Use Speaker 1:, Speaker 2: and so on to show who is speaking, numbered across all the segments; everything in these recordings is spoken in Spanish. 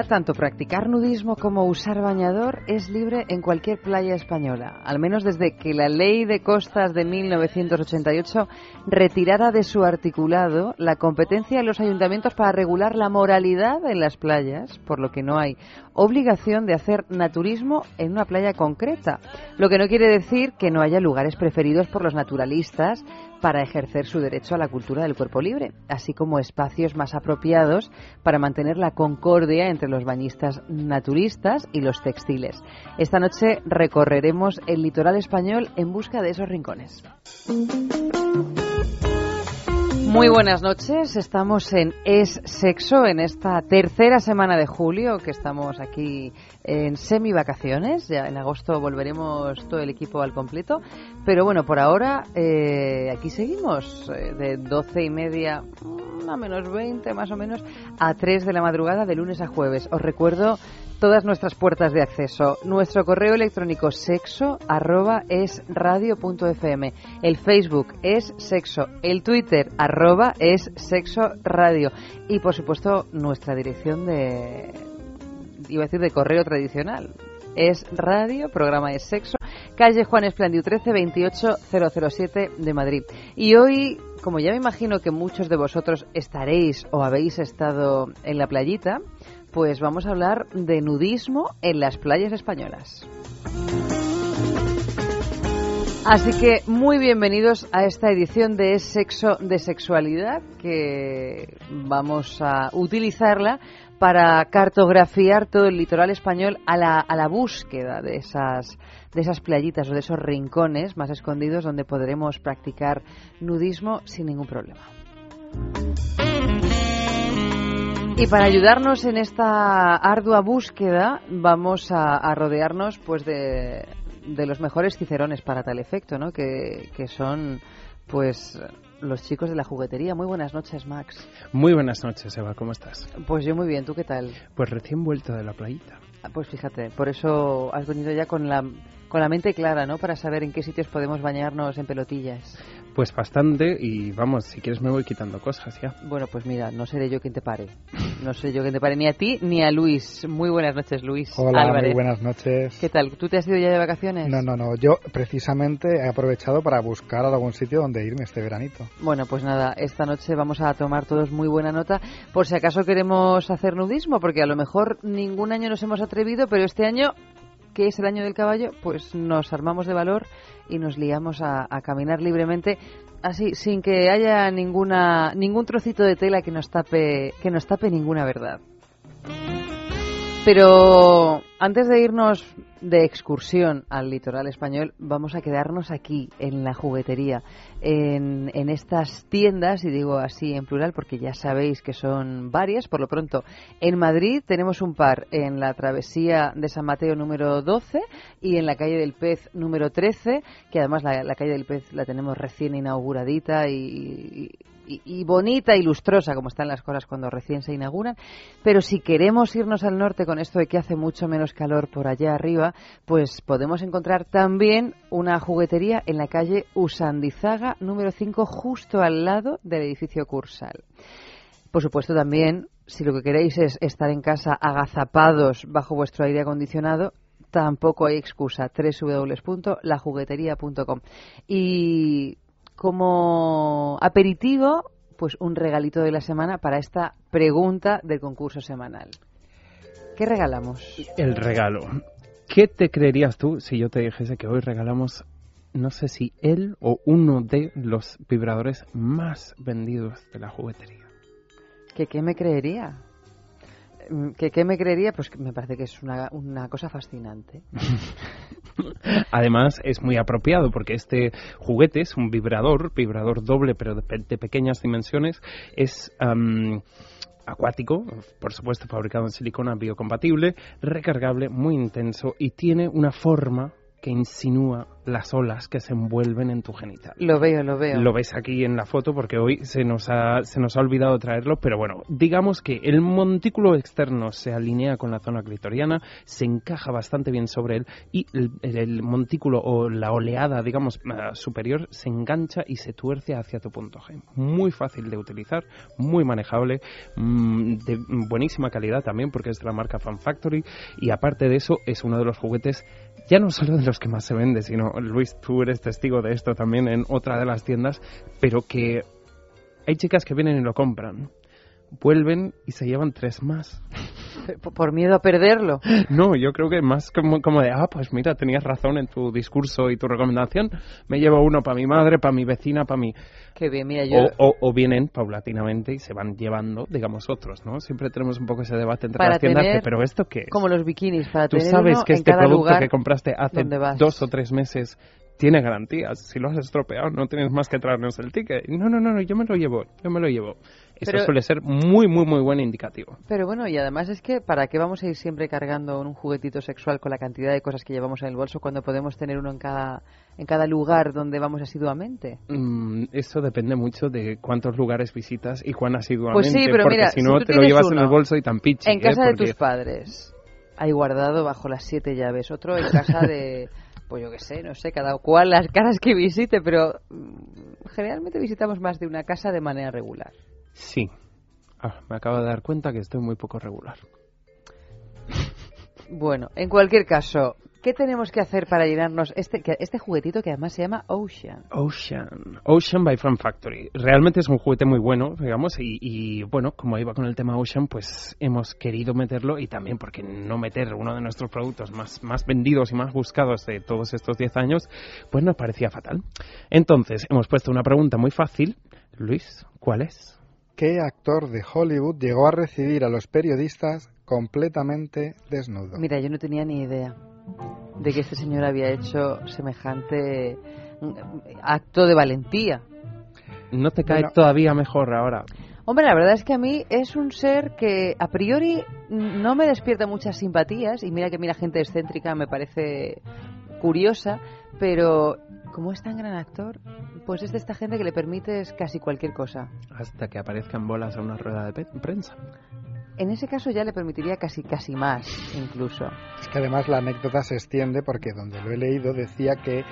Speaker 1: Tanto practicar nudismo como usar bañador es libre en cualquier playa española, al menos desde que la Ley de Costas de 1988 retirara de su articulado la competencia de los ayuntamientos para regular la moralidad en las playas, por lo que no hay obligación de hacer naturismo en una playa concreta, lo que no quiere decir que no haya lugares preferidos por los naturalistas para ejercer su derecho a la cultura del cuerpo libre, así como espacios más apropiados para mantener la concordia entre los bañistas naturistas y los textiles. Esta noche recorreremos el litoral español en busca de esos rincones. Muy buenas noches, estamos en Es Sexo en esta tercera semana de julio que estamos aquí en semi vacaciones, ya en agosto volveremos todo el equipo al completo, pero bueno, por ahora eh, aquí seguimos eh, de doce y media mm, a menos 20 más o menos a 3 de la madrugada de lunes a jueves. Os recuerdo todas nuestras puertas de acceso. Nuestro correo electrónico sexo arroba es radio fm. El Facebook es sexo. El Twitter arroba es sexo radio. Y por supuesto nuestra dirección de, iba a decir de correo tradicional. Es radio, programa es sexo, calle Juan Esplandiu 13 28007 de Madrid. Y hoy, como ya me imagino que muchos de vosotros estaréis o habéis estado en la playita, pues vamos a hablar de nudismo en las playas españolas. Así que muy bienvenidos a esta edición de Sexo de Sexualidad, que vamos a utilizarla para cartografiar todo el litoral español a la, a la búsqueda de esas, de esas playitas o de esos rincones más escondidos donde podremos practicar nudismo sin ningún problema. Y para ayudarnos en esta ardua búsqueda vamos a, rodearnos pues de, de, los mejores cicerones para tal efecto, ¿no? Que, que son pues los chicos de la juguetería. Muy buenas noches, Max.
Speaker 2: Muy buenas noches, Eva. ¿Cómo estás?
Speaker 1: Pues yo muy bien. ¿Tú qué tal?
Speaker 2: Pues recién vuelto de la playita.
Speaker 1: Ah, Pues fíjate, por eso has venido ya con la con la mente clara, ¿no? Para saber en qué sitios podemos bañarnos en pelotillas.
Speaker 2: Pues bastante y vamos, si quieres me voy quitando cosas ya.
Speaker 1: Bueno, pues mira, no seré yo quien te pare. No sé yo quien te pare ni a ti ni a Luis. Muy buenas noches, Luis.
Speaker 3: Hola,
Speaker 1: Álvarez.
Speaker 3: muy buenas noches.
Speaker 1: ¿Qué tal? ¿Tú te has ido ya de vacaciones?
Speaker 3: No, no, no. Yo precisamente he aprovechado para buscar algún sitio donde irme este veranito.
Speaker 1: Bueno, pues nada, esta noche vamos a tomar todos muy buena nota por si acaso queremos hacer nudismo, porque a lo mejor ningún año nos hemos atrevido, pero este año que es el año del caballo, pues nos armamos de valor y nos liamos a, caminar libremente, así, sin que haya ninguna, ningún trocito de tela que nos tape, que nos tape ninguna verdad. Pero antes de irnos de excursión al litoral español, vamos a quedarnos aquí, en la juguetería, en, en, estas tiendas, y digo así en plural porque ya sabéis que son varias, por lo pronto. En Madrid tenemos un par en la travesía de San Mateo número 12 y en la calle del Pez número 13, que además la, calle del Pez la tenemos recién inauguradita y, y, bonita y lustrosa como están las cosas cuando recién se inauguran, pero si queremos irnos al norte con esto de que hace mucho menos calor por allá arriba, pues podemos encontrar también una juguetería en la calle Usandizaga número 5 justo al lado del edificio Cursal. Por supuesto también si lo que queréis es estar en casa agazapados bajo vuestro aire acondicionado, tampoco hay excusa. www.lajugueteria.com. Y como aperitivo, pues un regalito de la semana para esta pregunta del concurso semanal. ¿Qué regalamos?
Speaker 2: El regalo. ¿Qué te creerías tú si yo te dijese que hoy regalamos, no sé si él o uno de los vibradores más vendidos de la juguetería?
Speaker 1: ¿Que qué me creería? Mm, ¿Que qué me creería? Pues que me parece que es una, una cosa fascinante.
Speaker 2: Además, es muy apropiado porque este juguete es un vibrador, vibrador doble, pero de, pe- de pequeñas dimensiones. Es. Acuático, por supuesto fabricado en silicona biocompatible, recargable, muy intenso y tiene una forma que insinúa las olas que se envuelven en tu genital.
Speaker 1: Lo veo, lo veo.
Speaker 2: Lo ves aquí en la foto porque hoy se nos ha, se nos ha olvidado traerlo, pero bueno, digamos que el montículo externo se alinea con la zona clitoriana, se encaja bastante bien sobre él y el, el montículo o la oleada, digamos, superior se engancha y se tuerce hacia tu punto G. Muy fácil de utilizar, muy manejable, mm, de buenísima calidad también porque es de la marca Fan Factory y aparte de eso es uno de los juguetes ya no solo de los que más se vende, sino Luis, tú eres testigo de esto también en otra de las tiendas, pero que hay chicas que vienen y lo compran, vuelven y se llevan tres más.
Speaker 1: Por miedo a perderlo.
Speaker 2: No, yo creo que más como, como de, ah, pues mira, tenías razón en tu discurso y tu recomendación, me llevo uno para mi madre, para mi vecina, para mi...
Speaker 1: Qué bien, mira, yo...
Speaker 2: O, o- o vienen paulatinamente y se van llevando, digamos, otros, ¿no? Siempre tenemos un poco ese debate entre
Speaker 1: Para
Speaker 2: las tiendas pero ¿esto qué es?
Speaker 1: Como los bikinis, para
Speaker 2: Tú
Speaker 1: tener
Speaker 2: sabes
Speaker 1: uno
Speaker 2: que este producto que compraste hace dos o tres meses tiene garantías. Si lo has estropeado, no tienes más que traernos el ticket. No, no, no, no, yo me lo llevo, yo me lo llevo. Eso
Speaker 1: Pero-
Speaker 2: suele ser muy, muy, muy buen indicativo.
Speaker 1: Pero bueno, y además es que ¿para qué vamos a ir siempre cargando un juguetito sexual con la cantidad de cosas que llevamos en el bolso cuando podemos tener uno en cada, en cada lugar donde vamos asiduamente?
Speaker 2: Mm, eso depende mucho de cuántos lugares visitas y cuán asiduamente.
Speaker 1: Pues sí, pero
Speaker 2: porque
Speaker 1: mira,
Speaker 2: si no te lo llevas en el bolso y tan pichi.
Speaker 1: en casa
Speaker 2: ¿eh?
Speaker 1: de
Speaker 2: Porque-
Speaker 1: tus padres hay guardado bajo las siete llaves, otro en casa de, pues yo qué sé, no sé, cada cual las caras que visite, pero mm, generalmente visitamos más de una casa de manera regular.
Speaker 2: Sí. Ah, me acabo de dar cuenta que estoy muy poco regular.
Speaker 1: Bueno, en cualquier caso, ¿qué tenemos que hacer para llenarnos este, este juguetito que además se llama Ocean?
Speaker 2: Ocean. Ocean by Fan Factory. Realmente es un juguete muy bueno, digamos, y, y, bueno, como iba con el tema Ocean, pues hemos querido meterlo y también porque no meter uno de nuestros productos más, más vendidos y más buscados de todos estos 10 años, pues nos parecía fatal. Entonces, hemos puesto una pregunta muy fácil. Luis, ¿cuál es?
Speaker 3: ¿Qué actor de Hollywood llegó a recibir a los periodistas completamente desnudo?
Speaker 1: Mira, yo no tenía ni idea de que este señor había hecho semejante mm, acto de valentía.
Speaker 2: ¿No te cae
Speaker 3: Bueno.
Speaker 2: todavía mejor ahora?
Speaker 1: Hombre, la verdad es que a mí es un ser que a priori no me despierta muchas simpatías y mira que mira gente excéntrica me parece curiosa, pero como es tan gran actor, pues es de esta gente que le permites casi cualquier cosa.
Speaker 2: Hasta que aparezcan bolas a una rueda de prensa.
Speaker 1: En ese caso ya le permitiría casi casi más, incluso.
Speaker 3: Es que además la anécdota se extiende porque donde lo he leído decía que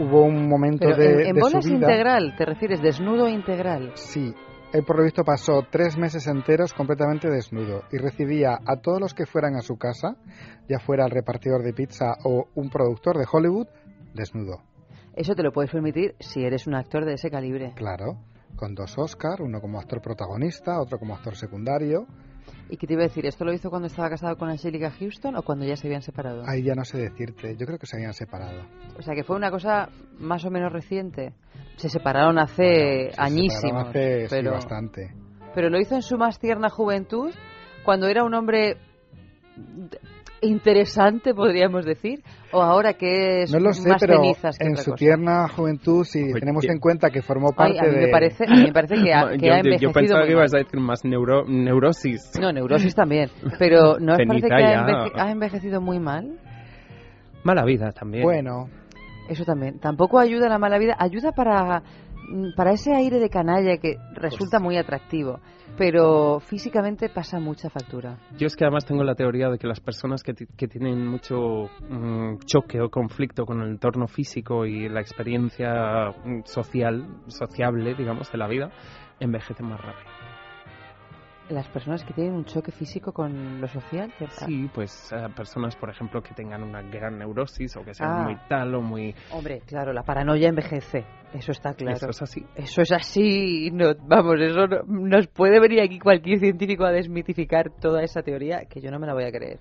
Speaker 3: hubo un momento
Speaker 1: Pero
Speaker 3: de,
Speaker 1: en, en
Speaker 3: de
Speaker 1: bolas
Speaker 3: su vida.
Speaker 1: integral, ¿te refieres desnudo integral?
Speaker 3: Sí, él por lo visto pasó tres meses enteros completamente desnudo y recibía a todos los que fueran a su casa, ya fuera el repartidor de pizza o un productor de Hollywood, desnudo.
Speaker 1: Eso te lo puedes permitir si eres un actor de ese calibre.
Speaker 3: Claro, con dos Oscar, uno como actor protagonista, otro como actor secundario.
Speaker 1: ¿Y qué te iba a decir? ¿Esto lo hizo cuando estaba casado con Angelica Houston o cuando ya se habían separado?
Speaker 3: Ahí ya no sé decirte, yo creo que se habían separado.
Speaker 1: O sea, que fue una cosa más o menos reciente. Se separaron hace
Speaker 3: Bueno, se separaron
Speaker 1: añísimos.
Speaker 3: hace, sí,
Speaker 1: pero,
Speaker 3: bastante.
Speaker 1: pero lo hizo en su más tierna juventud, cuando era un hombre interesante, podríamos decir, o ahora que es
Speaker 3: No lo sé,
Speaker 1: más
Speaker 3: pero
Speaker 1: cenizas que
Speaker 3: en
Speaker 1: otra
Speaker 3: su
Speaker 1: cosa.
Speaker 3: tierna juventud, si
Speaker 2: Oye,
Speaker 3: tenemos
Speaker 2: que-
Speaker 3: en cuenta que formó
Speaker 1: Ay,
Speaker 3: parte
Speaker 1: a mí
Speaker 3: de...
Speaker 1: me parece, a mí me parece que ha, que
Speaker 2: yo,
Speaker 1: ha
Speaker 2: yo- yo
Speaker 1: envejecido
Speaker 2: pensaba
Speaker 1: muy
Speaker 2: que ibas a decir más neuro- neurosis.
Speaker 1: No, neurosis también. Pero ¿no os parece que ha, enveje- ha envejecido muy mal?
Speaker 2: Mala vida también.
Speaker 3: Bueno,
Speaker 1: Eso también. Tampoco ayuda a la mala vida. Ayuda para, para ese aire de canalla que resulta muy atractivo. Pero físicamente pasa mucha factura.
Speaker 2: Yo es que además tengo la teoría de que las personas que, que tienen mucho mm, choque o conflicto con el entorno físico y la experiencia mm, social, sociable, digamos, de la vida, envejecen más rápido.
Speaker 1: Las personas que tienen un choque físico con lo social. ¿cierto?
Speaker 2: Sí, pues eh, personas, por ejemplo, que tengan una gran neurosis o que sean
Speaker 1: Ah.
Speaker 2: muy tal o muy...
Speaker 1: Hombre, claro, la paranoia envejece. Eso está claro.
Speaker 2: Eso es así.
Speaker 1: Eso es así. No, vamos, eso no- nos puede venir aquí cualquier científico a desmitificar toda esa teoría que yo no me la voy a creer.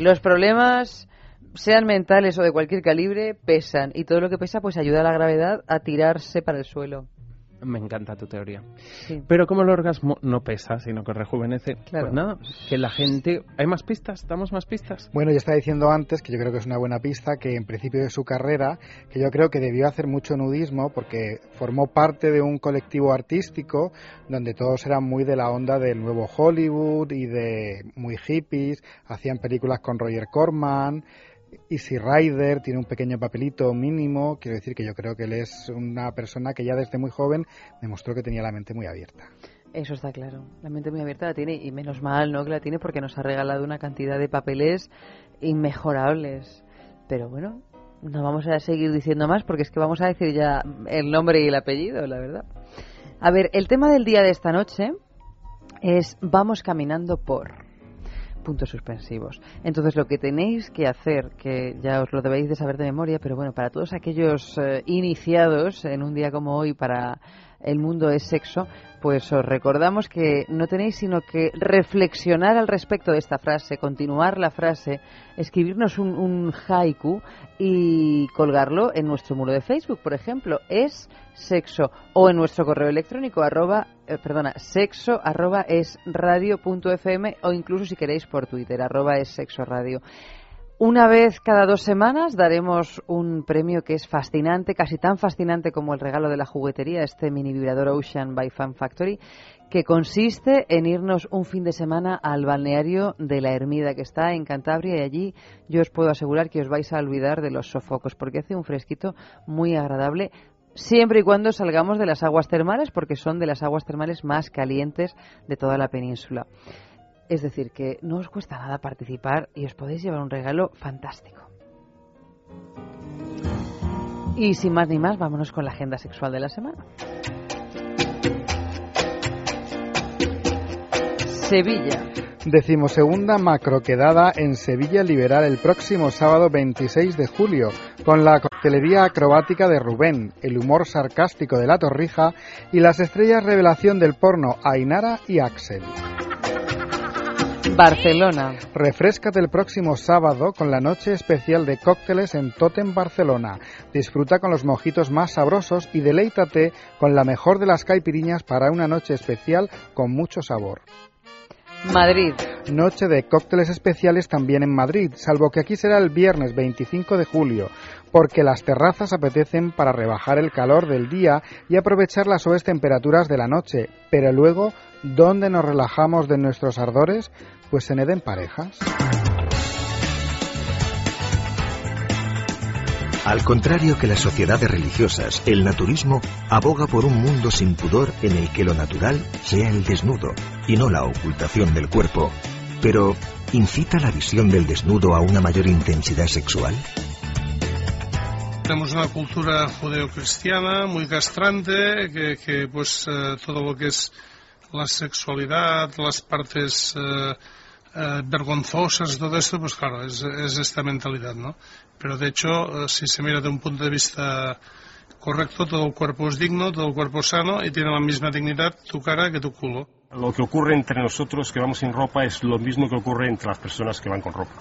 Speaker 1: Los problemas, sean mentales o de cualquier calibre, pesan. Y todo lo que pesa, pues ayuda a la gravedad a tirarse para el suelo.
Speaker 2: Me encanta tu teoría.
Speaker 1: Sí.
Speaker 2: Pero como el orgasmo no pesa, sino que rejuvenece,
Speaker 1: Claro.
Speaker 2: pues nada, que la gente... ¿Hay más pistas? ¿Damos más pistas?
Speaker 3: Bueno, ya estaba diciendo antes, que yo creo que es una buena pista, que en principio de su carrera, que yo creo que debió hacer mucho nudismo porque formó parte de un colectivo artístico donde todos eran muy de la onda del nuevo Hollywood y de muy hippies, hacían películas con Roger Corman. Easy Rider tiene un pequeño papelito mínimo, quiero decir que yo creo que él es una persona que ya desde muy joven demostró que tenía la mente muy abierta.
Speaker 1: Eso está claro. La mente muy abierta la tiene y menos mal, ¿no? Que la tiene porque nos ha regalado una cantidad de papeles inmejorables. Pero bueno, no vamos a seguir diciendo más porque es que vamos a decir ya el nombre y el apellido, la verdad. A ver, el tema del día de esta noche es vamos caminando por puntos suspensivos. Entonces lo que tenéis que hacer, que ya os lo debéis de saber de memoria, pero bueno, para todos aquellos eh, iniciados en un día como hoy para el mundo es sexo, pues os recordamos que no tenéis sino que reflexionar al respecto de esta frase, continuar la frase, escribirnos un, un haiku y colgarlo en nuestro muro de Facebook, por ejemplo, es sexo o en nuestro correo electrónico arroba, eh, perdona, sexo arroba es radio fm o incluso si queréis por Twitter arroba es sexo radio. Una vez cada dos semanas daremos un premio que es fascinante, casi tan fascinante como el regalo de la juguetería, este mini vibrador Ocean by Fan Factory, que consiste en irnos un fin de semana al balneario de la Ermida, que está en Cantabria, y allí yo os puedo asegurar que os vais a olvidar de los sofocos, porque hace un fresquito muy agradable, siempre y cuando salgamos de las aguas termales, porque son de las aguas termales más calientes de toda la península. Es decir, que no os cuesta nada participar y os podéis llevar un regalo fantástico. Y sin más ni más, vámonos con la agenda sexual de la semana. Sevilla.
Speaker 3: Decimosegunda macroquedada en Sevilla Liberal el próximo sábado 26 de julio, con la coctelería acrobática de Rubén, el humor sarcástico de la Torrija y las estrellas revelación del porno Ainara y Axel.
Speaker 1: Barcelona.
Speaker 3: Refrescate el próximo sábado con la noche especial de cócteles en Totem Barcelona. Disfruta con los mojitos más sabrosos y deleítate con la mejor de las caipiriñas para una noche especial con mucho sabor.
Speaker 1: Madrid.
Speaker 3: Noche de cócteles especiales también en Madrid, salvo que aquí será el viernes 25 de julio, porque las terrazas apetecen para rebajar el calor del día y aprovechar las suaves temperaturas de la noche. Pero luego, ¿dónde nos relajamos de nuestros ardores? Pues en Eden Parejas.
Speaker 4: Al contrario que las sociedades religiosas, el naturismo aboga por un mundo sin pudor en el que lo natural sea el desnudo y no la ocultación del cuerpo. Pero, ¿incita la visión del desnudo a una mayor intensidad sexual?
Speaker 5: Tenemos una cultura judeocristiana muy castrante, que, que, pues eh, todo lo que es la sexualidad, las partes eh, eh, vergonzosas, todo esto, pues claro, es, es esta mentalidad, ¿no? Pero de hecho, eh, si se mira de un punto de vista correcto, todo el cuerpo es digno, todo el cuerpo es sano y tiene la misma dignidad tu cara que tu culo.
Speaker 6: Lo que ocurre entre nosotros que vamos sin ropa es lo mismo que ocurre entre las personas que van con ropa.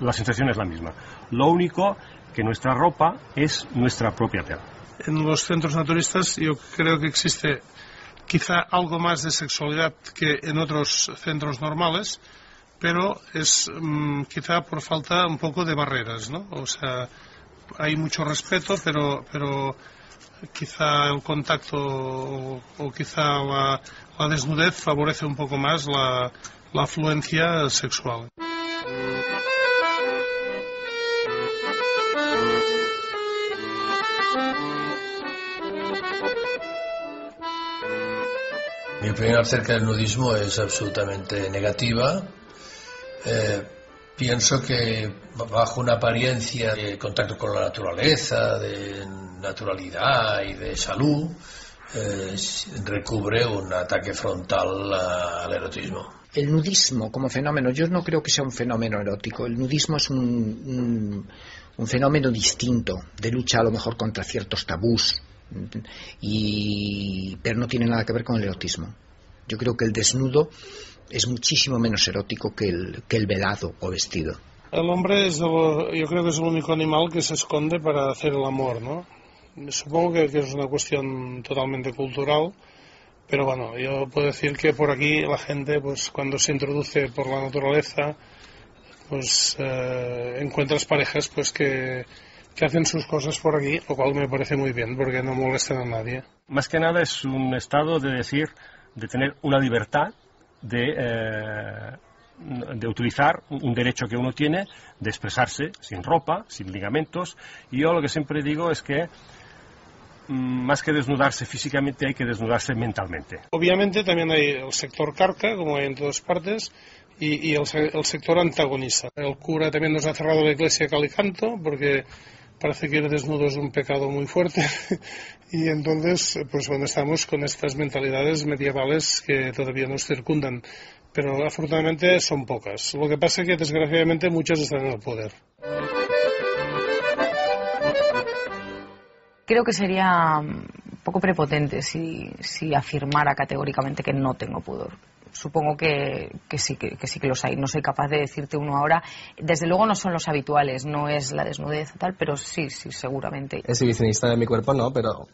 Speaker 6: La sensación es la misma. Lo único que nuestra ropa es nuestra propia tela.
Speaker 5: En los centros naturistas yo creo que existe quizá algo más de sexualidad que en otros centros normales, pero es mm, quizá por falta un poco de barreras, ¿no? O sea, hay mucho respeto, pero, pero quizá el contacto o, quizá la, la desnudez favorece un poco más la, la afluencia sexual.
Speaker 7: Mi opinión acerca del nudismo es absolutamente negativa. Eh, pienso que bajo una apariencia de contacto con la naturaleza, de naturalidad y de salud, eh, recubre un ataque frontal al erotismo.
Speaker 8: El nudismo como fenómeno, yo no creo que sea un fenómeno erótico. El nudismo es un, un, fenómeno distinto, de lucha a lo mejor contra ciertos tabús, y, pero no tiene nada que ver con el erotismo. Yo creo que el desnudo es muchísimo menos erótico que el, que el velado o vestido.
Speaker 5: El hombre es, yo creo que es el único animal que se esconde para hacer el amor, ¿no? Supongo que, que es una cuestión totalmente cultural pero bueno, yo puedo decir que por aquí la gente, pues cuando se introduce por la naturaleza, pues eh, encuentras parejas pues que, que hacen sus cosas por aquí, lo cual me parece muy bien, porque no molestan a nadie.
Speaker 6: Más que nada es un estado de decir, de tener una libertad de, eh, de utilizar un derecho que uno tiene de expresarse sin ropa, sin ligamentos. Y yo lo que siempre digo es que Mm, más que desnudarse físicamente, hay que desnudarse mentalmente.
Speaker 5: Obviamente también hay el sector carca, como hay en todas partes, y, el, sector antagonista. El cura también nos ha cerrado la iglesia Calicanto porque parece que el desnudo es un pecado muy fuerte. Y entonces pues bueno estamos con estas mentalidades medievales que todavía nos circundan. Pero afortunadamente son pocas. Lo que pasa es que desgraciadamente muchas están en el poder.
Speaker 9: Creo que sería un poco prepotente si, si afirmara categóricamente que no tengo pudor supongo que, que, sí, que, sí que los hay. No soy capaz de decirte uno ahora. Desde luego no son los habituales, no es la desnudez tal, pero sí, sí, seguramente.
Speaker 10: Exhibicionista de mi cuerpo no, pero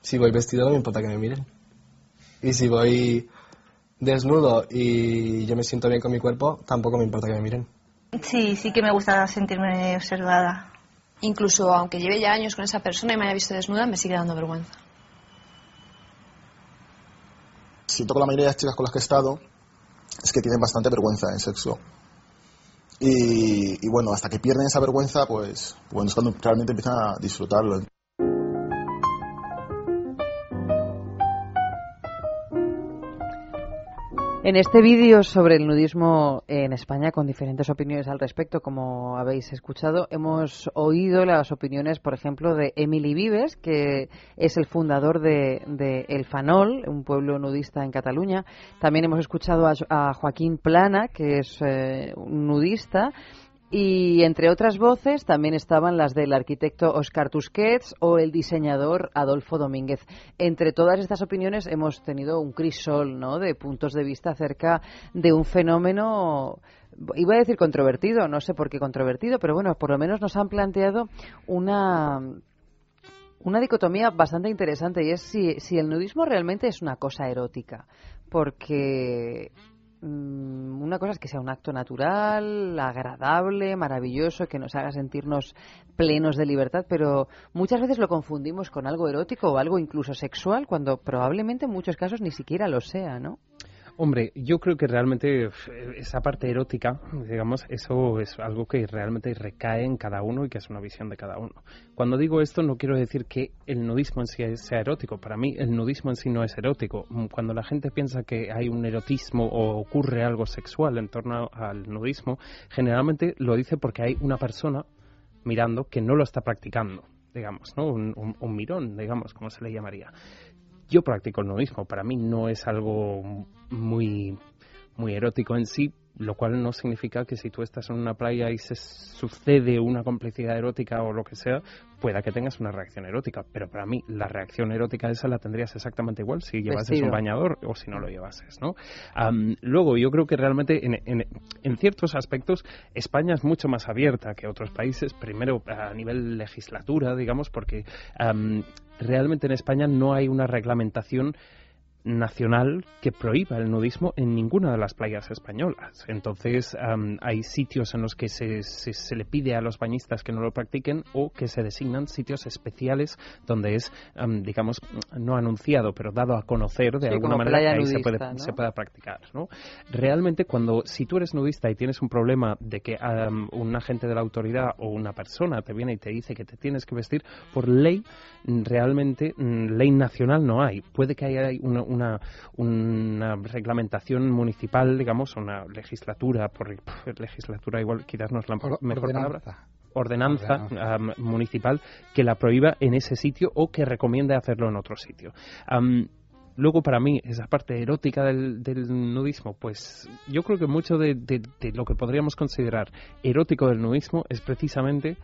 Speaker 10: si voy vestido no me importa que me miren. Y si voy desnudo y yo me siento bien con mi cuerpo, tampoco me importa que me miren.
Speaker 11: Sí, sí que me gusta sentirme observada.
Speaker 12: Incluso aunque lleve ya años con esa persona y me haya visto desnuda, me sigue dando vergüenza.
Speaker 13: Siento que la mayoría de las chicas con las que he estado es que tienen bastante vergüenza en sexo. Y, y bueno, hasta que pierden esa vergüenza, pues bueno, es cuando realmente empiezan a disfrutarlo.
Speaker 1: En este vídeo sobre el nudismo en España, con diferentes opiniones al respecto, como habéis escuchado, hemos oído las opiniones, por ejemplo, de Emily Vives, que es el fundador de, El Fanol, un pueblo nudista en Cataluña. También hemos escuchado a, Joaquín Plana, que es eh, un nudista, y entre otras voces también estaban las del arquitecto Oscar Tusquets o el diseñador Adolfo Domínguez. Entre todas estas opiniones hemos tenido un crisol ¿no? de puntos de vista acerca de un fenómeno iba a decir controvertido, no sé por qué controvertido, pero bueno, por lo menos nos han planteado una una dicotomía bastante interesante y es si, si el nudismo realmente es una cosa erótica, porque una cosa es que sea un acto natural, agradable, maravilloso, que nos haga sentirnos plenos de libertad, pero muchas veces lo confundimos con algo erótico o algo incluso sexual, cuando probablemente en muchos casos ni siquiera lo sea, ¿no?
Speaker 2: Hombre, yo creo que realmente esa parte erótica, digamos, eso es algo que realmente recae en cada uno y que es una visión de cada uno. Cuando digo esto no quiero decir que el nudismo en sí sea erótico. Para mí el nudismo en sí no es erótico. Cuando la gente piensa que hay un erotismo o ocurre algo sexual en torno al nudismo, generalmente lo dice porque hay una persona mirando que no lo está practicando digamos, ¿no? Un, un, mirón, digamos, como se le llamaría. Yo practico el nudismo, para mí no es algo muy, muy erótico en sí, lo cual no significa que si tú estás en una playa y se sucede una complicidad erótica o lo que sea, pueda que tengas una reacción erótica. Pero para mí, la reacción erótica esa la tendrías exactamente igual si llevases un bañador o si no lo llevases, ¿no? luego, yo creo que realmente en, en, ciertos aspectos España es mucho más abierta que otros países. Primero, a nivel legislatura, digamos, porque realmente en España no hay una reglamentación nacional que prohíba el nudismo en ninguna de las playas españolas. Entonces, hay sitios en los que se, se, le pide a los bañistas que no lo practiquen o que se designan sitios especiales donde es, digamos, no anunciado, pero dado a conocer de alguna manera que ahí se, puede, se pueda practicar. ¿no? Realmente, cuando si tú eres nudista y tienes un problema de que un agente de la autoridad o una persona te viene y te dice que te tienes que vestir, por ley, realmente, mm, ley nacional no hay. Puede que haya una una, una reglamentación municipal, digamos, una legislatura, por legislatura igual quizás no es la mejor palabra. ordenanza. Am, municipal que la prohíba en ese sitio o que recomiende hacerlo en otro sitio. Luego, para mí, esa parte erótica del, nudismo, pues yo creo que mucho de, lo que podríamos considerar erótico del nudismo es precisamente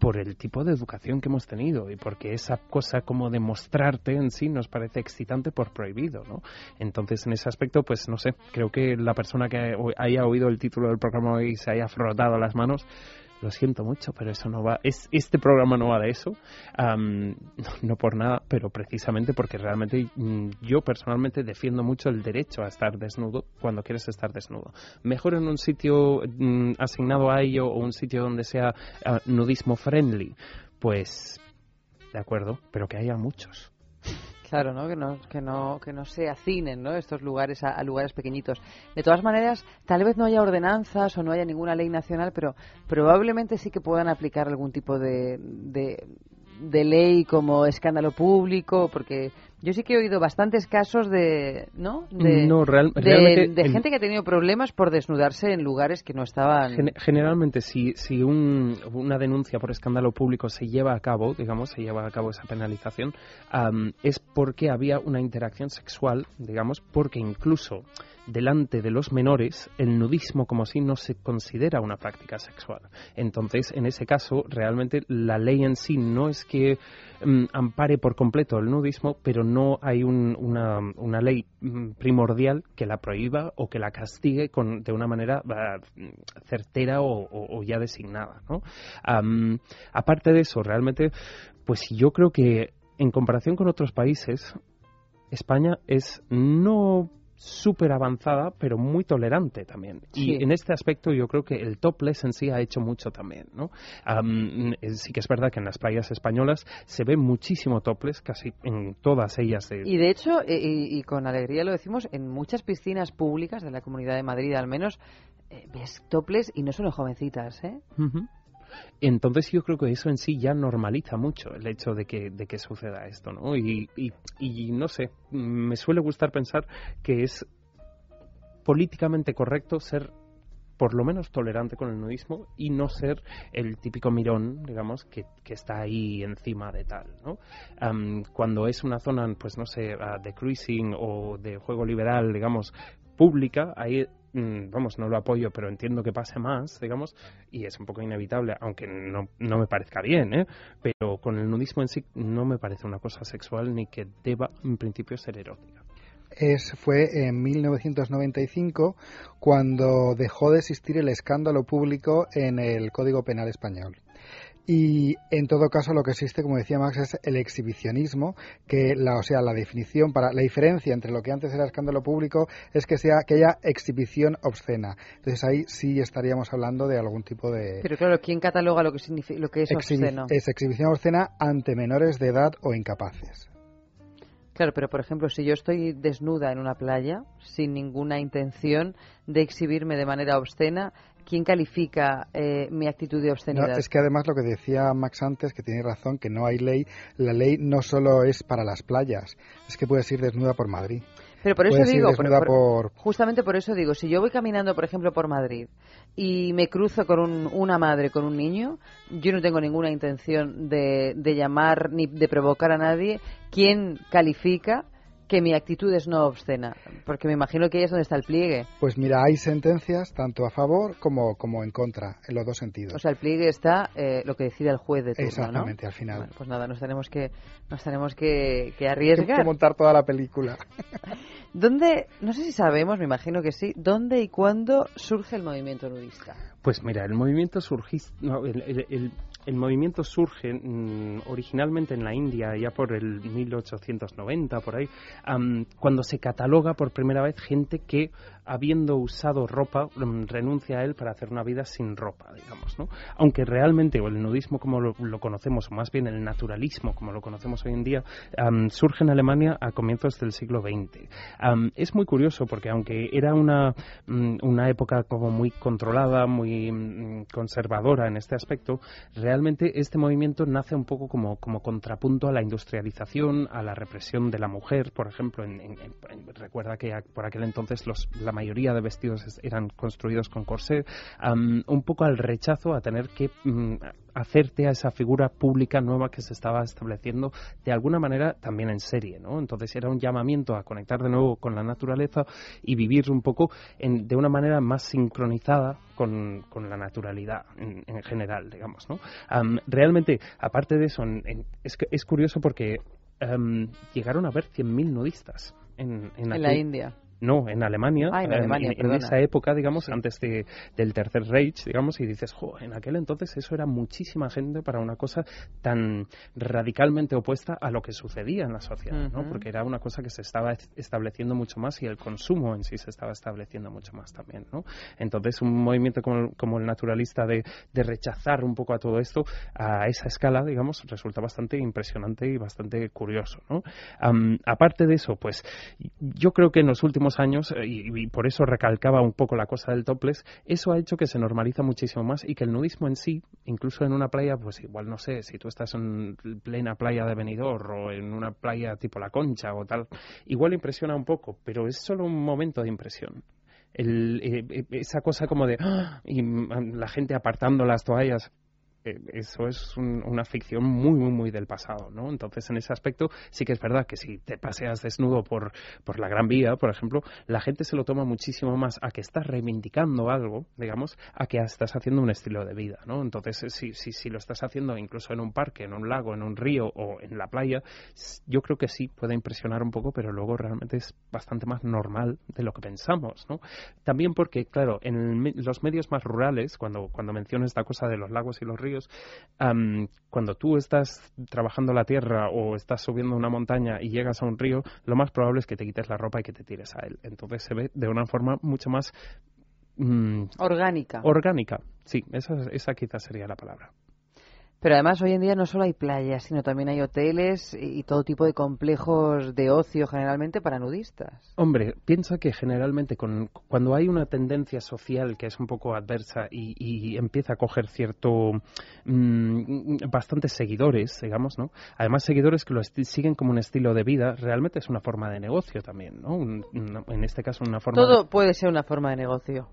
Speaker 2: por el tipo de educación que hemos tenido y porque esa cosa como de mostrarte en sí nos parece excitante por prohibido, ¿no? Entonces, en ese aspecto, pues no sé, creo que la persona que haya oído el título del programa y se haya frotado las manos, lo siento mucho, pero eso no va, es, este programa no va de eso, am, no, por nada, pero precisamente porque realmente mm, yo personalmente defiendo mucho el derecho a estar desnudo cuando quieres estar desnudo. Mejor en un sitio mm, asignado a ello o un sitio donde sea ah, nudismo friendly, pues de acuerdo, pero que haya muchos.
Speaker 1: Claro, ¿no? Que no, que no, que no se hacinen, ¿no? Estos lugares a, lugares pequeñitos. De todas maneras, tal vez no haya ordenanzas o no haya ninguna ley nacional, pero probablemente sí que puedan aplicar algún tipo de, de ley como escándalo público, porque yo sí que he oído bastantes casos de, ¿no? De,
Speaker 2: No, real-
Speaker 1: de-
Speaker 2: el-
Speaker 1: gente que ha tenido problemas por desnudarse en lugares que no estaban.
Speaker 2: Gen- generalmente, si, si un- una denuncia por escándalo público se lleva a cabo, digamos, se lleva a cabo esa penalización, am, es porque había una interacción sexual, digamos, porque incluso delante de los menores el nudismo como si no se considera una práctica sexual. Entonces, en ese caso, realmente la ley en sí no es que mm, ampare por completo el nudismo, pero no hay un- una, una ley mm, primordial que la prohíba o que la castigue con, de una manera ah, certera o, ya designada. ¿no? Aparte de eso, realmente, pues yo creo que en comparación con otros países, España es no súper avanzada, pero muy tolerante también.
Speaker 1: Sí.
Speaker 2: Y en este aspecto yo creo que el topless en sí ha hecho mucho también, ¿no? Eh, sí que es verdad que en las playas españolas se ve muchísimo topless, casi en todas ellas. de-
Speaker 1: Y de hecho, eh, y, y con alegría lo decimos, en muchas piscinas públicas de la Comunidad de Madrid al menos, eh, ves toples y no solo jovencitas, ¿eh?
Speaker 2: Entonces yo creo que eso en sí ya normaliza mucho el hecho de que, de que suceda esto, ¿no? Y, y, y no sé, me suele gustar pensar que es políticamente correcto ser por lo menos tolerante con el nudismo y no ser el típico mirón, digamos, que, que está ahí encima de tal, ¿no? Am, cuando es una zona, pues no sé, ah, de cruising o de juego liberal, digamos, pública, ahí, mm, vamos, no lo apoyo, pero entiendo que pase más, digamos, y es un poco inevitable, aunque no, me parezca bien, ¿eh? Pero con el nudismo en sí no me parece una cosa sexual ni que deba, en principio, ser erótica.
Speaker 3: es, fue en 1995 cuando dejó de existir el escándalo público en el Código Penal español. Y en todo caso lo que existe, como decía Max, es el exhibicionismo, que la, o sea, la definición para la diferencia entre lo que antes era escándalo público es que sea que haya exhibición obscena. Entonces ahí sí estaríamos hablando de algún tipo de
Speaker 1: Pero claro, ¿quién cataloga lo que, significa, lo que es obsceno?
Speaker 3: es exhibición obscena ante menores de edad o incapaces.
Speaker 1: Claro, pero por ejemplo, si yo estoy desnuda en una playa sin ninguna intención de exhibirme de manera obscena, ¿quién califica eh, mi actitud de
Speaker 3: No,
Speaker 1: obscenidad?
Speaker 3: es que además lo que decía Max antes, que tiene razón, que no hay ley, la ley no solo es para las playas, es que puedes ir desnuda por Madrid.
Speaker 1: Pero por eso digo, por-
Speaker 3: desnuda
Speaker 1: por-
Speaker 3: por-
Speaker 1: justamente por eso digo, si yo voy caminando, por ejemplo, por Madrid y me cruzo con un- una madre con un niño, yo no tengo ninguna intención de, de llamar ni de provocar a nadie. ¿Quién califica que mi actitud es no obscena? Porque me imagino que ahí es donde está el pliegue.
Speaker 3: Pues mira, hay sentencias tanto a favor como, como en contra, en los dos sentidos.
Speaker 1: O sea, el pliegue está eh, lo que decide el juez de turno, ¿no?
Speaker 3: Exactamente, al final.
Speaker 1: Bueno, pues nada, nos tenemos que, nos tenemos que, que
Speaker 3: Hay
Speaker 1: arriesgar.
Speaker 3: que montar toda la película.
Speaker 1: ¿Dónde, no sé si sabemos, me imagino que sí, dónde y cuándo surge el movimiento nudista?
Speaker 2: Pues mira, el movimiento surgis- no, el, el- el- el movimiento surge mm, originalmente en la India ya por el 1890 por ahí, am, cuando se cataloga por primera vez gente que habiendo usado ropa mm, renuncia a él para hacer una vida sin ropa, digamos, ¿no? Aunque realmente o el nudismo como lo, conocemos, o más bien el naturalismo como lo conocemos hoy en día, surge en Alemania a comienzos del siglo XX. Am, es muy curioso porque aunque era una, mm, una época como muy controlada, muy mm, conservadora en este aspecto, realmente este movimiento nace un poco como, como contrapunto a la industrialización, a la represión de la mujer, por ejemplo. En, recuerda que por aquel entonces la mayoría de vestidos es- eran construidos con corsé, am, un poco al rechazo a tener que mm, hacerte a esa figura pública nueva que se estaba estableciendo de alguna manera también en serie, ¿no? Entonces era un llamamiento a conectar de nuevo con la naturaleza y vivir un poco en- de una manera más sincronizada con, con la naturalidad en, en general, digamos, ¿no? Am, realmente, aparte de eso, en- es, es curioso porque am, llegaron a haber 100.000 nudistas en, en,
Speaker 1: En la India.
Speaker 2: No, en Alemania,
Speaker 1: Ah, en Alemania,
Speaker 2: en, en
Speaker 1: perdona.
Speaker 2: esa época, digamos, antes de, del Tercer Reich, digamos, y dices, jo, en aquel entonces eso era muchísima gente para una cosa tan radicalmente opuesta a lo que sucedía en la sociedad, ¿no? Porque era una cosa que se estaba es- estableciendo mucho más y el consumo en sí se estaba estableciendo mucho más también, ¿no? Entonces, un movimiento como, como el naturalista de, de rechazar un poco a todo esto a esa escala, digamos, resulta bastante impresionante y bastante curioso, ¿no? Aparte de eso, pues yo creo que en los últimos años, eh, y, por eso recalcaba un poco la cosa del topless, eso ha hecho que se normaliza muchísimo más y que el nudismo en sí, incluso en una playa, pues igual no sé, si tú estás en plena playa de Benidorm o en una playa tipo La Concha o tal, igual impresiona un poco, pero es solo un momento de impresión. Eh, eh, esa cosa como de ¡ah! y mm, la gente apartando las toallas eso es un- una ficción muy, muy, muy del pasado, ¿no? Entonces, en ese aspecto, sí que es verdad que si te paseas desnudo por, por la Gran Vía, por ejemplo, la gente se lo toma muchísimo más a que estás reivindicando algo, digamos, a que estás haciendo un estilo de vida, ¿no? Entonces, eh, si, si, si lo estás haciendo incluso en un parque, en un lago, en un río o en la playa, yo creo que sí puede impresionar un poco, pero luego realmente es bastante más normal de lo que pensamos, ¿no? También porque, claro, en el los medios más rurales, cuando, cuando menciono esta cosa de los lagos y los ríos, cuando tú estás trabajando la tierra o estás subiendo una montaña y llegas a un río, lo más probable es que te quites la ropa y que te tires a él. Entonces se ve de una forma mucho más mm,
Speaker 1: Orgánica.
Speaker 2: orgánica. Sí, esa, esa quizás sería la palabra.
Speaker 1: Pero además hoy en día no solo hay playas, sino también hay hoteles y todo tipo de complejos de ocio generalmente para nudistas.
Speaker 2: Hombre, piensa que generalmente con, cuando hay una tendencia social que es un poco adversa y, y empieza a coger cierto mm, bastantes seguidores, digamos, ¿no? Además seguidores que lo siguen como un estilo de vida, realmente es una forma de negocio también, ¿no? Un- en este caso una forma de-
Speaker 1: Todo puede ser una forma de negocio.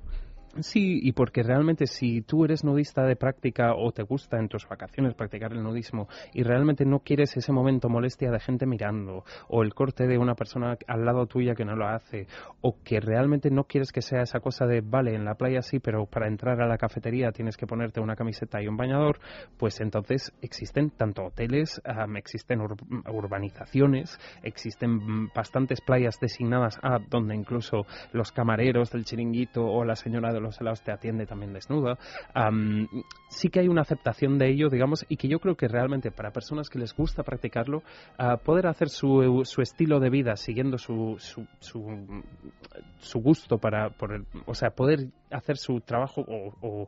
Speaker 2: Sí, y porque realmente si tú eres nudista de práctica o te gusta en tus vacaciones practicar el nudismo y realmente no quieres ese momento molestia de gente mirando o el corte de una persona al lado tuya que no lo hace o que realmente no quieres que sea esa cosa de vale, en la playa sí, pero para entrar a la cafetería tienes que ponerte una camiseta y un bañador, pues entonces existen tanto hoteles, am, existen ur- urbanizaciones, existen bastantes playas designadas a donde incluso los camareros del chiringuito o la señora de los helados te atiende también desnuda. Am, sí que hay una aceptación de ello, digamos, y que yo creo que realmente para personas que les gusta practicarlo, ah, poder hacer su, su estilo de vida siguiendo su, su, su, su gusto para, por el- o sea, poder hacer su trabajo o, o-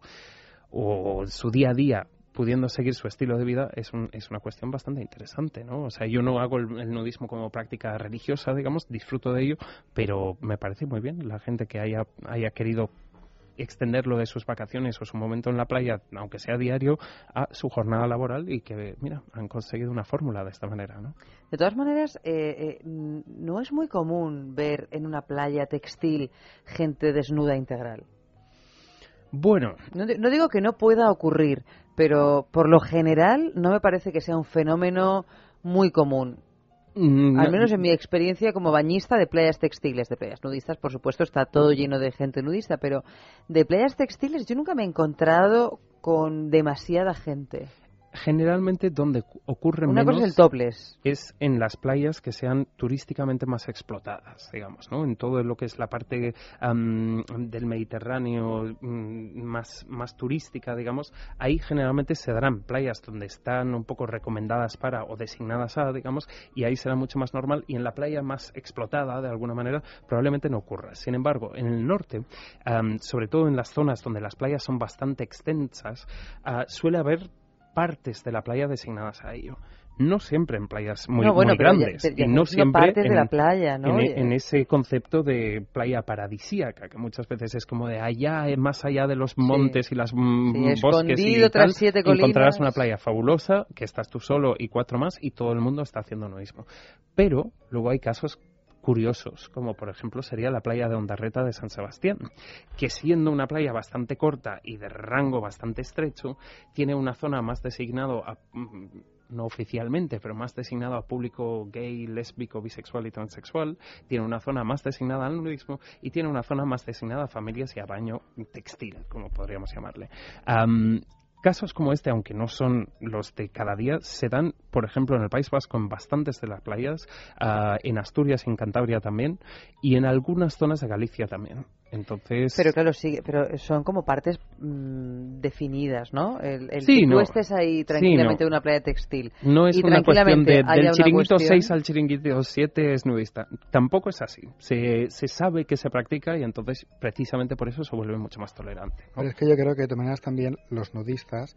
Speaker 2: o su día a día pudiendo seguir su estilo de vida es, un- es una cuestión bastante interesante, ¿no? O sea, yo no hago el, el nudismo como práctica religiosa, digamos, disfruto de ello, pero me parece muy bien la gente que haya, haya querido extenderlo de sus vacaciones o su momento en la playa, aunque sea diario, a su jornada laboral y que, mira, han conseguido una fórmula de esta manera, ¿no?
Speaker 1: De todas maneras, eh, eh, no es muy común ver en una playa textil gente desnuda integral.
Speaker 2: Bueno,
Speaker 1: No, no digo que no pueda ocurrir, pero por lo general no me parece que sea un fenómeno muy común.
Speaker 2: Mm,
Speaker 1: Al menos en mi experiencia como bañista de playas textiles, de playas nudistas, por supuesto, está todo lleno de gente nudista, pero de playas textiles yo nunca me he encontrado con demasiada gente.
Speaker 2: generalmente donde cu- ocurre
Speaker 1: Una
Speaker 2: menos
Speaker 1: cosa es el topless.
Speaker 2: es en las playas que sean turísticamente más explotadas, digamos, ¿no? En todo lo que es la parte am, del Mediterráneo mm, más, más turística, digamos, ahí generalmente se darán playas donde están un poco recomendadas para o designadas a, digamos, y ahí será mucho más normal y en la playa más explotada, de alguna manera, probablemente no ocurra. Sin embargo, en el norte, am, sobre todo en las zonas donde las playas son bastante extensas, ah, suele haber partes de la playa designadas a ello. No siempre en playas muy,
Speaker 1: No, bueno,
Speaker 2: muy
Speaker 1: pero ya-
Speaker 2: grandes
Speaker 1: ya
Speaker 2: y no siempre
Speaker 1: partes de
Speaker 2: en,
Speaker 1: la playa, ¿no?
Speaker 2: en, en ese concepto de playa paradisíaca que muchas veces es como de allá eh, más allá de los montes y las mm,
Speaker 1: Sí,
Speaker 2: bosques y
Speaker 1: tras
Speaker 2: tal,
Speaker 1: siete
Speaker 2: encontrarás una playa fabulosa que estás tú solo y cuatro más y todo el mundo está haciendo lo mismo. Pero luego hay casos curiosos, como por ejemplo sería la playa de Ondarreta de San Sebastián, que siendo una playa bastante corta y de rango bastante estrecho, tiene una zona más designado a mm, no oficialmente, pero más designado a público gay, lésbico, bisexual y transexual, tiene una zona más designada al nudismo y tiene una zona más designada a familias y a baño textil, como podríamos llamarle. Am, Casos como este, aunque no son los de cada día, se dan, por ejemplo, en el País Vasco en bastantes de las playas, ah, en Asturias y en Cantabria también, y en algunas zonas de Galicia también. Entonces,
Speaker 1: Pero claro, sí, pero son como partes mm, definidas, ¿no? El, el
Speaker 2: Sí,
Speaker 1: que tú
Speaker 2: no.
Speaker 1: estés ahí
Speaker 2: Sí,
Speaker 1: tranquilamente
Speaker 2: no.
Speaker 1: en una playa textil.
Speaker 2: no es
Speaker 1: y
Speaker 2: una cuestión de, del chiringuito
Speaker 1: cuestión-
Speaker 2: 6 al chiringuito 7 es nudista. Tampoco es así. Se, se sabe que se practica y entonces, precisamente por eso, se vuelve mucho más tolerante. ¿no?
Speaker 3: Pero es que yo creo que de todas maneras también los nudistas,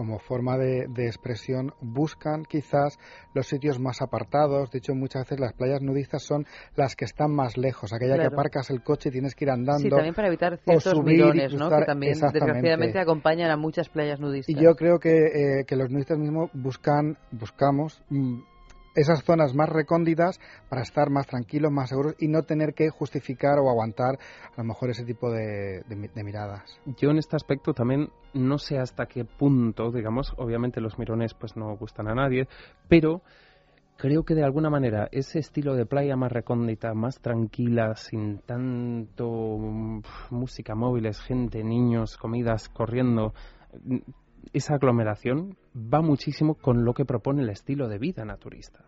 Speaker 3: como forma de, de expresión, buscan quizás los sitios más apartados. De hecho, muchas veces las playas nudistas son las que están más lejos, aquella que aparcas el coche y tienes que ir andando.
Speaker 1: Sí, también para evitar ciertos
Speaker 3: subir
Speaker 1: mirones, ¿no? Que también, desgraciadamente, acompañan a muchas playas nudistas.
Speaker 3: Y yo creo que, eh, que los nudistas mismos buscan, buscamos mm, esas zonas más recónditas para estar más tranquilos, más seguros y no tener que justificar o aguantar a lo mejor ese tipo de, de mi- de miradas.
Speaker 2: Yo en este aspecto también no sé hasta qué punto, digamos, obviamente los mirones pues no gustan a nadie, pero creo que de alguna manera ese estilo de playa más recóndita, más tranquila, sin tanto música móviles, gente, niños, comidas, corriendo, esa aglomeración va muchísimo con lo que propone el estilo de vida naturista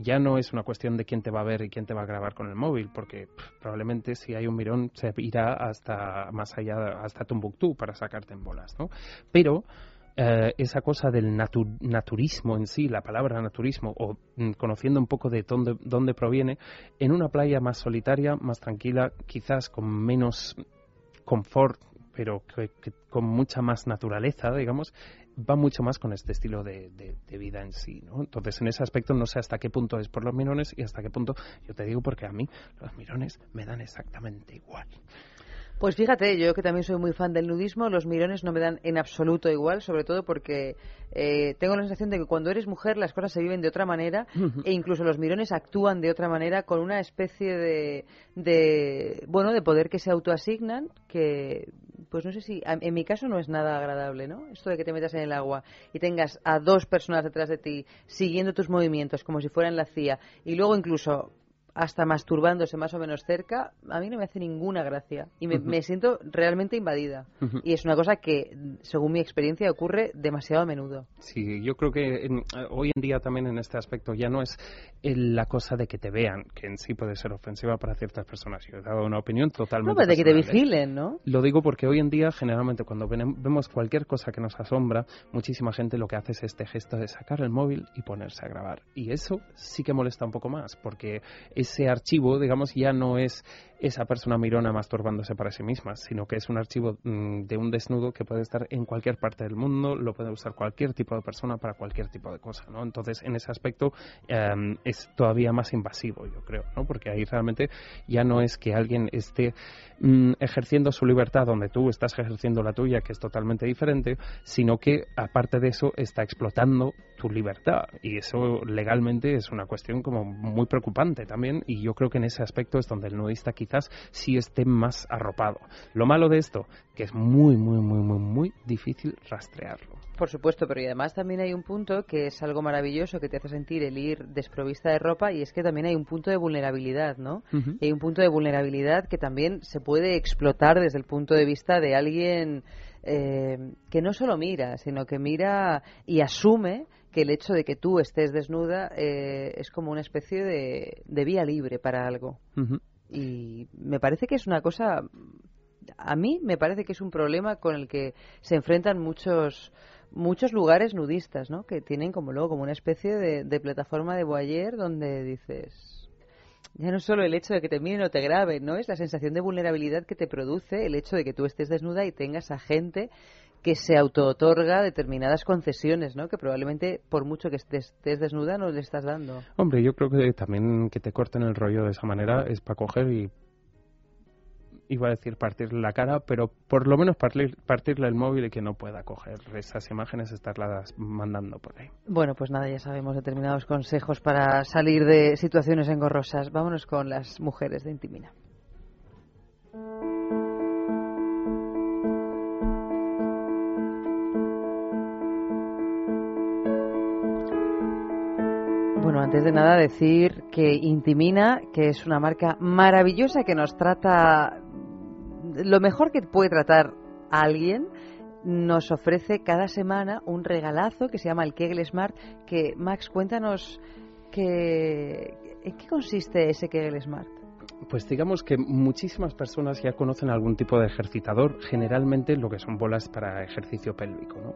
Speaker 2: ya no es una cuestión de quién te va a ver y quién te va a grabar con el móvil, porque probablemente si hay un mirón se irá hasta más allá, hasta Tombuctú para sacarte en bolas, ¿no? Pero eh, esa cosa del natu- naturismo en sí, la palabra naturismo, o mm, conociendo un poco de dónde proviene, en una playa más solitaria, más tranquila, quizás con menos confort, pero que- que con mucha más naturaleza, digamos, va mucho más con este estilo de, de- vida en sí, ¿no? Entonces, en ese aspecto no sé hasta qué punto es por los mirones y hasta qué punto, yo te digo porque a mí los mirones me dan exactamente igual.
Speaker 1: Pues fíjate, yo que también soy muy fan del nudismo, los mirones no me dan en absoluto igual, sobre todo porque eh, tengo la sensación de que cuando eres mujer las cosas se viven de otra manera e incluso los mirones actúan de otra manera con una especie de, de bueno, de poder que se autoasignan que pues no sé si en mi caso no es nada agradable, ¿no? Esto de que te metas en el agua y tengas a dos personas detrás de ti siguiendo tus movimientos como si fueran la CIA y luego incluso hasta masturbándose más o menos cerca, a mí no me hace ninguna gracia y me,
Speaker 2: Ujú.
Speaker 1: me siento realmente invadida.
Speaker 2: Ujú.
Speaker 1: Y es una cosa que, según mi experiencia, ocurre demasiado a menudo.
Speaker 2: Sí, yo creo que en- hoy en día también en este aspecto ya no es la cosa de que te vean, que en sí puede ser ofensiva para ciertas personas. Yo he dado una opinión totalmente
Speaker 1: No, pero de que te
Speaker 2: ¿eh?
Speaker 1: vigilen, ¿no?
Speaker 2: Lo digo porque hoy en día, generalmente, cuando ven- vemos cualquier cosa que nos asombra, muchísima gente lo que hace es este gesto de sacar el móvil y ponerse a grabar. Y eso sí que molesta un poco más, porque ese archivo, digamos, ya no es esa persona mirona masturbándose para sí misma, sino que es un archivo mm, de un desnudo que puede estar en cualquier parte del mundo, lo puede usar cualquier tipo de persona para cualquier tipo de cosa, ¿no? Entonces, en ese aspecto em, es todavía más invasivo, yo creo, ¿no? Porque ahí realmente ya no es que alguien esté mm, ejerciendo su libertad donde tú estás ejerciendo la tuya, que es totalmente diferente, sino que aparte de eso está explotando tu libertad y eso legalmente es una cuestión como muy preocupante también y yo creo que en ese aspecto es donde el nudista quizás sí esté más arropado. Lo malo de esto, que es muy, muy, muy, muy, muy difícil rastrearlo.
Speaker 1: Por supuesto, pero y además también hay un punto que es algo maravilloso que te hace sentir el ir desprovista de ropa y es que también hay un punto de vulnerabilidad, ¿no? Y hay un punto de vulnerabilidad que también se puede explotar desde el punto de vista de alguien eh, que no solo mira, sino que mira y asume que el hecho de que tú estés desnuda eh, es como una especie de, de vía libre para algo. Y me parece que es una cosa, a mí me parece que es un problema con el que se enfrentan muchos muchos lugares nudistas, ¿no? Que tienen como luego como una especie de, plataforma de voyeur donde dices ya no solo el hecho de que te miren o te graben, ¿no? Es la sensación de vulnerabilidad que te produce el hecho de que tú estés desnuda y tengas a gente que se auto-otorga determinadas concesiones, ¿no? Que probablemente, por mucho que estés, estés desnuda, no le estás dando.
Speaker 2: Hombre, yo creo que también que te corten el rollo de esa manera es para coger y iba a decir partirle la cara, pero por lo menos partir, partirle el móvil y que no pueda coger esas imágenes, estarlas mandando por ahí.
Speaker 1: Bueno, pues nada, ya sabemos determinados consejos para salir de situaciones engorrosas. Vámonos con las mujeres de Intimina. Bueno, antes de nada decir que Intimina, que es una marca maravillosa que nos trata lo mejor que puede tratar alguien, nos ofrece cada semana un regalazo que se llama el Kegel Smart, que Max, cuéntanos en qué consiste ese Kegel Smart.
Speaker 2: Pues digamos que muchísimas personas ya conocen algún tipo de ejercitador, generalmente lo que son bolas para ejercicio pélvico. ¿no?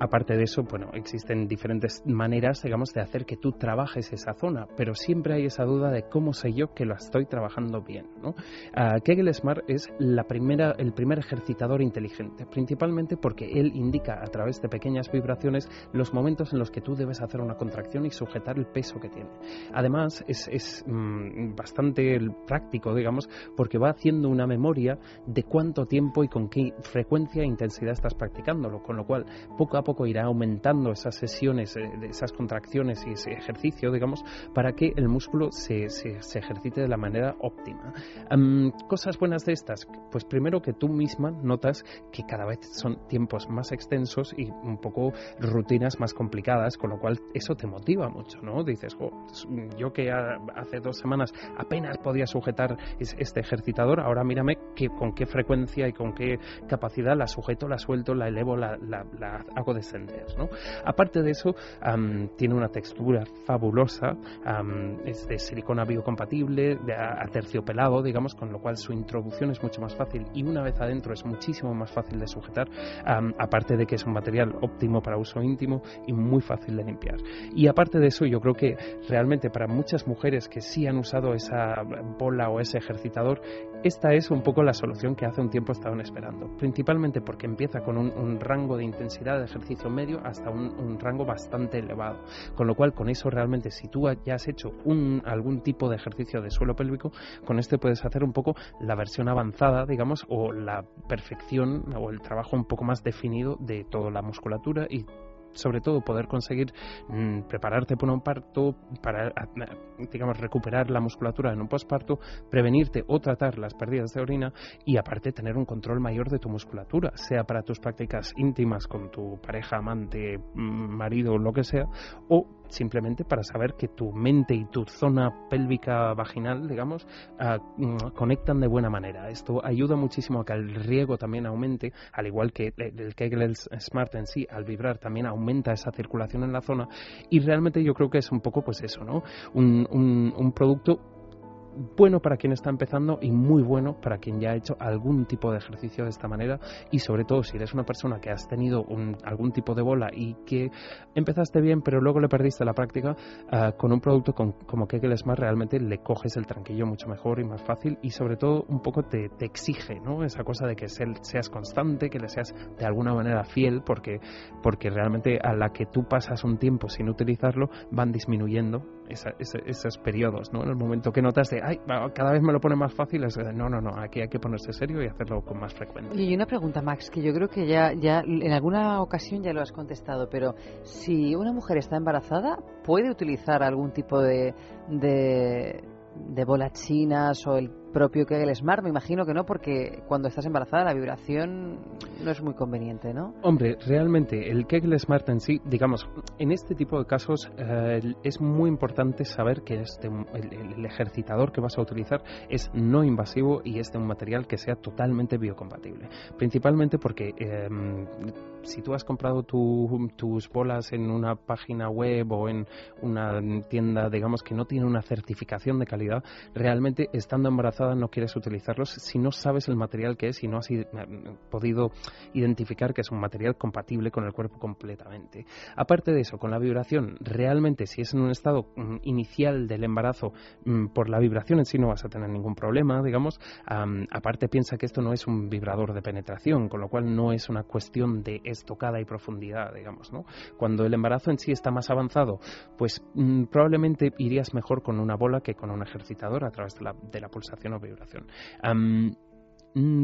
Speaker 2: aparte de eso, bueno, existen diferentes maneras, digamos, de hacer que tú trabajes esa zona, pero siempre hay esa duda de cómo sé yo que lo estoy trabajando bien. ¿no? Uh, Kegel Smart es la primera, el primer ejercitador inteligente, principalmente porque él indica a través de pequeñas vibraciones los momentos en los que tú debes hacer una contracción y sujetar el peso que tiene. Además, es, es mm, bastante práctico, digamos, porque va haciendo una memoria de cuánto tiempo y con qué frecuencia e intensidad estás practicándolo, con lo cual poco a poco irá aumentando esas sesiones, eh, esas contracciones y ese ejercicio, digamos, para que el músculo se, se, ejercite de la manera óptima. cosas buenas de estas, pues primero que tú misma notas que cada vez son tiempos más extensos y un poco rutinas más complicadas, con lo cual eso te motiva mucho, ¿no? Dices, yo que hace dos semanas apenas podía sujetar este ejercitador, ahora mírame que, con qué frecuencia y con qué capacidad la sujeto, la suelto, la elevo, la, hago descender. Aparte de eso, tiene una textura fabulosa, es de silicona biocompatible, de aterciopelado, digamos, con lo cual su introducción es mucho más fácil y una vez adentro es muchísimo más fácil de sujetar, aparte de que es un material óptimo para uso íntimo y muy fácil de limpiar. Y aparte de eso, yo creo que realmente para muchas mujeres que sí han usado esa bola o ese ejercitador, esta es un poco la solución que hace un tiempo estaban esperando. Principalmente porque empieza con un, rango de intensidad de ejercicio medio hasta un, rango bastante elevado. Con lo cual, con eso realmente, si tú ya has hecho un, algún tipo de ejercicio de suelo pélvico, con este puedes hacer un poco la versión avanzada, digamos, o la perfección o el trabajo un poco más definido de toda la musculatura y sobre todo poder conseguir mm, prepararte para un parto, para, digamos, recuperar la musculatura en un posparto, prevenirte o tratar las pérdidas de orina y aparte tener un control mayor de tu musculatura, sea para tus prácticas íntimas con tu pareja, amante, mm, marido, lo que sea, o simplemente para saber que tu mente y tu zona pélvica vaginal, digamos, mm, conectan de buena manera. Esto ayuda muchísimo a que el riego también aumente, al igual que el Kegel Smart en sí, al vibrar también aumenta esa circulación en la zona y realmente yo creo que es un poco pues eso, ¿no? un, un, un producto bueno para quien está empezando y muy bueno para quien ya ha hecho algún tipo de ejercicio de esta manera y sobre todo si eres una persona que has tenido algún tipo de bola y que empezaste bien pero luego le perdiste la práctica ah, con un producto como Kegel Smart realmente le coges el tranquillo mucho mejor y más fácil y sobre todo un poco te, exige ¿no? esa cosa de que seas constante que le seas de alguna manera fiel porque, porque realmente a la que tú pasas un tiempo sin utilizarlo van disminuyendo esos periodos ¿no? en el momento que notas de ay, cada vez me lo pone más fácil, es no, no, no, aquí hay que ponerse serio y hacerlo con más frecuencia.
Speaker 1: Y una pregunta, Max, que yo creo que ya, ya en alguna ocasión ya lo has contestado, pero si una mujer está embarazada, ¿puede utilizar algún tipo de, de, de bolas chinas o el propio que el Smart? Me imagino que no, porque cuando estás embarazada la vibración no es muy conveniente, ¿no?
Speaker 2: Hombre, realmente el Kegel Smart en sí, digamos, en este tipo de casos eh, es muy importante saber que este, el, ejercitador que vas a utilizar es no invasivo y es de un material que sea totalmente biocompatible. Principalmente porque em, si tú has comprado tus bolas en una página web o en una tienda, digamos, que no tiene una certificación de calidad, realmente estando embarazada no quieres utilizarlos si no sabes el material que es y no has i- podido identificar que es un material compatible con el cuerpo completamente. Aparte de eso, con la vibración, realmente si es en un estado mm, inicial del embarazo, mm, por la vibración en sí no vas a tener ningún problema, digamos. Am, aparte piensa que esto no es un vibrador de penetración, con lo cual no es una cuestión de estocada y profundidad, digamos, ¿no? Cuando el embarazo en sí está más avanzado, pues mm, probablemente irías mejor con una bola que con un ejercitador a través de la, de la pulsación o vibración. Am, Mm,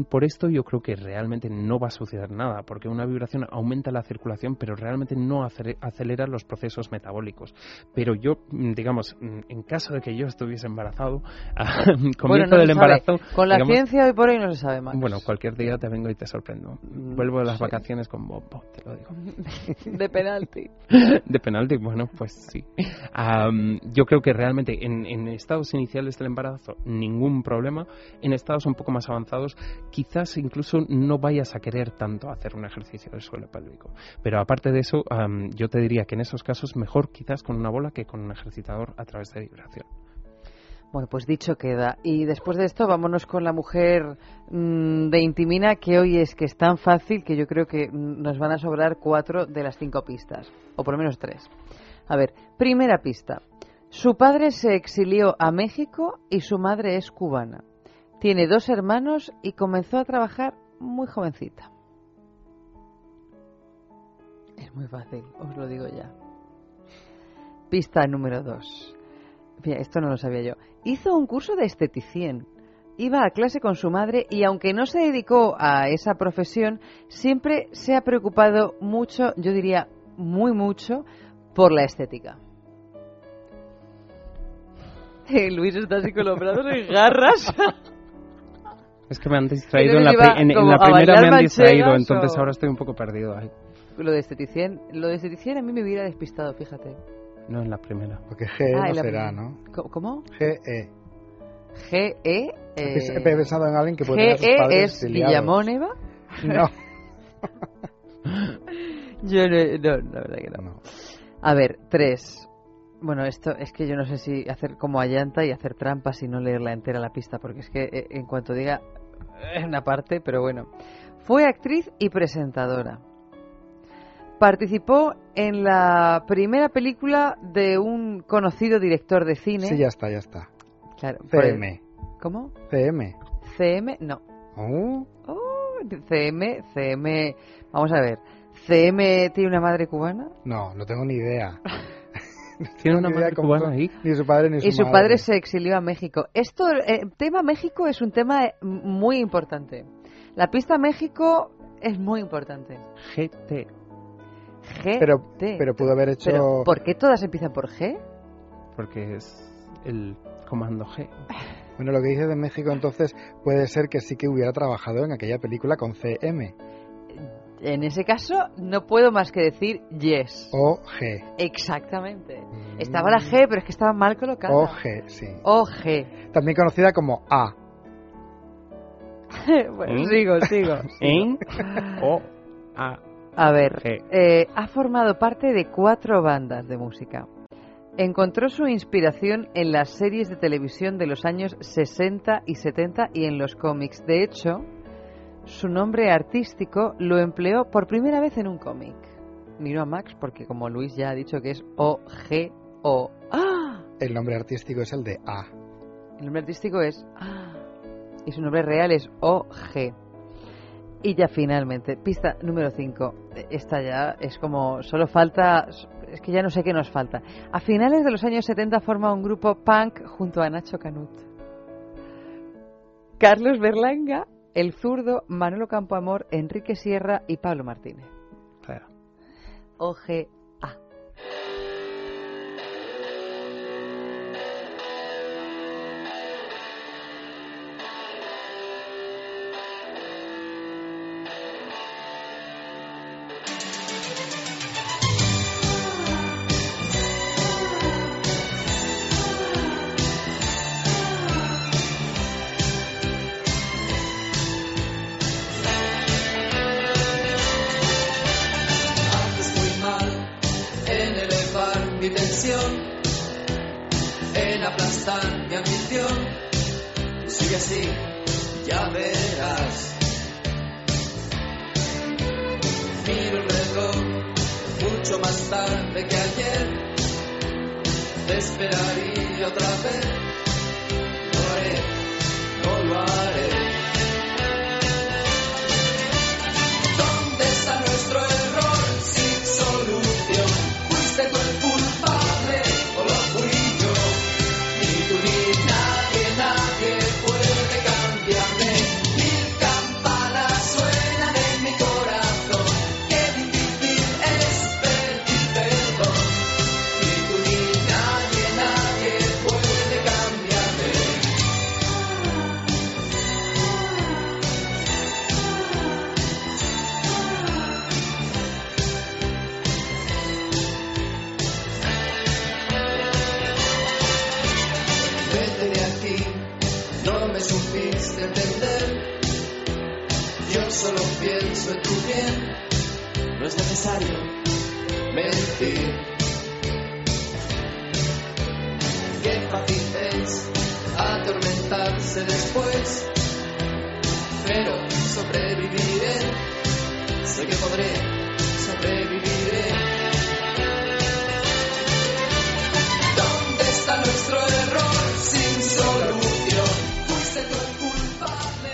Speaker 2: Por esto yo creo que realmente no va a suceder nada, porque una vibración aumenta la circulación, pero realmente no acele- acelera los procesos metabólicos. Pero yo, mm, digamos, mm, en caso de que yo estuviese embarazado,
Speaker 1: Bueno,
Speaker 2: comienzo
Speaker 1: no
Speaker 2: del
Speaker 1: sabe.
Speaker 2: embarazo...
Speaker 1: Con la
Speaker 2: digamos,
Speaker 1: ciencia hoy por hoy no se sabe más.
Speaker 2: Bueno, cualquier día te vengo y te sorprendo. Vuelvo de las
Speaker 1: sí.
Speaker 2: vacaciones con bombo, te lo digo.
Speaker 1: de penalti.
Speaker 2: De penalti, bueno, pues sí. Am, yo creo que realmente en, en estados iniciales del embarazo ningún problema. En estados un poco más avanzados, quizás incluso no vayas a querer tanto hacer un ejercicio del suelo pélvico. Pero aparte de eso, am, yo te diría que en esos casos mejor quizás con una bola que con un ejercitador a través de vibración.
Speaker 1: Bueno, pues dicho queda. Y después de esto, vámonos con la mujer mm, de Intimina, que hoy es que es tan fácil que yo creo que mm, nos van a sobrar cuatro de las cinco pistas, o por lo menos tres. A ver, primera pista. Su padre se exilió a México y su madre es cubana. Tiene dos hermanos y comenzó a trabajar muy jovencita. Es muy fácil, os lo digo ya. Pista número dos. Mira, esto no lo sabía yo. Hizo un curso de esteticien. Iba a clase con su madre y aunque no se dedicó a esa profesión, siempre se ha preocupado mucho, yo diría muy mucho, por la estética. Luis está así con los brazos en garras.
Speaker 2: Es que me han distraído en la, en, en la primera me han distraído, entonces
Speaker 1: o-
Speaker 2: ahora estoy un poco perdido. Ay,
Speaker 1: Lo de esteticien, lo de esteticien a mí me hubiera despistado, fíjate.
Speaker 2: no en la primera.
Speaker 3: Porque GE
Speaker 1: Ah,
Speaker 3: no será,
Speaker 1: primera.
Speaker 3: ¿no?
Speaker 1: ¿Cómo-.
Speaker 3: GE.
Speaker 1: G E
Speaker 3: He pensado en alguien que puede
Speaker 1: GE es. Guillamón Eva.
Speaker 3: No.
Speaker 1: Yo no, no, la verdad que no. A ver, tres. Bueno, esto es que yo no sé si hacer como a llanta y hacer trampas y no leerla entera la pista, porque es que eh, en cuanto diga eh, una parte, pero bueno. Fue actriz y presentadora. Participó en la primera película de un conocido director de cine.
Speaker 3: Sí, ya está, ya está.
Speaker 1: Claro, por
Speaker 3: CM.
Speaker 1: ¿Cómo?
Speaker 3: CM.
Speaker 1: CM, no.
Speaker 3: Oh,
Speaker 1: Oh, CM, CM. Vamos a ver. ¿CM tiene una madre cubana?
Speaker 3: No, no tengo ni idea.
Speaker 2: ¿Tiene una madre cubana ahí?
Speaker 3: Ni su padre ni su
Speaker 1: y su
Speaker 3: madre.
Speaker 1: padre se exilió a México. Esto, el tema México es un tema eh, muy importante. La pista México es muy importante.
Speaker 2: GT.
Speaker 1: G.
Speaker 3: Pero,
Speaker 1: T.
Speaker 3: pero pudo haber hecho...
Speaker 1: Pero, ¿Por qué todas empiezan por G?
Speaker 2: Porque es el comando G.
Speaker 3: Bueno, lo que dices de México entonces puede ser que sí que hubiera trabajado en aquella película con CM
Speaker 1: En ese caso, no puedo más que decir yes.
Speaker 3: o G.
Speaker 1: Exactamente. Estaba la G, pero es que estaba mal colocada.
Speaker 3: O G, sí.
Speaker 1: O G.
Speaker 3: También conocida como A.
Speaker 1: bueno,
Speaker 2: ¿Mm?
Speaker 1: sigo, sigo.
Speaker 2: En o a
Speaker 1: A ver, eh, ha formado parte de cuatro bandas de música. Encontró su inspiración en las series de televisión de los años 60 y 70 y en los cómics. De hecho, su nombre artístico lo empleó por primera vez en un cómic. Miro a Max porque como Luis ya ha dicho que es O-G-O. ¡Ah!
Speaker 3: El nombre artístico es el de A.
Speaker 1: El nombre artístico es ¡Ah! Y su nombre real es O-G. Y ya finalmente, pista número 5. Esta ya es como, solo falta, es que ya no sé qué nos falta. A finales de los años 70 forma un grupo punk junto a Nacho Canut. Carlos Berlanga, El Zurdo, Manolo Campoamor, Enrique Sierra y Pablo Martínez.
Speaker 2: Claro.
Speaker 1: OG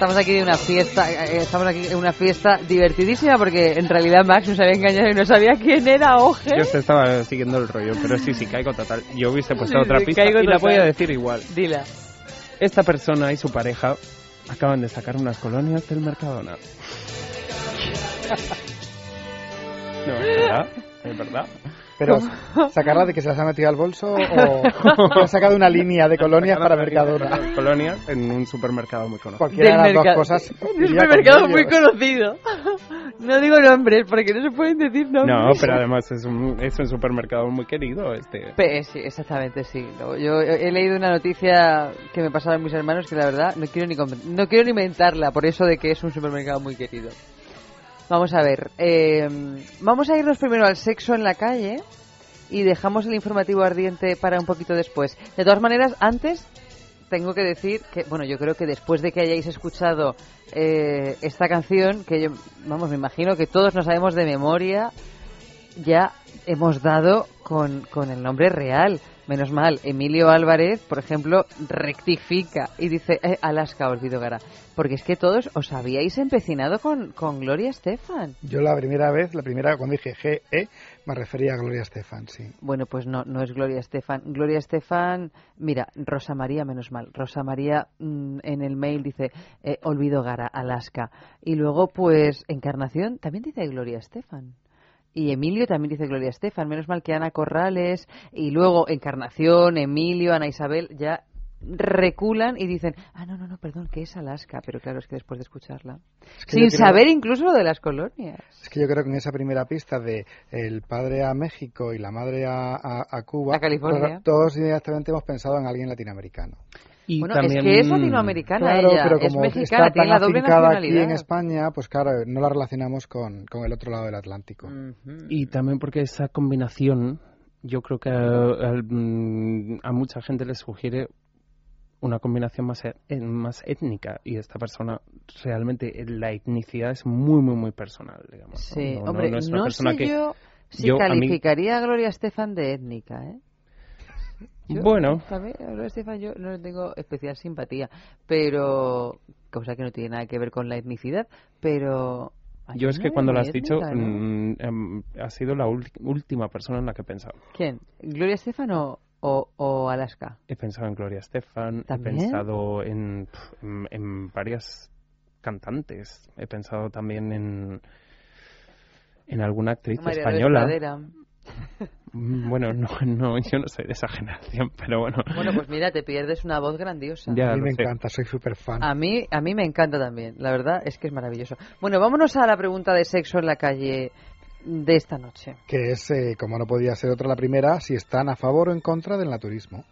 Speaker 1: Estamos aquí de una fiesta, eh, estamos aquí en una fiesta divertidísima porque en realidad Max nos había engañado y no sabía quién era Oje.
Speaker 2: Yo te estaba siguiendo el rollo, pero sí, sí, caigo total. Yo hubiese puesto otra
Speaker 1: sí,
Speaker 2: pista y
Speaker 1: caigo
Speaker 2: la voy a
Speaker 1: total.
Speaker 2: decir igual.
Speaker 1: Dila.
Speaker 2: Esta persona y su pareja acaban de sacar unas colonias del Mercadona. No, es verdad, es verdad.
Speaker 3: Pero, ¿sacarla de que se las ha metido al bolso o ha sacado una línea de colonias para Mercadona?
Speaker 2: Colonias en un supermercado muy conocido.
Speaker 3: Cualquiera de las dos cosas.
Speaker 1: Un supermercado muy conocido. No digo nombres porque no se pueden decir nombres.
Speaker 2: No, pero además es un, es un supermercado muy querido este.
Speaker 1: Pe- sí, exactamente, sí. Yo he leído una noticia que me pasaron mis hermanos que la verdad no quiero ni no quiero ni inventarla por eso de que es un supermercado muy querido. Vamos a ver, eh, vamos a irnos primero al sexo en la calle y dejamos el informativo ardiente para un poquito después. De todas maneras, antes tengo que decir que, bueno, yo creo que después de que hayáis escuchado eh, esta canción, que yo, vamos, me imagino que todos nos sabemos de memoria, ya hemos dado con, con el nombre real. Menos mal, Emilio Álvarez, por ejemplo, rectifica y dice eh, Alaska Olvido Gara. Porque es que todos os habíais empecinado con, con Gloria Estefan.
Speaker 3: Yo la primera vez, la primera, cuando dije GE, me refería a Gloria Estefan, sí.
Speaker 1: Bueno, pues no, no es Gloria Estefan. Gloria Estefan, mira, Rosa María, menos mal. Rosa María mm, en el mail dice eh, Olvido Gara, Alaska. Y luego, pues, Encarnación también dice Gloria Estefan. Y Emilio también dice Gloria Estefan. Menos mal que Ana Corrales y luego Encarnación, Emilio, Ana Isabel ya reculan y dicen, ah, no, no, no, perdón, que es Alaska. Pero claro, es que después de escucharla,
Speaker 3: que
Speaker 1: sin
Speaker 3: creo-
Speaker 1: saber incluso lo de las colonias.
Speaker 3: Es que yo creo que en esa primera pista de el padre a México y la madre a, a- a Cuba,
Speaker 1: A California.
Speaker 3: todos inmediatamente hemos pensado en alguien latinoamericano.
Speaker 2: Y
Speaker 1: Bueno,
Speaker 2: también-
Speaker 1: es que es latinoamericana
Speaker 3: Claro,
Speaker 1: ella,
Speaker 3: pero
Speaker 1: es mexicana,
Speaker 3: está
Speaker 1: tiene
Speaker 3: tan
Speaker 1: la doble
Speaker 3: afincada aquí
Speaker 1: nacionalidad.
Speaker 3: en España, pues claro, no la relacionamos con, con el otro lado del Atlántico.
Speaker 2: Y también porque esa combinación, yo creo que a, mm, a mucha gente le sugiere una combinación más, e- más étnica y esta persona realmente eh, la etnicidad es muy muy muy personal digamos ¿no?
Speaker 1: Sí,
Speaker 2: No-
Speaker 1: hombre,
Speaker 2: no
Speaker 1: no,
Speaker 2: es una persona
Speaker 1: sé
Speaker 2: que
Speaker 1: yo si
Speaker 2: yo, a mí-
Speaker 1: calificaría a Gloria Estefan de étnica, ¿eh? Yo,
Speaker 2: Bueno.
Speaker 1: también a Gloria Estefan yo no le tengo especial simpatía, pero cosa que no tiene nada que ver con la etnicidad, pero
Speaker 2: yo es que cuando lo has dicho mm, em, ha sido la última persona en la que he pensado
Speaker 1: ¿Quién? ¿Gloria Estefan o, o, o Alaska?
Speaker 2: he pensado en Gloria Estefan he pensado en, en, en varias cantantes he pensado también en en alguna actriz
Speaker 1: María
Speaker 2: española Bueno, no, no, yo no soy de esa generación, pero bueno.
Speaker 1: Bueno, pues mira, te pierdes una voz grandiosa.
Speaker 2: Ya
Speaker 3: a mí me
Speaker 2: sé.
Speaker 3: encanta, soy súper fan.
Speaker 1: A mí, a mí me encanta también. La verdad es que es maravilloso. Bueno, vámonos a la pregunta de sexo en la calle de esta noche.
Speaker 3: Que es, eh, como no podía ser otra la primera, si están a favor o en contra del naturismo.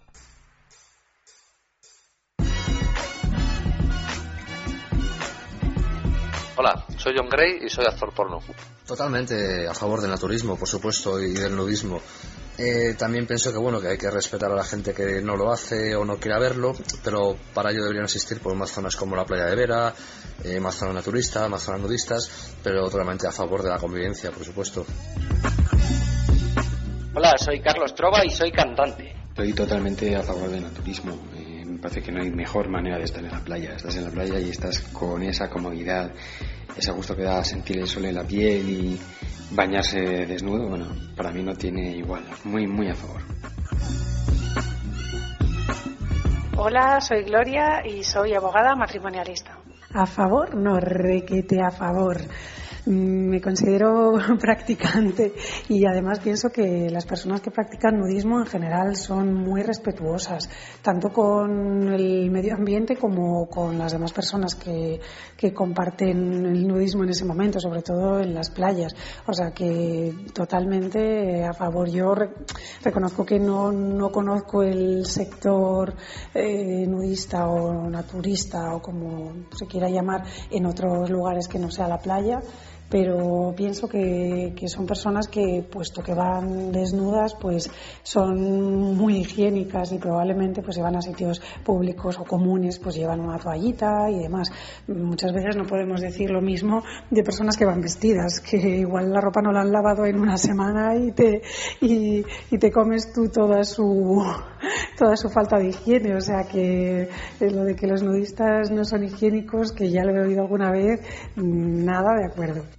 Speaker 14: Hola, soy soy John Gray y soy actor porno.
Speaker 15: Totalmente a favor del naturismo, por supuesto, y del nudismo. Eh, también pienso que bueno que hay que respetar a la gente que no lo hace o no quiera verlo, pero para ello deberían existir por más zonas como la playa de Vera, eh, más zonas naturistas, más zonas nudistas, pero totalmente a favor de la convivencia, por supuesto.
Speaker 16: Hola, soy Carlos Trova y soy cantante.
Speaker 17: Estoy totalmente a favor del naturismo. Me parece que no hay mejor manera de estar en la playa. Estás en la playa y estás con esa comodidad, ese gusto que da sentir el sol en la piel y bañarse desnudo. Bueno, para mí no tiene igual. Muy, muy a favor.
Speaker 18: Hola, soy Gloria y soy abogada matrimonialista.
Speaker 19: A favor, no requete a favor. Mm, Me considero practicante y además pienso que las personas que practican nudismo en general son muy respetuosas, tanto con el medio ambiente como con las demás personas que, que comparten el nudismo en ese momento, sobre todo en las playas. O sea que totalmente a favor. Yo re- reconozco que no, no conozco el sector eh, nudista o naturista o como se quiera llamar en otros lugares que no sea la playa pero pienso que, que son personas que, puesto que van desnudas, pues son muy higiénicas y probablemente pues si van a sitios públicos o comunes, pues llevan una toallita y demás. Muchas veces no podemos decir lo mismo de personas que van vestidas, que igual la ropa no la han lavado en una semana y te, y, y te comes tú toda su, toda su falta de higiene. O sea que eh, lo de que los nudistas no son higiénicos, que ya lo he oído alguna vez, mm, nada de acuerdo.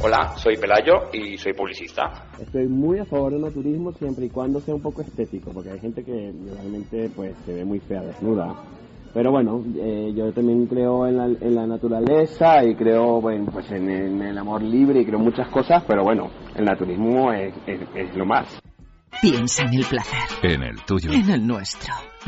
Speaker 20: Hola, soy Pelayo y soy publicista.
Speaker 21: Estoy muy a favor del naturismo siempre y cuando sea un poco estético, porque hay gente que realmente pues se ve muy fea desnuda. Pero bueno, eh, yo también creo en la, en la naturaleza y creo bueno, pues en, en el amor libre y creo muchas cosas, pero bueno, el naturismo es, es- es lo más.
Speaker 22: Piensa en el placer,
Speaker 23: En el tuyo.
Speaker 22: en el nuestro,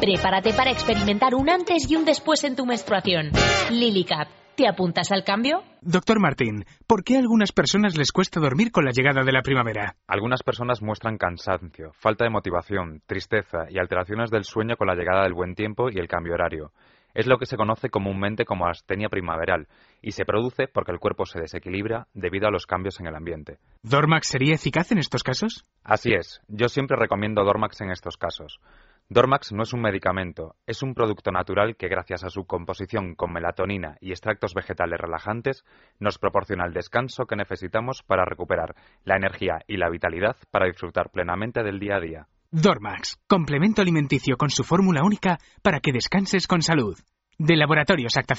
Speaker 24: Prepárate para experimentar un antes y un después en tu menstruación. Lily Cap, ¿te apuntas al cambio?
Speaker 25: Doctor Martín, ¿por qué a algunas personas les cuesta dormir con la llegada de la primavera?
Speaker 26: Algunas personas muestran cansancio, falta de motivación, tristeza y alteraciones del sueño con la llegada del buen tiempo y el cambio horario. Es lo que se conoce comúnmente como astenia primaveral y se produce porque el cuerpo se desequilibra debido a los cambios en el ambiente.
Speaker 25: ¿Dormax sería eficaz en estos casos?
Speaker 26: Así es, yo siempre recomiendo Dormax en estos casos. Dormax no es un medicamento, es un producto natural que gracias a su composición con melatonina y extractos vegetales relajantes nos proporciona el descanso que necesitamos para recuperar la energía y la vitalidad para disfrutar plenamente del día a día.
Speaker 25: Dormax, complemento alimenticio con su fórmula única para que descanses con salud. De Laboratorios Acta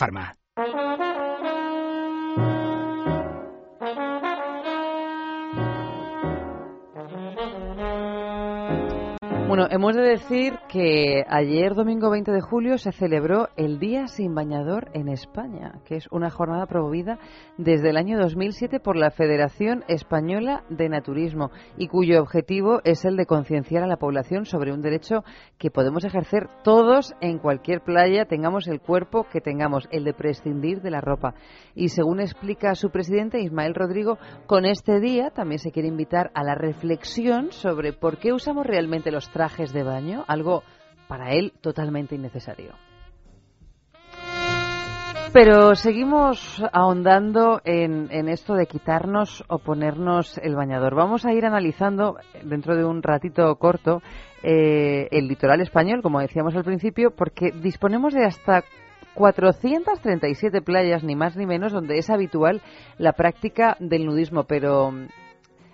Speaker 1: Bueno, hemos de decir que ayer, domingo 20 de julio, se celebró el Día Sin Bañador en España, que es una jornada promovida desde el año 2007 por la Federación Española de Naturismo y cuyo objetivo es el de concienciar a la población sobre un derecho que podemos ejercer todos en cualquier playa, tengamos el cuerpo que tengamos, el de prescindir de la ropa. Y según explica su presidente, Ismael Rodrigo, con este día también se quiere invitar a la reflexión sobre por qué usamos realmente los trajes de baño, algo para él totalmente innecesario. Pero seguimos ahondando en, esto de quitarnos o ponernos el bañador. Vamos a ir analizando dentro de un ratito corto eh, el litoral español, como decíamos al principio, porque disponemos de hasta 437 playas, ni más ni menos, donde es habitual la práctica del nudismo. Pero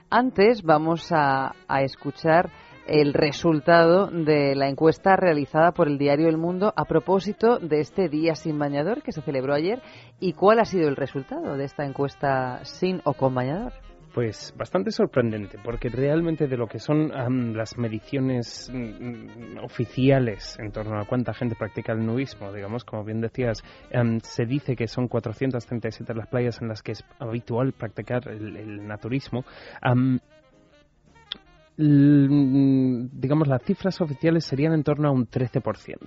Speaker 1: antes vamos a, a escuchar el resultado de la encuesta realizada por el diario El Mundo a propósito de este Día sin bañador que se celebró ayer. ¿Y cuál ha sido el resultado de esta encuesta sin o con bañador?
Speaker 2: Pues bastante sorprendente, porque realmente de lo que son am, las mediciones mm, oficiales en torno a cuánta gente practica el nudismo, digamos, como bien decías, am, se dice que son 437 las playas en las que es habitual practicar el, el naturismo. L- digamos, las cifras oficiales serían en torno a un 13%,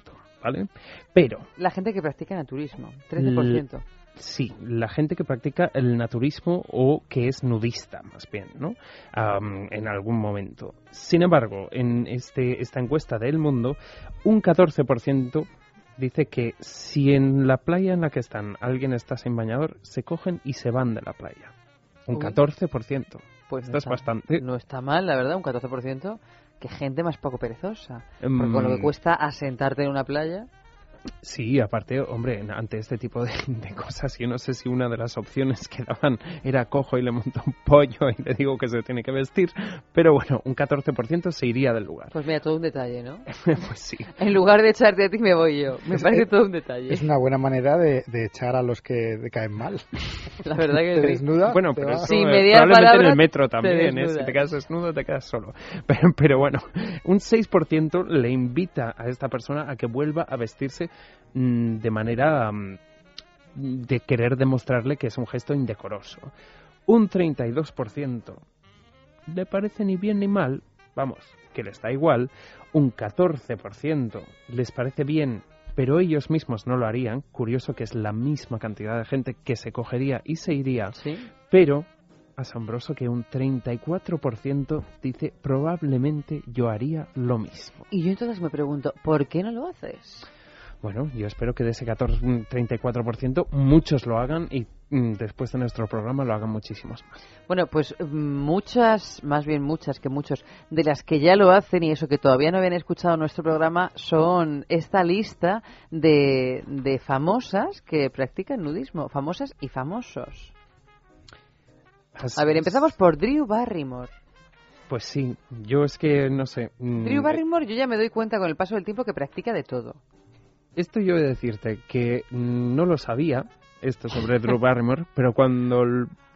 Speaker 2: ¿vale? Pero
Speaker 1: La gente que practica naturismo, 13%.
Speaker 2: Sí, la gente que practica el naturismo o que es nudista, más bien, ¿no? Am, en algún momento. Sin embargo, en este, esta encuesta de El Mundo, un 14% dice que si en la playa en la que están alguien está sin bañador, se cogen y se van de la playa. Un
Speaker 1: Uy.
Speaker 2: 14%.
Speaker 1: Pues no
Speaker 2: es
Speaker 1: está-
Speaker 2: bastante.
Speaker 1: No está mal, la verdad, un 14%. Que gente más poco perezosa.
Speaker 2: Mm.
Speaker 1: Porque con lo que cuesta asentarte en una playa.
Speaker 2: Sí, aparte, hombre, ante este tipo de, de cosas, yo no sé si una de las opciones que daban era cojo y le monto un pollo y le digo que se tiene que vestir, pero bueno, un 14% se iría del lugar.
Speaker 1: Pues mira, todo un detalle, ¿no?
Speaker 2: pues sí.
Speaker 1: En lugar de echarte a ti, me voy yo. Me
Speaker 3: Es-
Speaker 1: parece
Speaker 3: es-
Speaker 1: todo un detalle.
Speaker 3: Es una buena manera de, de echar a los que te caen mal.
Speaker 1: La verdad que
Speaker 3: te
Speaker 1: sí.
Speaker 3: desnuda.
Speaker 2: Bueno,
Speaker 3: te
Speaker 2: pero eso, eh, probablemente en el metro también, ¿eh? Si te quedas desnudo, te quedas solo. Pero, pero bueno, un 6% le invita a esta persona a que vuelva a vestirse de manera mm, de querer demostrarle que es un gesto indecoroso. Un 32% le parece ni bien ni mal, vamos, que les da igual. Un 14% les parece bien, pero ellos mismos no lo harían. Curioso que es la misma cantidad de gente que se cogería y se iría. Pero asombroso que un 34% dice probablemente yo haría lo mismo.
Speaker 1: Y yo entonces me pregunto, ¿por qué no lo haces?
Speaker 2: Bueno, yo espero que de ese 14, mm, 34% muchos lo hagan y mm, después de nuestro programa lo hagan muchísimos más.
Speaker 1: Bueno, pues mm, muchas, más bien muchas que muchos, de las que ya lo hacen y eso que todavía no habían escuchado nuestro programa son esta lista de, de famosas que practican nudismo, famosas y famosos. A ver, empezamos por Drew Barrymore.
Speaker 2: Pues sí, yo es que no sé. mm,
Speaker 1: Drew Barrymore yo ya me doy cuenta con el paso del tiempo que practica de todo.
Speaker 2: Esto yo he de decirte que no lo sabía, esto sobre Drew Barrymore, pero cuando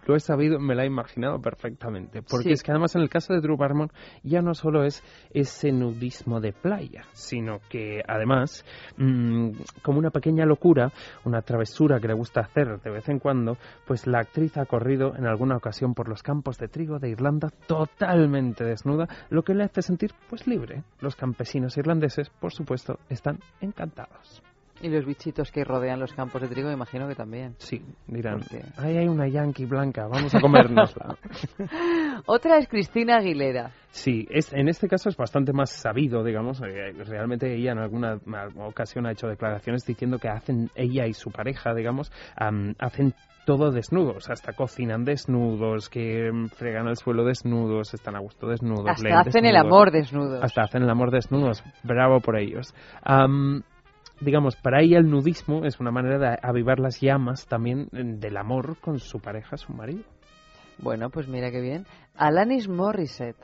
Speaker 2: lo he sabido me la he imaginado perfectamente. Porque
Speaker 1: Sí.
Speaker 2: es que además en el caso de Drew Barrymore ya no solo es ese nudismo de playa, sino que además, mm, como una pequeña locura, una travesura que le gusta hacer de vez en cuando, pues la actriz ha corrido en alguna ocasión por los campos de trigo de Irlanda totalmente desnuda, lo que le hace sentir pues libre. Los campesinos irlandeses, por supuesto, están encantados.
Speaker 1: Y los bichitos que rodean los campos de trigo, me imagino que también.
Speaker 2: Sí, dirán,
Speaker 1: Porque-
Speaker 2: ahí hay una yankee blanca, vamos a comérnosla.
Speaker 1: Otra es Cristina Aguilera.
Speaker 2: Sí, es, en este caso es bastante más sabido, digamos. eh, realmente ella en alguna ocasión ha hecho declaraciones diciendo que hacen ella y su pareja, digamos, am, hacen todo desnudos, hasta cocinan desnudos, que mm, fregan el suelo desnudos, están a gusto desnudos.
Speaker 1: Hasta
Speaker 2: leen
Speaker 1: hacen el
Speaker 2: desnudos.
Speaker 1: amor desnudos.
Speaker 2: Hasta hacen el amor desnudos. Bravo por ellos. Am, digamos, para ella el nudismo es una manera de avivar las llamas también del amor con su pareja, su marido.
Speaker 1: Bueno, pues mira qué bien. Alanis Morissette.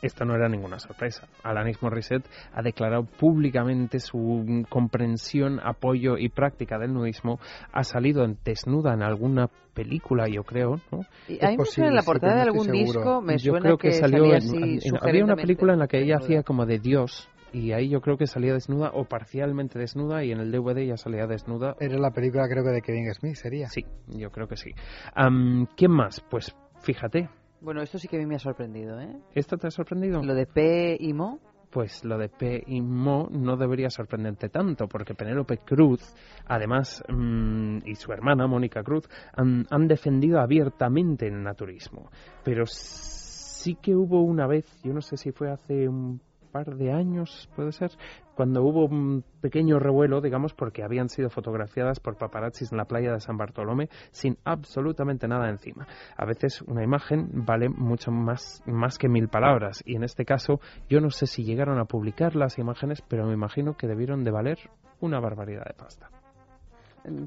Speaker 2: Esto no era ninguna sorpresa. Alanis Morissette ha declarado públicamente su comprensión, apoyo y práctica del nudismo. Ha salido desnuda en alguna película, yo creo, ¿no?
Speaker 1: Y a mí me suena en la portada de algún disco, me
Speaker 2: yo
Speaker 1: suena
Speaker 2: creo que, salió
Speaker 1: salía
Speaker 2: en-
Speaker 1: así
Speaker 2: en- había una película en la que ella hacía como de Dios y ahí yo creo que salía desnuda o parcialmente desnuda y en el DVD ya salía desnuda.
Speaker 3: Era la película creo que de Kevin Smith, sería.
Speaker 2: Sí, yo creo que sí. Am, ¿Quién más? Pues fíjate,
Speaker 1: Bueno, esto sí que a mí me ha sorprendido, ¿eh?
Speaker 2: ¿esto te ha sorprendido?
Speaker 1: Lo de P y Mo.
Speaker 2: Pues lo de P y Mo no debería sorprenderte tanto, porque Penélope Cruz, además, mm, y su hermana Mónica Cruz, han, han defendido abiertamente el naturismo. Pero sí que hubo una vez, yo no sé si fue hace un par de años, puede ser, cuando hubo un pequeño revuelo, digamos, porque habían sido fotografiadas por paparazzis en la playa de San Bartolomé sin absolutamente nada encima. A veces una imagen vale mucho más, más que mil palabras y en este caso yo no sé si llegaron a publicar las imágenes, pero me imagino que debieron de valer una barbaridad de pasta.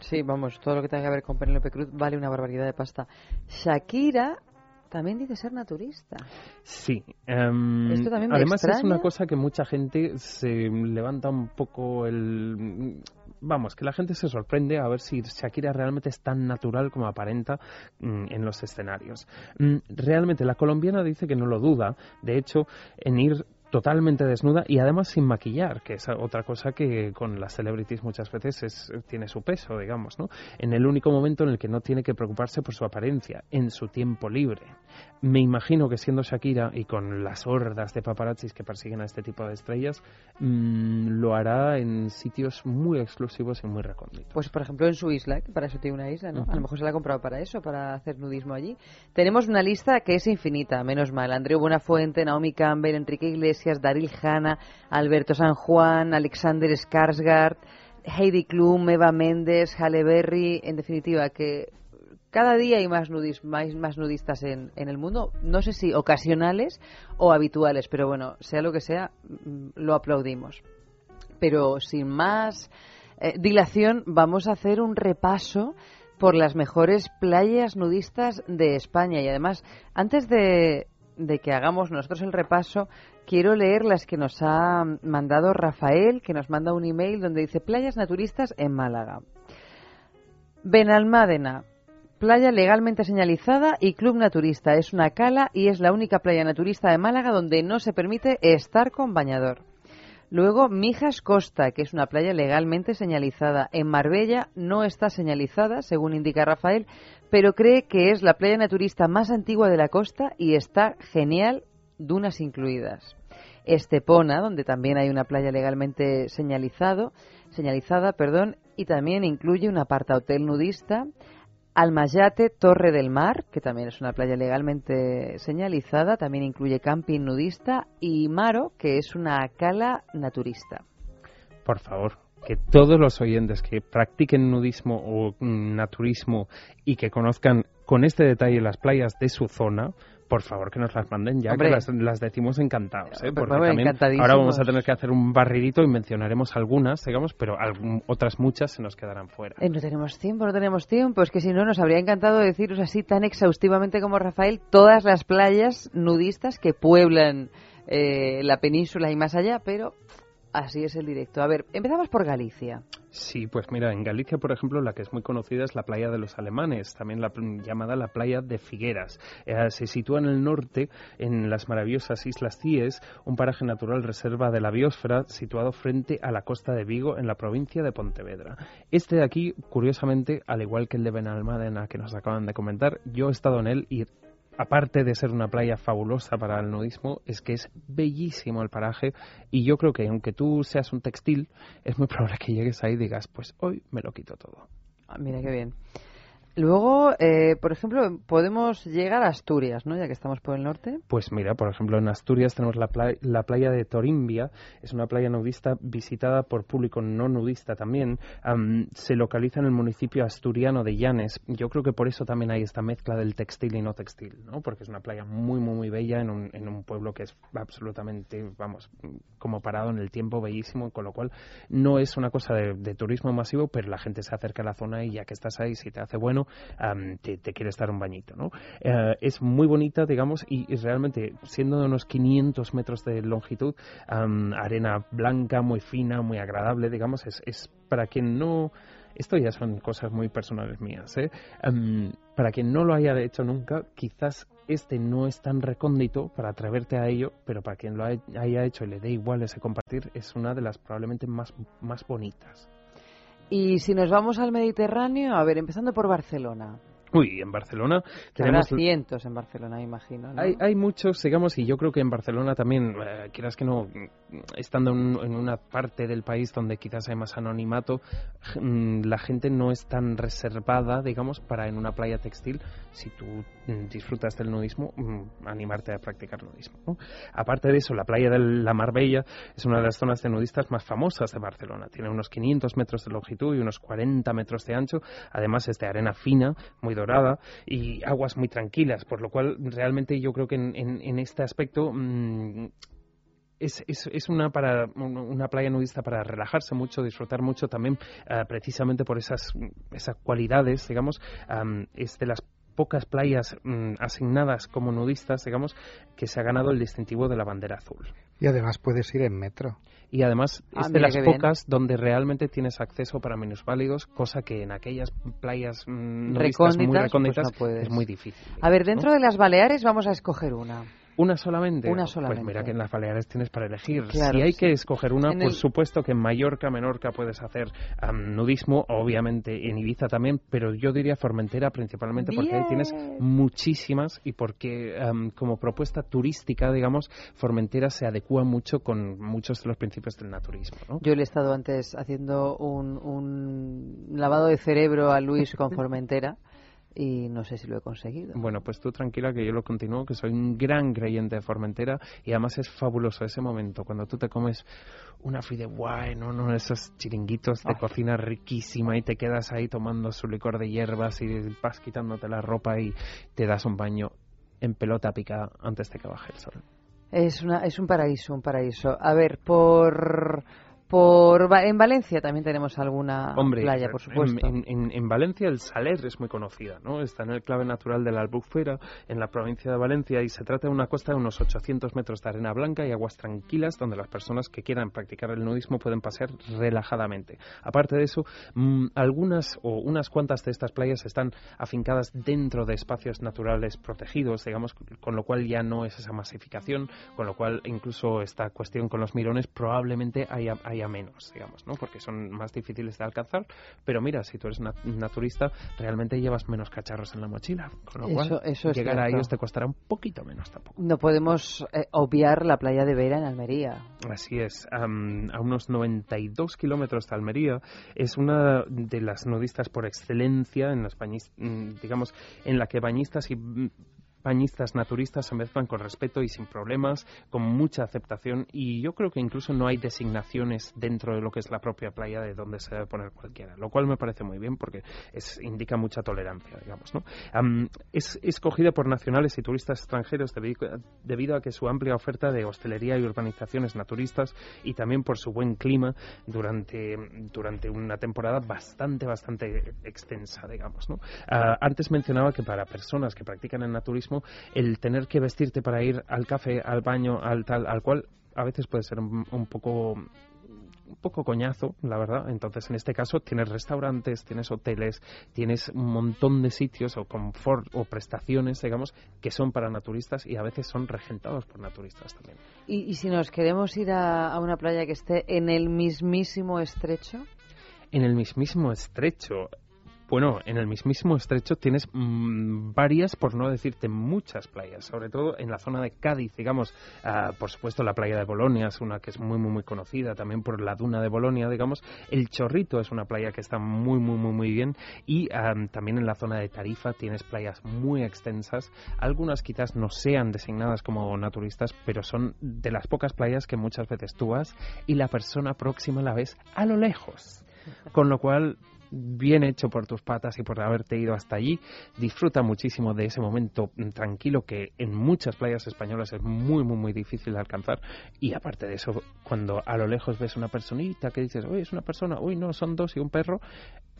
Speaker 1: Sí, vamos, todo lo que tenga que ver con Penélope Cruz vale una barbaridad de pasta. Shakira también dice ser naturista.
Speaker 2: Sí. em,
Speaker 1: Esto también me
Speaker 2: además es una cosa que mucha gente se levanta un poco el... Vamos, que la gente se sorprende a ver si Shakira realmente es tan natural como aparenta mm, en los escenarios. Mm, Realmente la colombiana dice que no lo duda. De hecho, en ir totalmente desnuda y además sin maquillar, que es otra cosa que con las celebrities muchas veces es, tiene su peso, digamos, ¿no? En el único momento en el que no tiene que preocuparse por su apariencia, en su tiempo libre. Me imagino que siendo Shakira y con las hordas de paparazzis que persiguen a este tipo de estrellas, mm, lo hará en sitios muy exclusivos y muy recónditos.
Speaker 1: Pues, por ejemplo, en su isla, que para eso tiene una isla, ¿no? A lo mejor se la ha comprado para eso, para hacer nudismo allí. Tenemos una lista que es infinita, menos mal. Andreu Buenafuente, Naomi Campbell, Enrique Iglesias, Daryl Hannah, Alberto San Juan, Alexander Skarsgård, Heidi Klum, Eva Méndez, Halle Berry, en definitiva, que cada día hay más, nudis, más, nudistas en, en el mundo, no sé si ocasionales o habituales, pero bueno, sea lo que sea, mm, lo aplaudimos. Pero sin más eh, dilación, vamos a hacer un repaso por las mejores playas nudistas de España. Y además, antes de, de que hagamos nosotros el repaso, quiero leer las que nos ha mandado Rafael, que nos manda un email donde dice playas naturistas en Málaga. Benalmádena, playa legalmente señalizada y club naturista. Es una cala y es la única playa naturista de Málaga donde no se permite estar con bañador. Luego, Mijas Costa, que es una playa legalmente señalizada. En Marbella no está señalizada, según indica Rafael, pero cree que es la playa naturista más antigua de la costa y está genial, dunas incluidas. Estepona, donde también hay una playa legalmente señalizado, señalizada, perdón, y también incluye un apartahotel nudista. Almayate, Torre del Mar, que también es una playa legalmente señalizada, también incluye camping nudista, y Maro, que es una cala naturista.
Speaker 2: por favor, que todos los oyentes que practiquen nudismo o mm, naturismo y que conozcan con este detalle las playas de su zona, por favor que nos las manden ya,
Speaker 1: Hombre.
Speaker 2: que las, las decimos encantados. ¿eh?
Speaker 1: Por
Speaker 2: Porque
Speaker 1: favor,
Speaker 2: también ahora vamos a tener que hacer un barridito y mencionaremos algunas, digamos, pero algún- otras muchas se nos quedarán fuera.
Speaker 1: Eh, no tenemos tiempo, no tenemos tiempo. Es que si no, nos habría encantado deciros así tan exhaustivamente como Rafael todas las playas nudistas que pueblan eh, la península y más allá, pero así es el directo. A ver, empezamos por Galicia.
Speaker 2: Sí, pues mira, en Galicia, por ejemplo, la que es muy conocida es la playa de los alemanes, también la llamada la playa de Figueras. Eh, se sitúa en el norte, en las maravillosas Islas Cíes, un paraje natural reserva de la biosfera situado frente a la costa de Vigo, en la provincia de Pontevedra. Este de aquí, curiosamente, al igual que el de Benalmádena que nos acaban de comentar, yo he estado en él y aparte de ser una playa fabulosa para el nudismo, es que es bellísimo el paraje y yo creo que aunque tú seas un textil, es muy probable que llegues ahí y digas, pues hoy me lo quito todo.
Speaker 1: Ah, mira qué bien. Luego, eh, por ejemplo, podemos llegar a Asturias, ¿no? Ya que estamos por el norte.
Speaker 2: Pues mira, por ejemplo, en Asturias tenemos la, pla- la playa de Torimbia, es una playa nudista visitada por público no nudista también. Am, se localiza en el municipio asturiano de Llanes. Yo creo que por eso también hay esta mezcla del textil y no textil, ¿no? Porque es una playa muy, muy, muy bella en un, en un pueblo que es absolutamente, vamos, como parado en el tiempo, bellísimo, con lo cual no es una cosa de, de turismo masivo, pero la gente se acerca a la zona y ya que estás ahí, si te hace bueno, te, te quieres dar un bañito, ¿no? Eh, es muy bonita, digamos, y, realmente, siendo de unos 500 metros de longitud, arena blanca, muy fina, muy agradable, digamos, es, es para quien no... Esto ya son cosas muy personales mías, ¿eh? Am, para quien no lo haya hecho nunca, quizás este no es tan recóndito para atreverte a ello, pero para quien lo hay- haya hecho y le dé igual ese compartir, es una de las probablemente más, más bonitas.
Speaker 1: Y si nos vamos al Mediterráneo, a ver, empezando por Barcelona.
Speaker 2: Uy, en Barcelona tenemos...
Speaker 1: cientos en Barcelona, imagino. ¿no?
Speaker 2: Hay, hay muchos, digamos, y yo creo que en Barcelona también, eh, quieras que no, estando en, en una parte del país donde quizás hay más anonimato, mm, la gente no es tan reservada, digamos, para en una playa textil, si tú mm, disfrutas del nudismo, mm, animarte a practicar nudismo. ¿no? Aparte de eso, la playa de la Marbella es una de las zonas de nudistas más famosas de Barcelona. Tiene unos 500 metros de longitud y unos 40 metros de ancho. Además es de arena fina, muy y aguas muy tranquilas, por lo cual realmente yo creo que en, este aspecto mm, es, es, una, para, una playa nudista para relajarse mucho, disfrutar mucho también, ah, precisamente por esas, cualidades, digamos, am, es de las pocas playas mm, asignadas como nudistas, digamos, que se ha ganado el distintivo de la bandera azul.
Speaker 3: Y además puedes ir en metro.
Speaker 2: Y además
Speaker 1: Ah,
Speaker 2: es de las
Speaker 1: bien.
Speaker 2: pocas donde realmente tienes acceso para minusválidos, cosa que en aquellas playas mm, nudistas
Speaker 1: Recónditas,
Speaker 2: muy
Speaker 1: pues no
Speaker 2: es muy difícil.
Speaker 1: A ver,
Speaker 2: ¿no?
Speaker 1: dentro de las Baleares vamos a escoger una.
Speaker 2: ¿Una solamente?
Speaker 1: Una
Speaker 2: Pues
Speaker 1: solamente.
Speaker 2: mira que en las Baleares tienes para elegir.
Speaker 1: Claro,
Speaker 2: si hay
Speaker 1: sí.
Speaker 2: que escoger una,
Speaker 1: En
Speaker 2: por
Speaker 1: el-
Speaker 2: supuesto que en Mallorca, Menorca puedes hacer nudismo, obviamente en Ibiza también, pero yo diría Formentera principalmente porque ahí tienes muchísimas y porque am, como propuesta turística, digamos, Formentera se adecua mucho con muchos de los principios del naturismo. ¿no?
Speaker 1: Yo le he estado antes haciendo un, un lavado de cerebro a Luis con Formentera y no sé si lo he conseguido.
Speaker 2: Bueno, pues tú tranquila que yo lo continúo, que soy un gran creyente de Formentera y además es fabuloso ese momento cuando tú te comes una fideuá en uno de esos chiringuitos de
Speaker 1: Ay.
Speaker 2: cocina riquísima y te quedas ahí tomando su licor de hierbas y vas quitándote la ropa y te das un baño en pelota picada antes de que baje el sol.
Speaker 1: Es, una, es un paraíso, un paraíso. A ver, por, por en Valencia también tenemos alguna
Speaker 2: Hombre,
Speaker 1: playa, por supuesto.
Speaker 2: En, en- en Valencia el Saler es muy conocida, ¿no? Está en el clave natural de la Albufera, en la provincia de Valencia, y se trata de una costa de unos 800 metros de arena blanca y aguas tranquilas donde las personas que quieran practicar el nudismo pueden pasear relajadamente. Aparte de eso, mm, algunas o unas cuantas de estas playas están afincadas dentro de espacios naturales protegidos, digamos, con lo cual ya no es esa masificación, con lo cual incluso esta cuestión con los mirones probablemente haya, haya menos, digamos, ¿no? Porque son más difíciles de alcanzar, pero mira, si tú eres nat- naturista, realmente llevas menos cacharros en la mochila, con lo cual
Speaker 1: Eso-
Speaker 2: llegar a ellos te costará un poquito menos tampoco.
Speaker 1: No podemos eh, obviar la playa de Vera en Almería.
Speaker 2: Así es, am, a unos 92 kilómetros de Almería, es una de las nudistas por excelencia en las mm, digamos, en la que bañistas y mm, bañistas naturistas se mezclan con respeto y sin problemas, con mucha aceptación y yo creo que incluso no hay designaciones dentro de lo que es la propia playa de donde se debe poner cualquiera, lo cual me parece muy bien porque es, indica mucha tolerancia, digamos, ¿no? Am, es escogida por nacionales y turistas extranjeros debido, debido a que su amplia oferta de hostelería y urbanizaciones naturistas y también por su buen clima durante, durante una temporada bastante, bastante extensa, digamos, ¿no? Ah, antes mencionaba que para personas que practican el naturismo, el tener que vestirte para ir al café, al baño, al tal, al cual a veces puede ser un, un poco un poco coñazo, la verdad. Entonces, en este caso, tienes restaurantes, tienes hoteles, tienes un montón de sitios o confort o prestaciones, digamos, que son para naturistas y a veces son regentados por naturistas también.
Speaker 1: ¿Y, y si nos queremos ir a, a una playa que esté en el mismísimo estrecho?
Speaker 2: En el mismísimo estrecho. Bueno, en el mismísimo estrecho tienes mm, varias, por no decirte muchas playas, sobre todo en la zona de Cádiz, digamos, ah, por supuesto la playa de Bolonia es una que es muy, muy, muy conocida, también por la duna de Bolonia, digamos, el Chorrito es una playa que está muy, muy, muy, muy bien. Y ah, también en la zona de Tarifa tienes playas muy extensas, algunas quizás no sean designadas como naturistas, pero son de las pocas playas que muchas veces tú vas y la persona próxima la ves a lo lejos. Con lo cual, bien hecho por tus patas y por haberte ido hasta allí. Disfruta muchísimo de ese momento mm, tranquilo que en muchas playas españolas es muy, muy, muy difícil de alcanzar. Y aparte de eso, cuando a lo lejos ves una personita que dices, uy, es una persona, uy, no, son dos y un perro,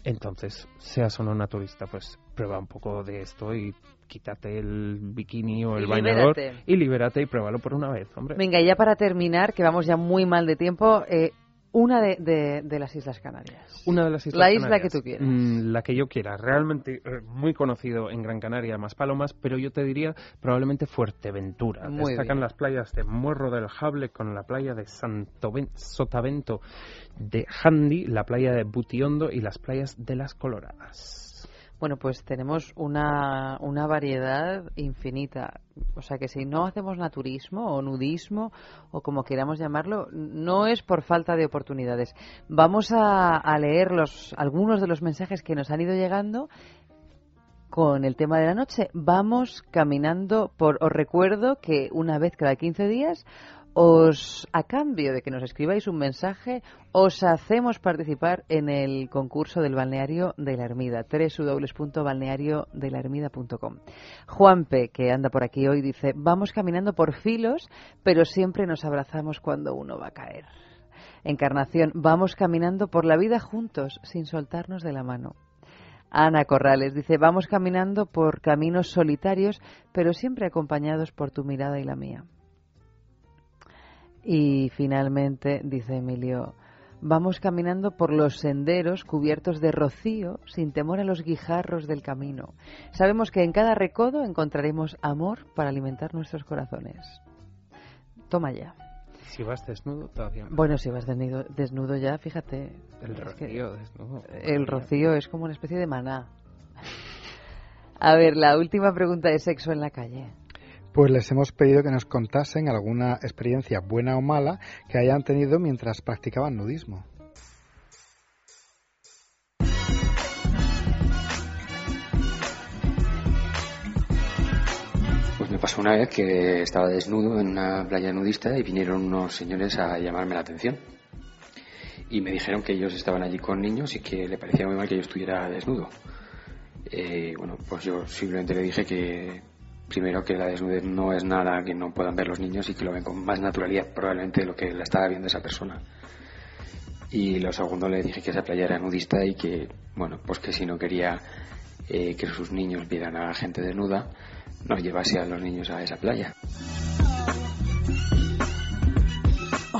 Speaker 2: entonces, seas o no naturista, pues prueba un poco de esto y quítate el bikini o el
Speaker 1: Y
Speaker 2: bañador
Speaker 1: libérate.
Speaker 2: y libérate y pruébalo por una vez, hombre.
Speaker 1: Venga, y ya para terminar, que vamos ya muy mal de tiempo, eh, una de, de- de las Islas Canarias.
Speaker 2: Una de las islas
Speaker 1: La isla que tú quieras.
Speaker 2: Mm, la que yo quiera. Realmente eh, muy conocido en Gran Canaria, más Palomas, pero yo te diría probablemente Fuerteventura.
Speaker 1: Muy
Speaker 2: Destacan
Speaker 1: bien.
Speaker 2: las playas de Muerro del Jable con la playa de Santo Ben- Sotavento de Handy, la playa de Butiondo y las playas de las Coloradas.
Speaker 1: Bueno, pues tenemos una, una variedad infinita. O sea que si no hacemos naturismo o nudismo o como queramos llamarlo, no es por falta de oportunidades. Vamos a, a leer los, algunos de los mensajes que nos han ido llegando con el tema de la noche. Vamos caminando por. Os recuerdo que una vez cada 15 días os, a cambio de que nos escribáis un mensaje, os hacemos participar en el concurso del balneario de la Ermida, www.balneariodelahermida.com. Juanpe, que anda por aquí hoy, dice, vamos caminando por filos, pero siempre nos abrazamos cuando uno va a caer. Encarnación, vamos caminando por la vida juntos, sin soltarnos de la mano. Ana Corrales dice, vamos caminando por caminos solitarios, pero siempre acompañados por tu mirada y la mía. Y finalmente, dice Emilio, vamos caminando por los senderos cubiertos de rocío sin temor a los guijarros del camino. Sabemos que en cada recodo encontraremos amor para alimentar nuestros corazones. Toma ya.
Speaker 2: Si vas desnudo, todavía más.
Speaker 1: Bueno, si vas desnudo, desnudo ya, fíjate.
Speaker 2: El rocío desnudo.
Speaker 1: El rocío es como una especie de maná. A ver, la última pregunta de sexo en la calle.
Speaker 3: Pues les hemos pedido que nos contasen alguna experiencia buena o mala que hayan tenido mientras practicaban nudismo.
Speaker 17: Pues me pasó una vez que estaba desnudo en una playa nudista y vinieron unos señores a llamarme la atención. Y me dijeron que ellos estaban allí con niños y que le parecía muy mal que yo estuviera desnudo. Eh, bueno, pues yo simplemente le dije que primero que la desnudez no es nada que no puedan ver los niños y que lo ven con más naturalidad probablemente de lo que la estaba viendo esa persona. Y lo segundo le dije que esa playa era nudista y que, bueno, pues que si no quería eh, que sus niños vieran a gente desnuda, no llevase a los niños a esa playa.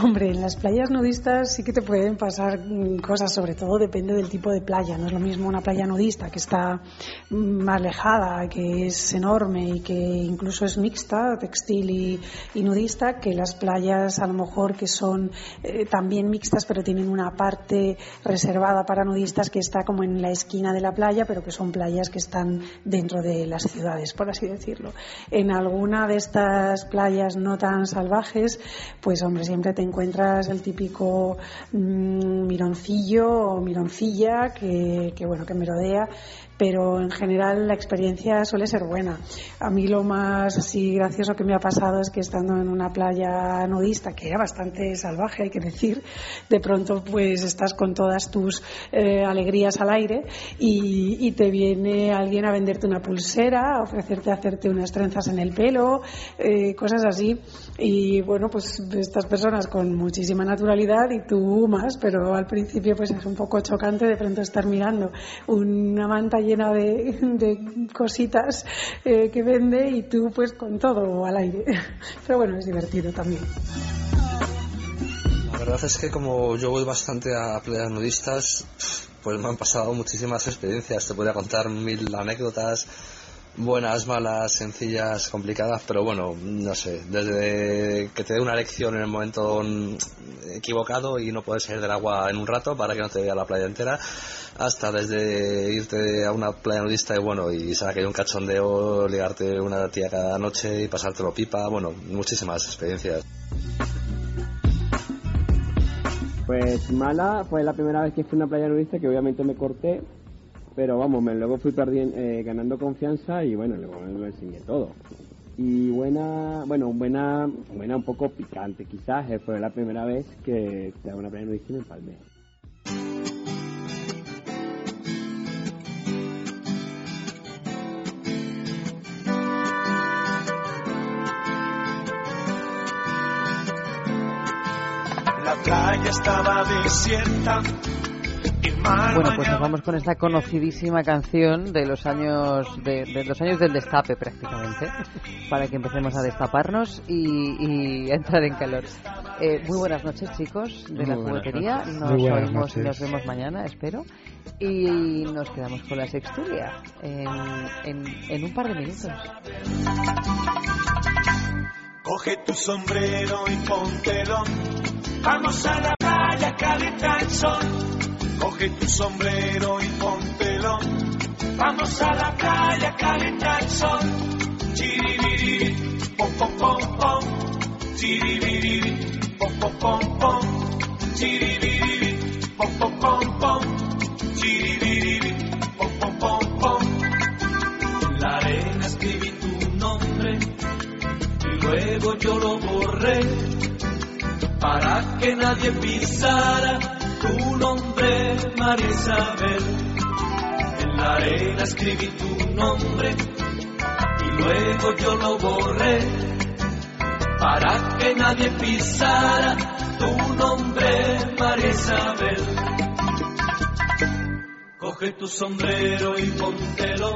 Speaker 19: Hombre, en las playas nudistas sí que te pueden pasar mm, cosas, sobre todo depende del tipo de playa. No es lo mismo una playa nudista que está mm, más alejada, que es enorme y que incluso es mixta, textil y, nudista, que las playas a lo mejor que son eh, también mixtas pero tienen una parte reservada para nudistas que está como en la esquina de la playa, pero que son playas que están dentro de las ciudades, por así decirlo. En alguna de estas playas no tan salvajes, pues hombre, siempre te encuentras el típico mm, mironcillo o mironcilla que, que, bueno que merodea pero en general la experiencia suele ser buena. A mí lo más así gracioso que me ha pasado es que estando en una playa nudista, que era bastante salvaje, hay que decir, de pronto pues estás con todas tus eh, alegrías al aire y, y, te viene alguien a venderte una pulsera, a ofrecerte hacerte unas trenzas en el pelo, eh, cosas así. Y bueno, pues estas personas con muchísima naturalidad y tú más, pero al principio pues es un poco chocante de pronto estar mirando una manta llena de, de cositas eh, que vende y tú pues con todo al aire. Pero bueno, es divertido también.
Speaker 15: La verdad es que como yo voy bastante a playas nudistas, pues me han pasado muchísimas experiencias. Te podría contar mil anécdotas, buenas, malas, sencillas, complicadas, pero bueno, no sé, desde que te dé una lección en el momento equivocado y no puedes salir del agua en un rato para que no te vea la playa entera, hasta desde irte a una playa nudista y bueno, y hay un cachondeo, ligarte una tía cada noche y pasártelo pipa, bueno, muchísimas experiencias.
Speaker 21: Pues mala fue la primera vez que fui a una playa nudista que obviamente me corté, pero vamos, me, luego fui perdiendo, eh, ganando confianza y bueno, luego me lo enseñé todo. Y buena, bueno, buena, buena un poco picante quizás, eh, fue la primera vez que en una nudista y me empalmé.
Speaker 27: La playa estaba desierta.
Speaker 1: Bueno, pues nos vamos con esta conocidísima canción de los años de, de los años del destape prácticamente, para que empecemos a destaparnos y, y a entrar en calor. Eh, muy buenas noches, chicos, de la
Speaker 3: Muy
Speaker 1: juguetería. Nos oímos y nos vemos mañana, espero. Y nos quedamos con la sexturia en, en, en un par de minutos.
Speaker 27: Coge tu sombrero y póntelo. Vamos a la playa, calienta el sol. Coge tu sombrero y póntelo. Vamos a la playa, calienta el sol. Chiribiriri, pom pom pom pom. Chiribiriri, pom pom pom pom. Chiribiriri, pom pom pom pom. Chiribiriri, pom pom pom pom. La arena escribí tu nombre y luego yo lo borré para que nadie pisara tu nombre, María Isabel. En la arena escribí tu nombre y luego yo lo borré para que nadie pisara tu nombre, María Isabel. Coge
Speaker 28: tu sombrero y póntelo.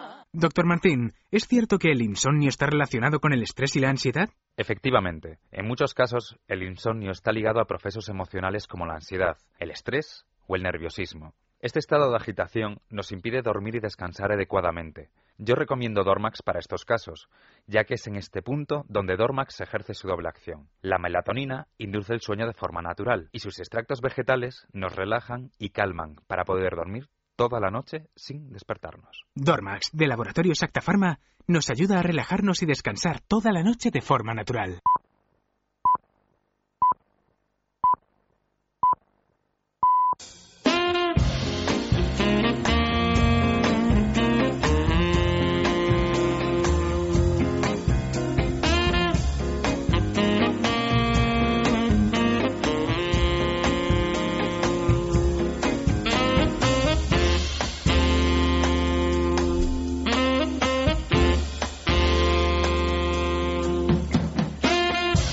Speaker 25: Doctor Martín, ¿es cierto que el insomnio está relacionado con el estrés y la ansiedad?
Speaker 26: Efectivamente, en muchos casos el insomnio está ligado a procesos emocionales como la ansiedad, el estrés o el nerviosismo. Este estado de agitación nos impide dormir y descansar adecuadamente. Yo recomiendo Dormax para estos casos, ya que es en este punto donde Dormax ejerce su doble acción. La melatonina induce el sueño de forma natural y sus extractos vegetales nos relajan y calman para poder dormir toda la noche sin despertarnos.
Speaker 25: Dormax, de Laboratorio Acta Pharma, nos ayuda a relajarnos y descansar toda la noche de forma natural.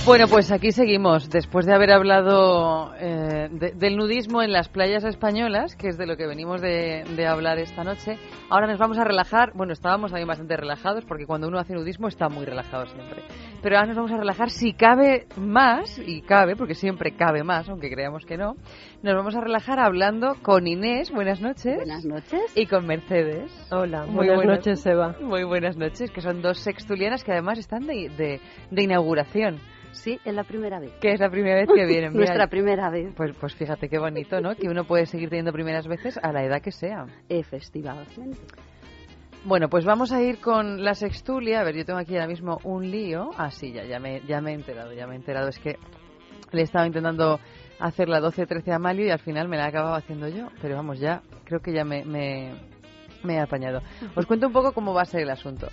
Speaker 1: Bueno, pues aquí seguimos. Después de haber hablado eh, de- del nudismo en las playas españolas, que es de lo que venimos de, de hablar esta noche, ahora nos vamos a relajar. Bueno, estábamos también bastante relajados, porque cuando uno hace nudismo está muy relajado siempre. Pero ahora nos vamos a relajar si cabe más, y cabe, porque siempre cabe más, aunque creamos que no. Nos vamos a relajar hablando con Inés, buenas noches.
Speaker 29: Buenas noches.
Speaker 1: Y con Mercedes.
Speaker 29: Hola, buenas noches, Eva.
Speaker 1: Muy buenas noches, que son dos sextulianas que además están de, de- de inauguración.
Speaker 29: Sí, es la primera vez.
Speaker 1: Que es la primera vez que vienen. Mira,
Speaker 29: Nuestra primera vez.
Speaker 1: Pues, pues fíjate qué bonito, ¿no? Que uno puede seguir teniendo primeras veces a la edad que sea.
Speaker 29: Efectivamente.
Speaker 1: Bueno, pues vamos a ir con la sextulia. A ver, yo tengo aquí ahora mismo un lío. Ah, sí, ya, ya, me, ya me he enterado, ya me he enterado. Es que le estaba intentando hacer la 12-13 a Malio y al final me la he acabado haciendo yo. Pero vamos, ya creo que ya me, me, me he apañado. Os cuento un poco cómo va a ser el asunto.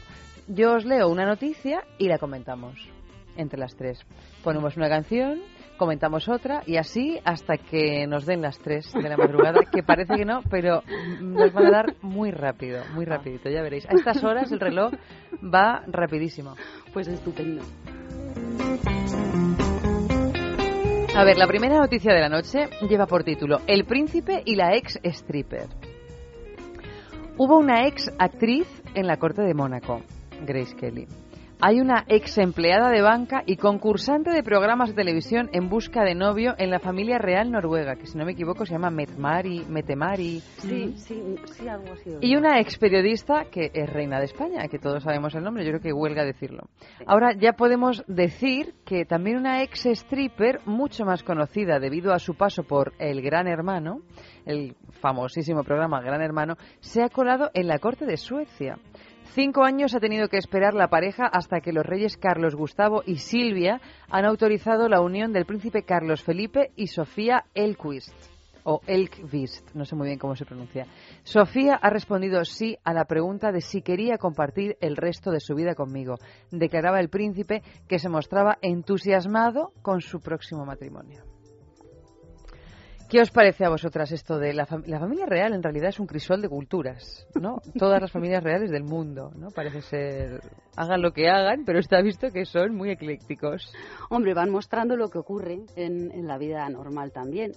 Speaker 1: Yo os leo una noticia y la comentamos entre las tres. Ponemos una canción, comentamos otra y así hasta que nos den las tres de la madrugada, que parece que no, pero nos van a dar muy rápido, muy rapidito, ya veréis. A estas horas el reloj va rapidísimo.
Speaker 29: Pues estupendo.
Speaker 1: A ver, la primera noticia de la noche lleva por título El príncipe y la ex stripper. Hubo una ex actriz en la corte de Mónaco, Grace Kelly. Hay una ex empleada de banca y concursante de programas de televisión en busca de novio en la familia real noruega, que si no me equivoco se llama Metmari, Metemari.
Speaker 29: Sí, sí, sí, algo así.
Speaker 1: Y una ex periodista que es reina de España, que todos sabemos el nombre, yo creo que huelga decirlo. Ahora ya podemos decir que también una ex stripper, mucho más conocida debido a su paso por El Gran Hermano, el famosísimo programa Gran Hermano, se ha colado en la corte de Suecia. Cinco años ha tenido que esperar la pareja hasta que los reyes Carlos Gustavo y Silvia han autorizado la unión del príncipe Carlos Felipe y Sofía Elquist o Elkvist, no sé muy bien cómo se pronuncia. Sofía ha respondido sí a la pregunta de si quería compartir el resto de su vida conmigo. Declaraba el príncipe que se mostraba entusiasmado con su próximo matrimonio. ¿Qué os parece a vosotras esto de la, fam- la familia real? En realidad es un crisol de culturas, ¿no? Todas las familias reales del mundo, ¿no? Parece ser, hagan lo que hagan, pero está visto que son muy eclécticos.
Speaker 29: Hombre, van mostrando lo que ocurre en, en la vida normal también.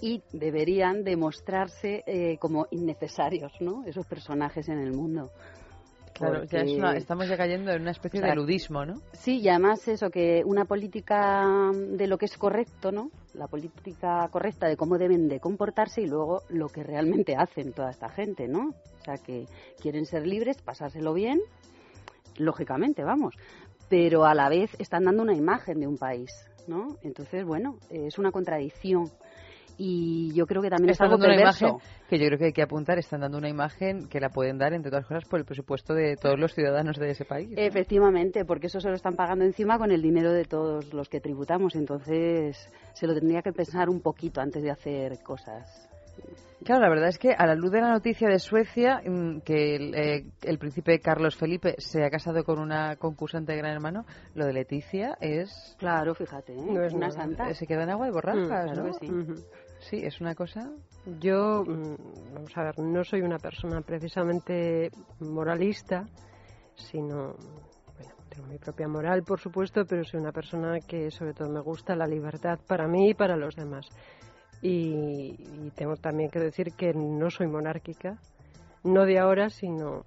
Speaker 29: Y deberían demostrarse eh, como innecesarios, ¿no? Esos personajes en el mundo.
Speaker 1: Claro, ya es
Speaker 29: Porque-
Speaker 1: una- estamos ya cayendo en una especie
Speaker 29: O sea,
Speaker 1: de ludismo, ¿no?
Speaker 29: Sí, y además eso, que una política de lo que es correcto, ¿no? La política correcta de cómo deben de comportarse y luego lo que realmente hacen toda esta gente, ¿no? O sea, que quieren ser libres, pasárselo bien, lógicamente, vamos, pero a la vez están dando una imagen de un país, ¿no? Entonces, bueno, es una contradicción. Y yo creo que también es
Speaker 1: Están
Speaker 29: algo
Speaker 1: dando una imagen que yo creo que hay que apuntar, están dando una imagen que la pueden dar, entre otras cosas, por el presupuesto de todos los ciudadanos de ese país.
Speaker 29: Efectivamente, porque eso se lo están pagando encima con el dinero de todos los que tributamos, entonces se lo tendría que pensar un poquito antes de hacer cosas
Speaker 1: Claro, la verdad es que a la luz de la noticia de Suecia, mm, que el, eh, el príncipe Carlos Felipe se ha casado con una concursante de Gran Hermano, lo de Leticia es...
Speaker 29: Claro, fíjate, ¿eh?
Speaker 1: No es
Speaker 29: una santa.
Speaker 1: Se queda en agua de borrajas,
Speaker 29: Mm, claro
Speaker 1: ¿no?
Speaker 29: que sí.
Speaker 1: Sí, es una cosa...
Speaker 30: Yo, mm, vamos a ver, no soy una persona precisamente moralista, sino, bueno, tengo mi propia moral, por supuesto, pero soy una persona que sobre todo me gusta la libertad para mí y para los demás. Y, tengo también que decir que no soy monárquica, no de ahora, sino,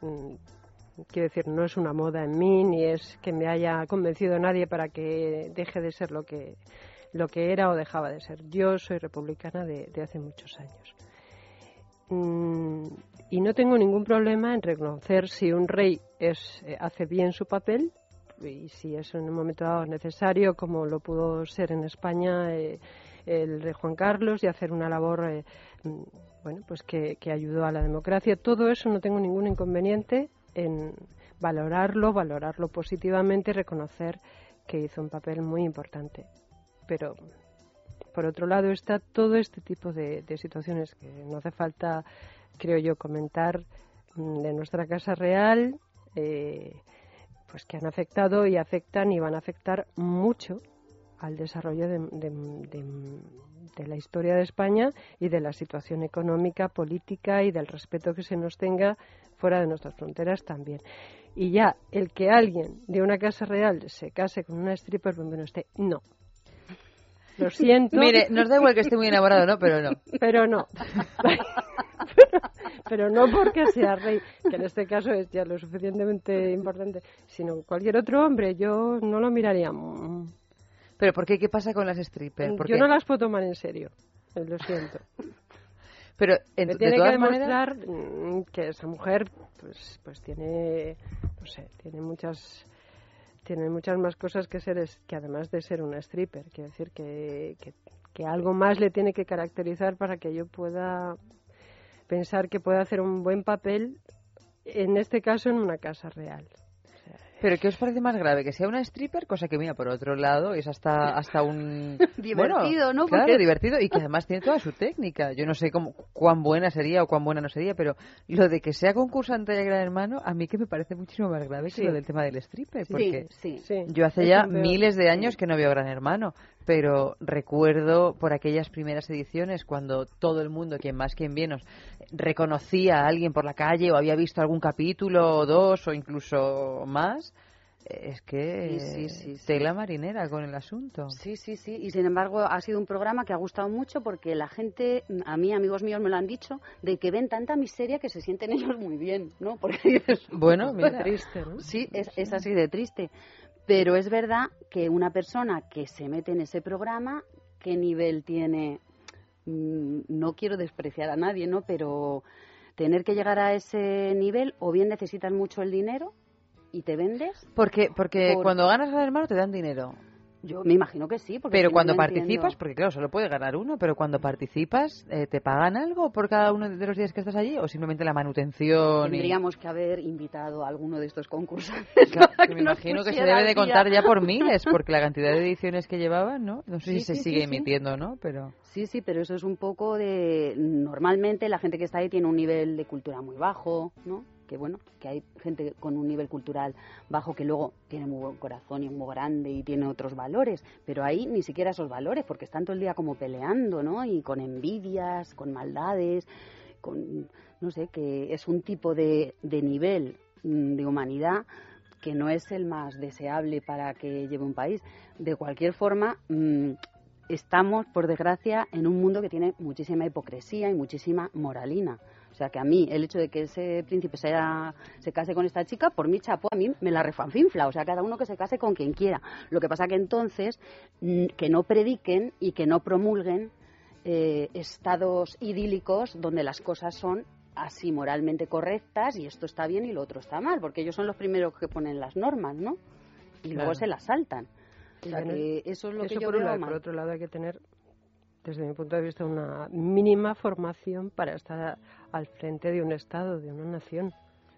Speaker 30: mm, quiero decir, no es una moda en mí, ni es que me haya convencido nadie para que deje de ser lo que, lo que era o dejaba de ser. Yo soy republicana de, de hace muchos años. Mm, y no tengo ningún problema en reconocer si un rey es, eh, hace bien su papel y si es en un momento dado necesario, como lo pudo ser en España eh, el rey Juan Carlos, y hacer una labor eh, mm, bueno, pues que, que ayudó a la democracia. Todo eso no tengo ningún inconveniente en valorarlo, valorarlo positivamente y reconocer que hizo un papel muy importante. Pero por otro lado está todo este tipo de, situaciones que no hace falta, creo yo, comentar mm, de nuestra Casa Real, eh, pues que han afectado y afectan y van a afectar mucho al desarrollo de, de- de- de la historia de España y de la situación económica, política y del respeto que se nos tenga fuera de nuestras fronteras también. Y ya el que alguien de una casa real se case con una stripper, pues bueno, este no. Lo siento.
Speaker 1: Mire, nos da igual que esté muy enamorado, ¿no? Pero no.
Speaker 30: Pero no. Pero no porque sea rey, que en este caso es ya lo suficientemente importante, sino cualquier otro hombre, yo no lo miraría.
Speaker 1: ¿Pero por qué? ¿Qué pasa con las strippers? ¿Por
Speaker 30: Yo
Speaker 1: qué?
Speaker 30: no las puedo tomar en serio, eh, lo siento.
Speaker 1: Pero, en-
Speaker 30: Me tiene que
Speaker 1: todas
Speaker 30: demostrar mm, que esa mujer, pues, pues tiene, no sé, tiene muchas tiene muchas más cosas que ser, que además de ser una stripper. Quiero decir que, que, que algo más le tiene que caracterizar para que yo pueda pensar que puede hacer un buen papel, en este caso en una casa real.
Speaker 1: ¿Pero qué os parece más grave? ¿Que sea una stripper? Cosa que, mira, por otro lado, es hasta, hasta un...
Speaker 29: Divertido,
Speaker 1: Bueno,
Speaker 29: ¿no?
Speaker 1: Claro,
Speaker 29: Porque-
Speaker 1: divertido y que además tiene toda su técnica. Yo no sé cómo, cuán buena sería o cuán buena no sería, pero lo de que sea concursante de Gran Hermano, a mí que me parece muchísimo más grave
Speaker 29: Sí.
Speaker 1: que lo del tema del stripper.
Speaker 29: Sí,
Speaker 1: Porque
Speaker 29: sí.
Speaker 1: yo hace
Speaker 29: Es
Speaker 1: ya miles de años que no veo Gran Hermano, pero recuerdo por aquellas primeras ediciones cuando todo el mundo, quien más quien menos, reconocía a alguien por la calle o había visto algún capítulo o dos o incluso más. Es que
Speaker 29: Sí, sí, sí,
Speaker 1: tela marinera con el asunto.
Speaker 29: Sí, sí, sí. Y sin embargo ha sido un programa que ha gustado mucho porque la gente, a mí amigos míos me lo han dicho, de que ven tanta miseria que se sienten ellos muy bien, ¿no? Porque es
Speaker 1: Bueno, mira.
Speaker 30: triste, ¿no?
Speaker 29: Sí, es, es así de triste. Pero es verdad que una persona que se mete en ese programa, ¿qué nivel tiene? Mm, No quiero despreciar a nadie, ¿no? Pero tener que llegar a ese nivel, o bien necesitas mucho el dinero y te vendes.
Speaker 1: Porque, porque
Speaker 29: Por-
Speaker 1: cuando ganas Gran Hermano te dan dinero.
Speaker 29: Yo me imagino que sí. Porque
Speaker 1: Pero
Speaker 29: si
Speaker 1: cuando
Speaker 29: no
Speaker 1: participas,
Speaker 29: entiendo.
Speaker 1: porque claro, solo puede ganar uno, pero cuando participas, eh, ¿te pagan algo por cada uno de los días que estás allí? ¿O simplemente la manutención? y-
Speaker 29: Tendríamos que haber invitado a alguno de estos concursantes.
Speaker 1: Claro,
Speaker 29: para
Speaker 1: que me imagino que se debe de contar ya por miles, porque la cantidad de ediciones que llevaban, ¿no? No sé
Speaker 29: Sí,
Speaker 1: si se sigue
Speaker 29: sí.
Speaker 1: emitiendo, ¿no? Pero
Speaker 29: Sí, sí, pero eso es un poco de... Normalmente la gente que está ahí tiene un nivel de cultura muy bajo, ¿no? Que bueno, que hay gente con un nivel cultural bajo que luego tiene muy buen corazón y muy grande y tiene otros valores, pero ahí ni siquiera esos valores, porque están todo el día como peleando, ¿no? Y con envidias, con maldades, con... no sé, que es un tipo de, de nivel mm, de humanidad que no es el más deseable para que lleve un país. De cualquier forma, mm, estamos, por desgracia, en un mundo que tiene muchísima hipocresía y muchísima moralina. O sea que a mí, el hecho de que ese príncipe sea, se case con esta chica, por mí chapo, a mí me la refanfinfla. O sea, cada uno que se case con quien quiera. Lo que pasa que entonces, mm, que no prediquen y que no promulguen eh, estados idílicos donde las cosas son así moralmente correctas y esto está bien y lo otro está mal, porque ellos son los primeros que ponen las normas, ¿no? Y luego se las saltan. O sea, que eso es lo que yo
Speaker 30: por un lado. Por otro lado, hay que tener, desde mi punto de vista, una mínima formación para estar al frente de un Estado, de una nación.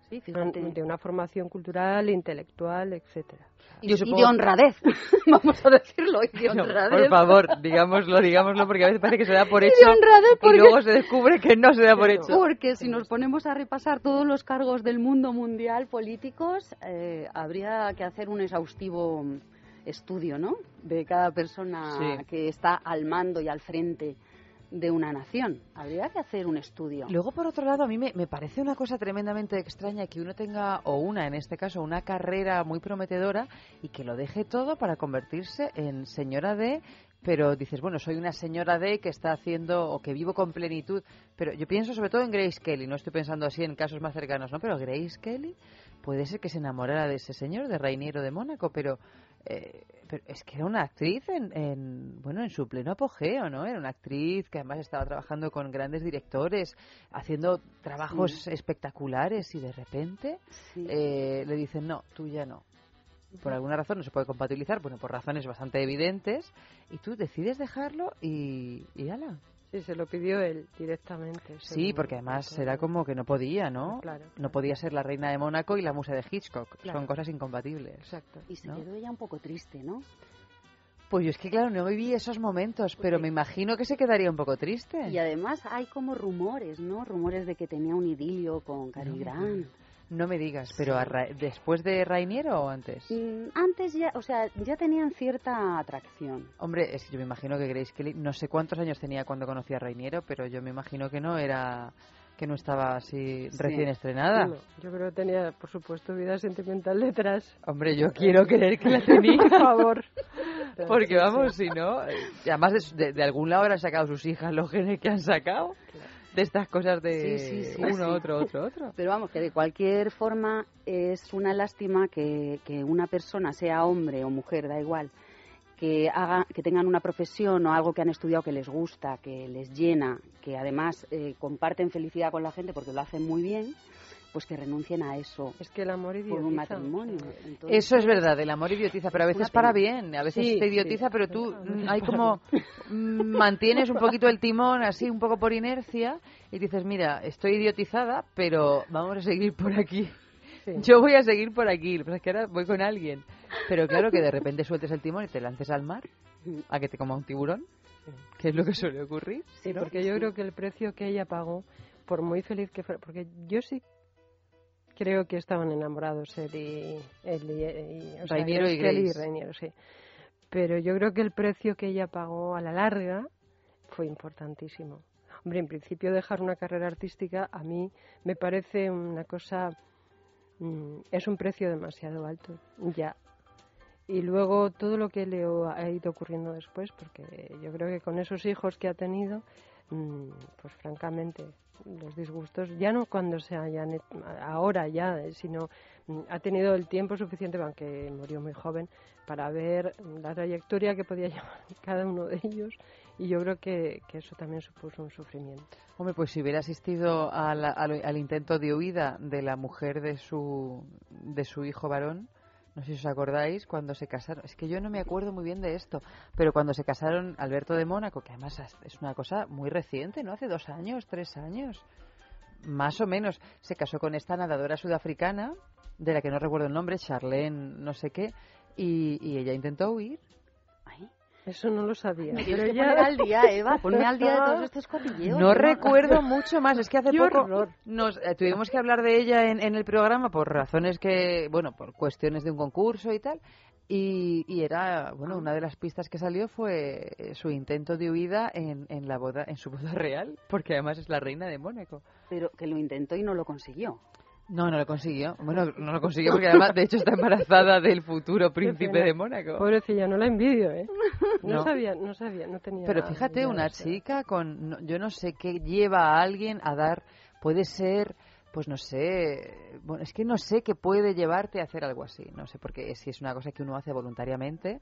Speaker 29: Sí,
Speaker 30: de una formación cultural, intelectual, etcétera.
Speaker 29: Y, y de honradez, vamos a decirlo, y de
Speaker 1: No,
Speaker 29: honradez.
Speaker 1: por favor, digámoslo, digámoslo, porque a veces parece que se da por
Speaker 29: Y de
Speaker 1: hecho y
Speaker 29: porque-
Speaker 1: luego se descubre que no se da por hecho.
Speaker 29: Porque si nos ponemos a repasar todos los cargos del mundo mundial políticos, eh, habría que hacer un exhaustivo estudio, ¿no? De cada persona
Speaker 1: Sí.
Speaker 29: que está al mando y al frente de una nación. Habría que hacer un estudio.
Speaker 1: Luego, por otro lado, a mí me, me parece una cosa tremendamente extraña que uno tenga, o una en este caso, una carrera muy prometedora y que lo deje todo para convertirse en señora de. Pero dices, bueno, soy una señora de que está haciendo o que vivo con plenitud. Pero yo pienso sobre todo en Grace Kelly, no estoy pensando así en casos más cercanos, ¿no? Pero Grace Kelly puede ser que se enamorara de ese señor, de Reiniero de Mónaco, pero eh, pero es que era una actriz en, en, bueno en su pleno apogeo no era una actriz que además estaba trabajando con grandes directores haciendo trabajos
Speaker 29: Sí.
Speaker 1: espectaculares y de repente eh, le dicen no tú ya no por alguna razón no se puede compatibilizar bueno por razones bastante evidentes y tú decides dejarlo y y ala
Speaker 30: Sí, se lo pidió él directamente.
Speaker 1: Sí, porque además era como que no podía, ¿no?
Speaker 30: Claro,
Speaker 1: No podía ser la reina de Mónaco y la musa de Hitchcock.
Speaker 29: Claro.
Speaker 1: Son cosas incompatibles.
Speaker 30: Exacto.
Speaker 29: Y se
Speaker 1: ¿no?
Speaker 29: quedó ella un poco triste, ¿no?
Speaker 1: Pues yo es que, claro, no viví esos momentos, pero me imagino que se quedaría un poco triste.
Speaker 29: Y además hay como rumores, ¿no? Rumores de que tenía un idilio con Cary Grant.
Speaker 1: No me digas, pero a Ra- ¿después de Rainiero o antes?
Speaker 29: Mm, Antes ya, o sea, ya tenían cierta atracción.
Speaker 1: Hombre, es que yo me imagino que Grace Kelly, no sé cuántos años tenía cuando conocía a Rainiero, pero yo me imagino que no era, que no estaba así
Speaker 30: Sí.
Speaker 1: recién estrenada.
Speaker 30: No, yo creo que tenía, por supuesto, vida sentimental detrás.
Speaker 1: Hombre, yo quiero creer que la tenía.
Speaker 30: Por favor.
Speaker 1: Porque vamos,
Speaker 30: sí.
Speaker 1: si no, eh, además de, de- algún lado habrán sacado sus hijas los genes que han sacado de estas cosas de
Speaker 29: Sí, sí, sí,
Speaker 1: uno, otro, otro, otro.
Speaker 29: Pero vamos, que de cualquier forma es una lástima que, que una persona, sea hombre o mujer, da igual, que, haga, que tengan una profesión o algo que han estudiado que les gusta, que les llena, que además eh, comparten felicidad con la gente porque lo hacen muy bien, pues que renuncien a eso.
Speaker 30: Es que el amor
Speaker 29: por un
Speaker 30: idiotiza,
Speaker 29: matrimonio. Entonces,
Speaker 1: Eso es verdad, el amor idiotiza, pero a
Speaker 29: Es
Speaker 1: veces
Speaker 29: una
Speaker 1: para bien, a veces
Speaker 30: Sí,
Speaker 1: te idiotiza,
Speaker 30: sí.
Speaker 1: pero tú
Speaker 30: no
Speaker 1: hay como mm, mantienes un poquito el timón así, un poco por inercia y dices, mira, estoy idiotizada, pero vamos a seguir por aquí.
Speaker 30: Sí.
Speaker 1: Yo voy a seguir por aquí, lo que pasa es que ahora voy con alguien. Pero claro que de repente sueltes el timón y te lances al mar a que te coma un tiburón, que es lo que suele ocurrir.
Speaker 30: Sí,
Speaker 1: ¿no?
Speaker 30: porque yo creo que el precio que ella pagó, por muy feliz que fuera, porque yo sí creo que estaban enamorados él y, él y, y- o sea,
Speaker 1: Rainiero y.
Speaker 30: Rainiero, sí. Pero yo creo que el precio que ella pagó a la larga fue importantísimo. Hombre, en principio dejar una carrera artística a mí me parece una cosa, mm, es un precio demasiado alto, ya. Y luego todo lo que le ha ido ocurriendo después, porque yo creo que con esos hijos que ha tenido, mm, pues francamente, los disgustos, ya no cuando se hayan, ahora ya, sino mm, ha tenido el tiempo suficiente, aunque murió muy joven, para ver la trayectoria que podía llevar cada uno de ellos y yo creo que, eso también supuso un sufrimiento.
Speaker 1: Hombre, pues si hubiera asistido al, al intento de huida de la mujer de su, de su hijo varón, no sé si os acordáis, cuando se casaron, es que yo no me acuerdo muy bien de esto, pero cuando se casaron Alberto de Mónaco, que además es- una cosa muy reciente, ¿no? Hace dos años, tres años, más o menos, se casó con esta nadadora sudafricana, de la que no recuerdo el nombre, Charlene no sé qué, y, y ella intentó huir.
Speaker 30: Eso no lo sabía.
Speaker 29: Me
Speaker 30: pero
Speaker 29: tienes que
Speaker 30: ya-
Speaker 29: poner al día, Eva, ponme al día de todos estos cotilleos.
Speaker 1: No
Speaker 29: ¿no?
Speaker 1: recuerdo mucho más, es que hace
Speaker 30: ¡Qué
Speaker 1: poco nos eh, tuvimos que hablar de ella en, en el programa por razones que, bueno, por cuestiones de un concurso y tal. Y, y era, bueno, una de las pistas que salió fue eh, su intento de huida en, en la boda, en su boda real, porque además es la reina de Mónaco.
Speaker 29: Pero que lo intentó y no lo consiguió.
Speaker 1: No, no lo consiguió. Bueno, no lo consiguió porque además, de hecho, está embarazada del futuro príncipe de Mónaco.
Speaker 30: Pobrecilla, no la envidio, ¿eh? No,
Speaker 1: No.
Speaker 30: sabía, no sabía, no tenía.
Speaker 1: Pero fíjate, una chica con, no- yo no sé qué lleva a alguien a dar, puede ser, pues no sé, bueno, es que no sé qué puede llevarte a hacer algo así, no sé, porque si es una cosa que uno hace voluntariamente eh,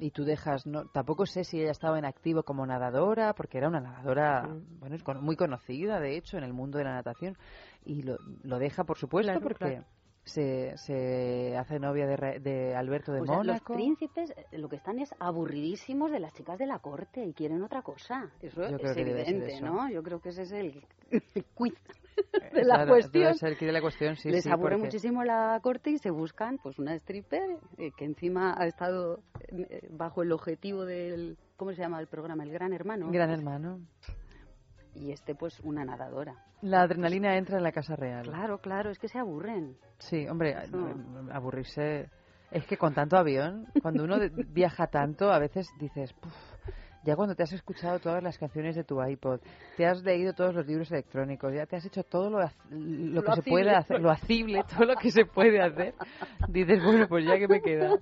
Speaker 1: y tú dejas, no, tampoco sé si ella estaba en activo como nadadora, porque era una nadadora,
Speaker 30: Mm.
Speaker 1: bueno, es con- muy conocida, de hecho, en el mundo de la natación, y lo, lo deja, por supuesto,
Speaker 30: Claro,
Speaker 1: porque
Speaker 30: claro.
Speaker 1: Se, se hace novia de, de Alberto de
Speaker 29: O sea, los príncipes eh, lo que están es aburridísimos de las chicas de la corte y quieren otra cosa. Eso
Speaker 1: Yo
Speaker 29: es evidente,
Speaker 1: eso.
Speaker 29: ¿no? Yo creo que ese es el quiz. de la cuestión.
Speaker 1: de la cuestión, sí,
Speaker 29: Les
Speaker 1: sí,
Speaker 29: aburre
Speaker 1: porque-
Speaker 29: muchísimo la corte y se buscan pues una stripper eh, que encima ha estado eh, bajo el objetivo del ¿cómo se llama el programa? El Gran Hermano.
Speaker 1: Gran hermano.
Speaker 29: Y este pues una nadadora.
Speaker 1: La adrenalina entra en la casa real.
Speaker 29: Claro, claro, es que se aburren.
Speaker 1: Sí, hombre, aburrirse. Es que con tanto avión, cuando uno viaja tanto, a veces dices, "Puf", ya cuando te has escuchado todas las canciones de tu iPod, te has leído todos los libros electrónicos, ya te has hecho todo lo, lo que se puede hacer, lo hacible, todo lo que se puede hacer, dices, bueno, pues ya que me queda,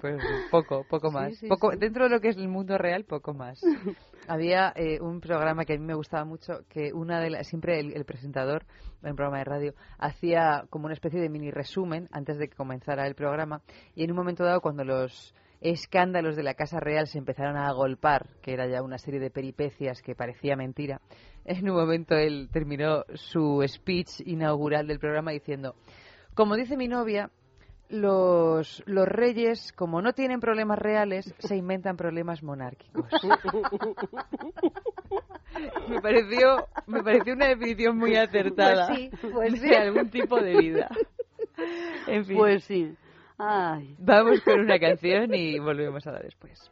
Speaker 1: pues poco, poco
Speaker 29: Sí,
Speaker 1: más.
Speaker 29: sí,
Speaker 1: poco,
Speaker 29: sí.
Speaker 1: Dentro de lo que es el mundo real, poco más. Había eh, un programa que a mí me gustaba mucho, que una de las, siempre el, el presentador en un programa de radio hacía como una especie de mini resumen antes de que comenzara el programa y en un momento dado cuando los escándalos de la Casa Real se empezaron a agolpar, que era ya una serie de peripecias que parecía mentira, en un momento él terminó su speech inaugural del programa diciendo, como dice mi novia, los, los reyes, como no tienen problemas reales, se inventan problemas monárquicos. me pareció me pareció una definición muy acertada
Speaker 29: Pues sí, pues sí.
Speaker 1: de algún tipo de vida. En fin.
Speaker 29: Pues sí.
Speaker 1: Vamos con una canción y volvemos a la después.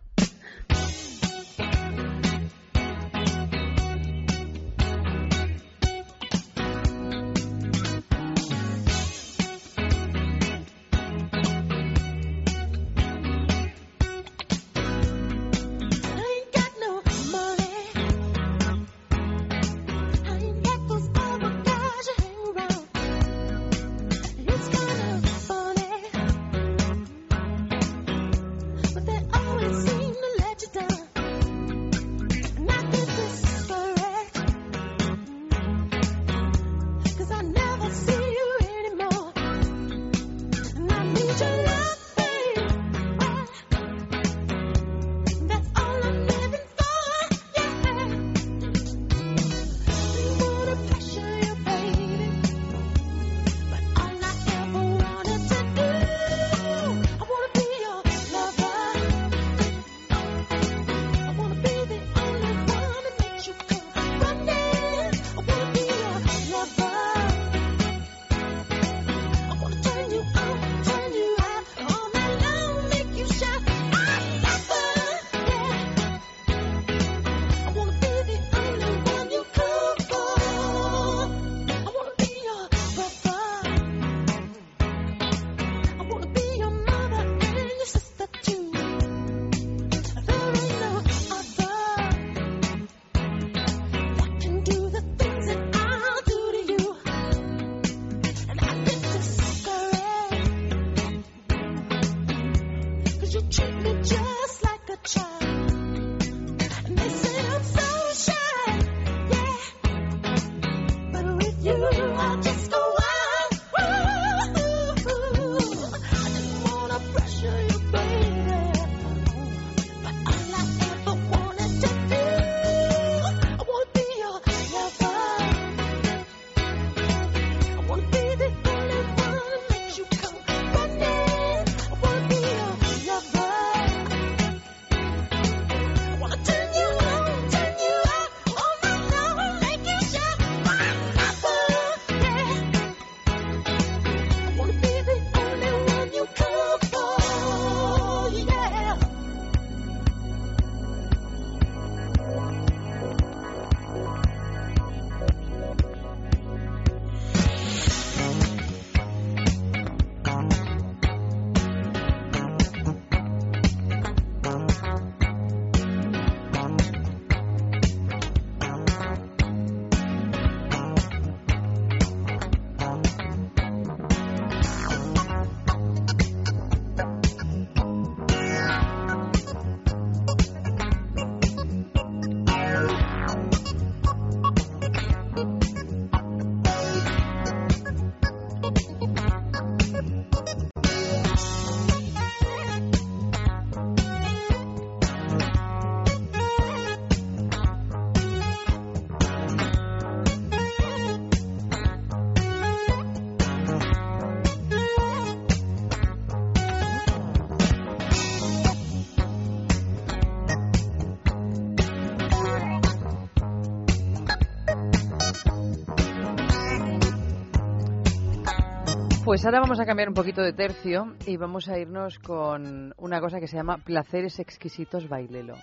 Speaker 1: Pues ahora vamos a cambiar un poquito de tercio y vamos a irnos con una cosa que se llama placeres exquisitos bailelo.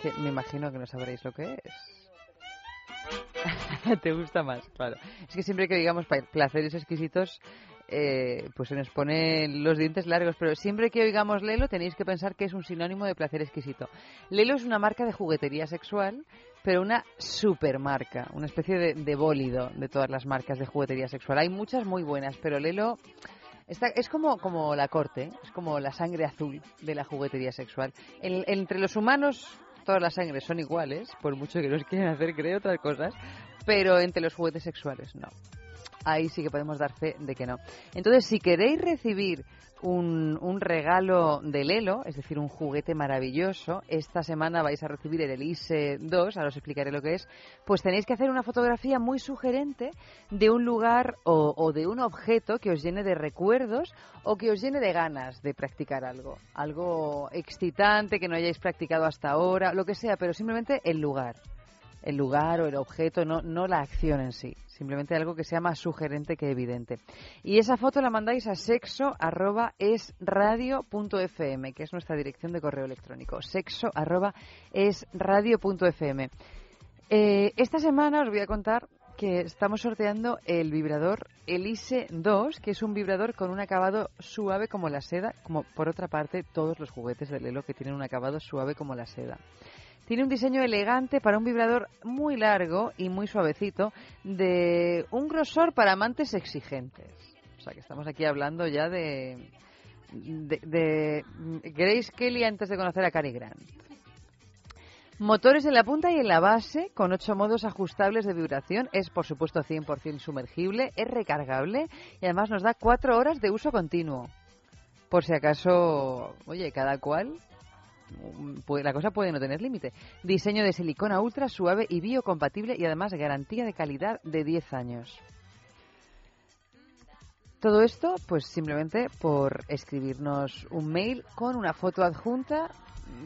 Speaker 1: Que me imagino que no sabréis lo que es. ¿Te gusta más? Claro. Es que siempre que digamos placeres exquisitos, eh, pues se nos ponen los dientes largos, pero siempre que oigamos Lelo tenéis que pensar que es un sinónimo de placer exquisito. Lelo es una marca de juguetería sexual, pero una supermarca, una especie de, de bólido de todas las marcas de juguetería sexual. Hay muchas muy buenas, pero Lelo Está- es como, como la corte, es como la sangre azul de la juguetería sexual. En- entre los humanos todas las sangres son iguales, por mucho que nos quieran hacer creer otras cosas, pero entre los juguetes sexuales no. Ahí sí que podemos dar fe de que no. Entonces, si queréis recibir un, un regalo de Lelo, es decir, un juguete maravilloso, esta semana vais a recibir el Elise 2, ahora os explicaré lo que es, pues tenéis que hacer una fotografía muy sugerente de un lugar o, o de un objeto que os llene de recuerdos o que os llene de ganas de practicar algo. Algo excitante que no hayáis practicado hasta ahora, lo que sea, pero simplemente el lugar el lugar o el objeto, no, no la acción en sí. Simplemente algo que sea más sugerente que evidente. Y esa foto la mandáis a sexo arroba es radio punto fm, que es nuestra dirección de correo electrónico. Sexo arroba es radio punto fm. Eh, esta semana os voy a contar que estamos sorteando el vibrador Elise 2, que es un vibrador con un acabado suave como la seda, como por otra parte todos los juguetes de Lelo que tienen un acabado suave como la seda. Tiene un diseño elegante para un vibrador muy largo y muy suavecito, de un grosor para amantes exigentes. O sea que estamos aquí hablando ya de, de, de Grace Kelly antes de conocer a Cary Grant. Motores en la punta y en la base, con ocho modos ajustables de vibración. Es, por supuesto, 100% sumergible, es recargable y además nos da cuatro horas de uso continuo. Por si acaso, oye, cada cual mm, la cosa puede no tener límite. Diseño de silicona ultra suave y biocompatible y además garantía de calidad de 10 años. Todo esto, pues simplemente por escribirnos un mail con una foto adjunta,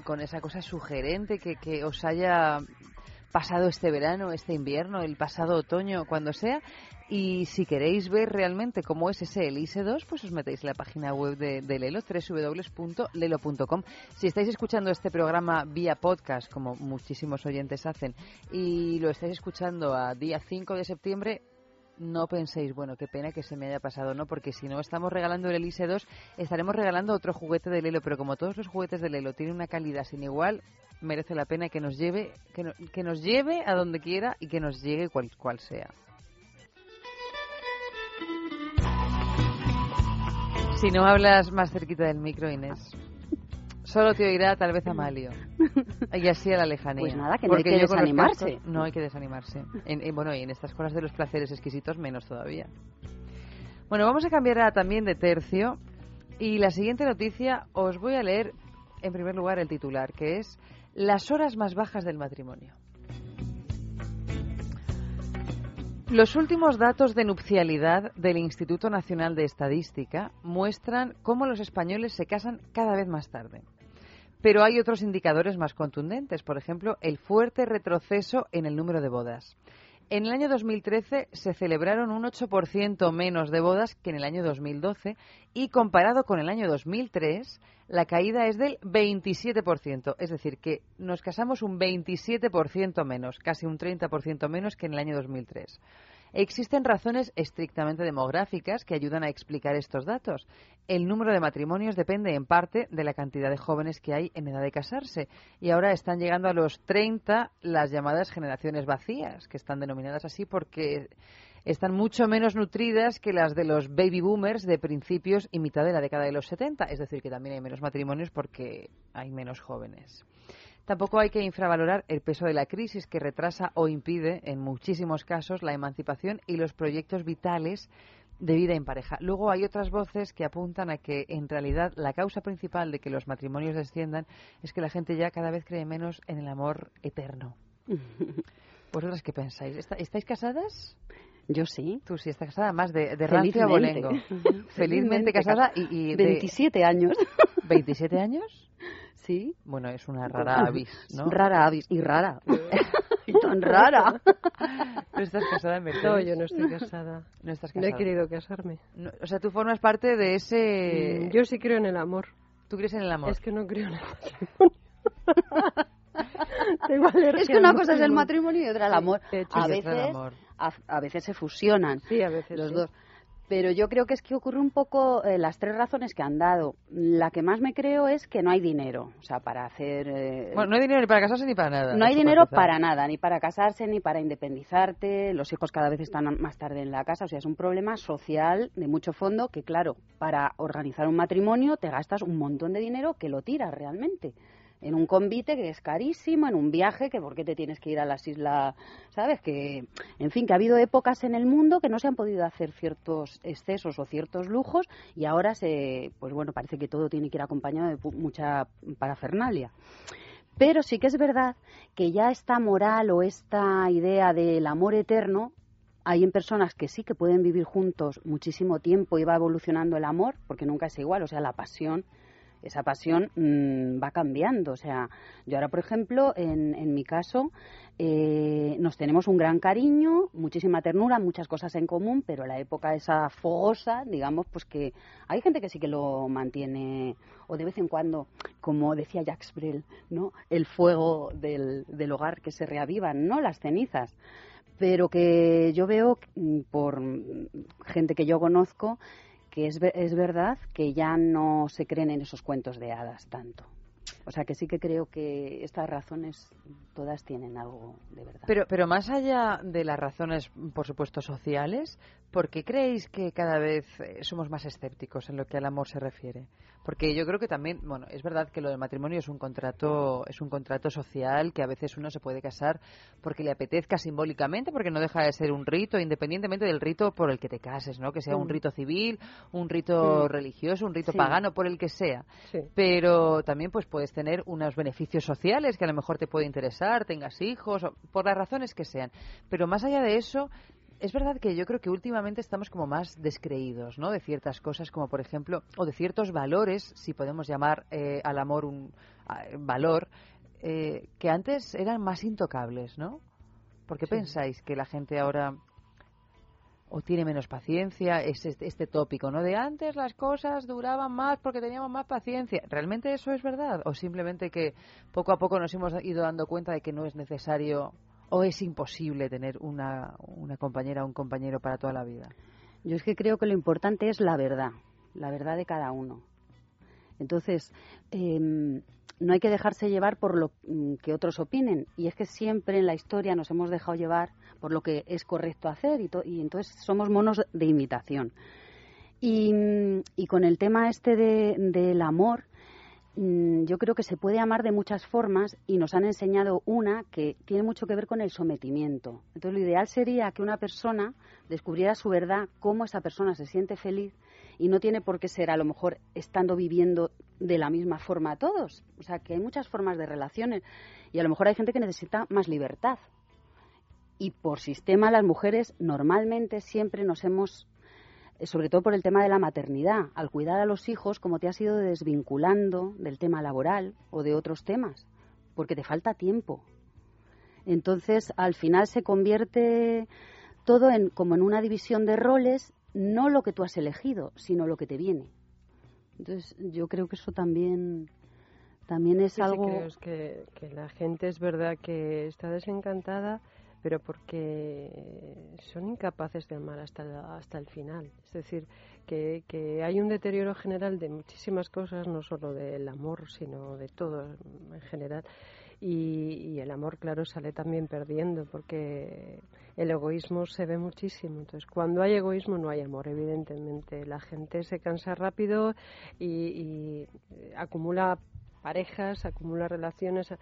Speaker 1: con esa cosa sugerente que, que os haya pasado este verano, este invierno, el pasado otoño, cuando sea. Y si queréis ver realmente cómo es ese Elise 2, pues os metéis en la página web de, de Lelo, www.lelo.com. Si estáis escuchando este programa vía podcast, como muchísimos oyentes hacen, y lo estáis escuchando a día 5 de septiembre, no penséis, bueno, qué pena que se me haya pasado, ¿no? Porque si no estamos regalando el Elise 2, estaremos regalando otro juguete de Lelo, pero como todos los juguetes de Lelo tienen una calidad sin igual, merece la pena que nos lleve, que, no- que nos lleve a donde quiera y que nos llegue cual, cual sea. Si no hablas más cerquita del micro, Inés, solo te oirá tal vez Amalio. Y así a la lejanía.
Speaker 29: Pues nada, que no hay que desanimarse.
Speaker 1: cascos- no hay que desanimarse. En, en- bueno, y en estas cosas de los placeres exquisitos menos todavía. Bueno, vamos a cambiar también de tercio. Y la siguiente noticia os voy a leer en primer lugar el titular, que es Las horas más bajas del matrimonio. Los últimos datos de nupcialidad del Instituto Nacional de Estadística muestran cómo los españoles se casan cada vez más tarde. Pero hay otros indicadores más contundentes, por ejemplo, el fuerte retroceso en el número de bodas. En el año 2013 se celebraron un 8% menos de bodas que en el año 2012 y comparado con el año 2003 la caída es del 27%, es decir, que nos casamos un 27% menos, casi un 30% menos que en el año 2003. Existen razones estrictamente demográficas que ayudan a explicar estos datos. El número de matrimonios depende en parte de la cantidad de jóvenes que hay en edad de casarse. Y ahora están llegando a los 30 las llamadas generaciones vacías, que están denominadas así porque están mucho menos nutridas que las de los baby boomers de principios y mitad de la década de los 70. Es decir, que también hay menos matrimonios porque hay menos jóvenes. Tampoco hay que infravalorar el peso de la crisis que retrasa o impide, en muchísimos casos, la emancipación y los proyectos vitales de vida en pareja. Luego hay otras voces que apuntan a que, en realidad, la causa principal de que los matrimonios desciendan es que la gente ya cada vez cree menos en el amor eterno. ¿Vosotras qué pensáis? ¿Está- ¿Estáis casadas?
Speaker 29: Yo sí.
Speaker 1: Tú sí estás casada, más de, de rancio a
Speaker 29: Felizmente.
Speaker 1: bolengo.
Speaker 29: Ujú.
Speaker 1: Felizmente casada y, y de-
Speaker 29: 27 años.
Speaker 1: ¿27 años?
Speaker 29: Sí.
Speaker 1: Bueno, es una rara avis, ¿no?
Speaker 29: Rara avis. Y rara. y tan rara.
Speaker 1: ¿Tú estás casada, Mercedes?
Speaker 30: No, yo no estoy casada.
Speaker 1: No estás
Speaker 30: No
Speaker 1: casada.
Speaker 30: he querido casarme.
Speaker 1: No, o sea, tú formas parte de ese...
Speaker 30: Mm, Yo sí creo en el amor.
Speaker 1: ¿Tú crees en el amor?
Speaker 30: Es que no creo en el matrimonio. Tengo alergia
Speaker 29: Es que una cosa es el
Speaker 30: matrimonio.
Speaker 29: y otra el amor.
Speaker 30: hecho,
Speaker 29: a
Speaker 30: otra el
Speaker 29: veces,
Speaker 30: amor.
Speaker 29: A, a veces se fusionan
Speaker 30: Sí, a veces
Speaker 29: los
Speaker 30: sí.
Speaker 29: dos. Pero yo creo que es que ocurre un poco eh, las tres razones que han dado. La que más me creo es que no hay dinero, o sea, para hacer. eh,
Speaker 1: Bueno, no hay dinero ni para casarse ni para nada.
Speaker 29: no hay dinero
Speaker 1: empezar.
Speaker 29: para nada, ni para casarse, ni para independizarte. Los hijos cada vez están más tarde en la casa. O sea, es un problema social de mucho fondo que, claro, para organizar un matrimonio te gastas un montón de dinero que lo tiras realmente. En un convite que es carísimo, en un viaje que por qué te tienes que ir a las islas, ¿sabes? Que, en fin, que ha habido épocas en el mundo que no se han podido hacer ciertos excesos o ciertos lujos y ahora se, pues bueno, parece que todo tiene que ir acompañado de mucha parafernalia. Pero sí que es verdad que ya esta moral o esta idea del amor eterno, hay en personas que sí que pueden vivir juntos muchísimo tiempo y va evolucionando el amor, porque nunca es igual, o sea, la pasión, esa pasión mm, va cambiando. O sea, yo ahora, por ejemplo, en, en mi caso, eh, nos tenemos un gran cariño, muchísima ternura, muchas cosas en común, pero la época esa fogosa, digamos, pues que hay gente que sí que lo mantiene, o de vez en cuando, como decía Jacques Brel, ¿no? El fuego del, del hogar que se reavivan, ¿no? Las cenizas. Pero que yo veo mm, por mm, gente que yo conozco que es, es verdad que ya no se creen en esos cuentos de hadas tanto. O sea que sí que creo que estas razones todas tienen algo de verdad.
Speaker 1: Pero, pero más allá de las razones, por supuesto, sociales, ¿por qué creéis que cada vez eh, somos más escépticos en lo que al amor se refiere? Porque yo creo que también, bueno, es verdad que lo del matrimonio es un contrato, es un contrato social que a veces uno se puede casar porque le apetezca simbólicamente, porque no deja de ser un rito, independientemente del rito por el que te cases, ¿no? Que sea un
Speaker 30: Mm.
Speaker 1: rito civil, un rito
Speaker 30: Mm.
Speaker 1: religioso, un rito
Speaker 30: Sí.
Speaker 1: pagano, por el que sea.
Speaker 30: Sí.
Speaker 1: Pero también pues puedes tener unos beneficios sociales que a lo mejor te puede interesar, tengas hijos, por las razones que sean. Pero más allá de eso, es verdad que yo creo que últimamente estamos como más descreídos, ¿no? De ciertas cosas, como por ejemplo, o de ciertos valores, si podemos llamar eh, al amor un a- valor, eh, que antes eran más intocables, ¿no? ¿Por qué
Speaker 30: Sí.
Speaker 1: pensáis que la gente ahora o tiene menos paciencia, es este, este tópico, ¿no? De antes las cosas duraban más porque teníamos más paciencia. ¿Realmente eso es verdad? ¿O simplemente que poco a poco nos hemos ido dando cuenta de que no es necesario o es imposible tener una, una compañera o un compañero para toda la vida?
Speaker 29: Yo es que creo que lo importante es la verdad, la verdad de cada uno. Entonces, em, no hay que dejarse llevar por lo mm, que otros opinen. Y es que siempre en la historia nos hemos dejado llevar por lo que es correcto hacer y, y entonces somos monos de imitación. Y, mm, y con el tema este de- del amor, yo creo que se puede amar de muchas formas y nos han enseñado una que tiene mucho que ver con el sometimiento. Entonces, lo ideal sería que una persona descubriera su verdad, cómo esa persona se siente feliz y no tiene por qué ser a lo mejor estando viviendo de la misma forma todos. O sea, que hay muchas formas de relaciones y a lo mejor hay gente que necesita más libertad. Y por sistema las mujeres normalmente siempre nos hemos sobre todo por el tema de la maternidad, al cuidar a los hijos, como te has ido desvinculando del tema laboral o de otros temas, porque te falta tiempo. Entonces, al final se convierte todo en como en una división de roles, no lo que tú has elegido, sino lo que te viene. Entonces, yo creo que eso también también es
Speaker 30: Sí, sí,
Speaker 29: algo
Speaker 30: creo es que, que la gente es verdad que está desencantada, pero porque son incapaces de amar hasta, hasta el final. Es decir, que, que hay un deterioro general de muchísimas cosas, no solo del amor, sino de todo en general. Y, y el amor, claro, sale también perdiendo, porque el egoísmo se ve muchísimo. Entonces, cuando hay egoísmo, no hay amor, evidentemente. La gente se cansa rápido y, y acumula parejas, acumula relaciones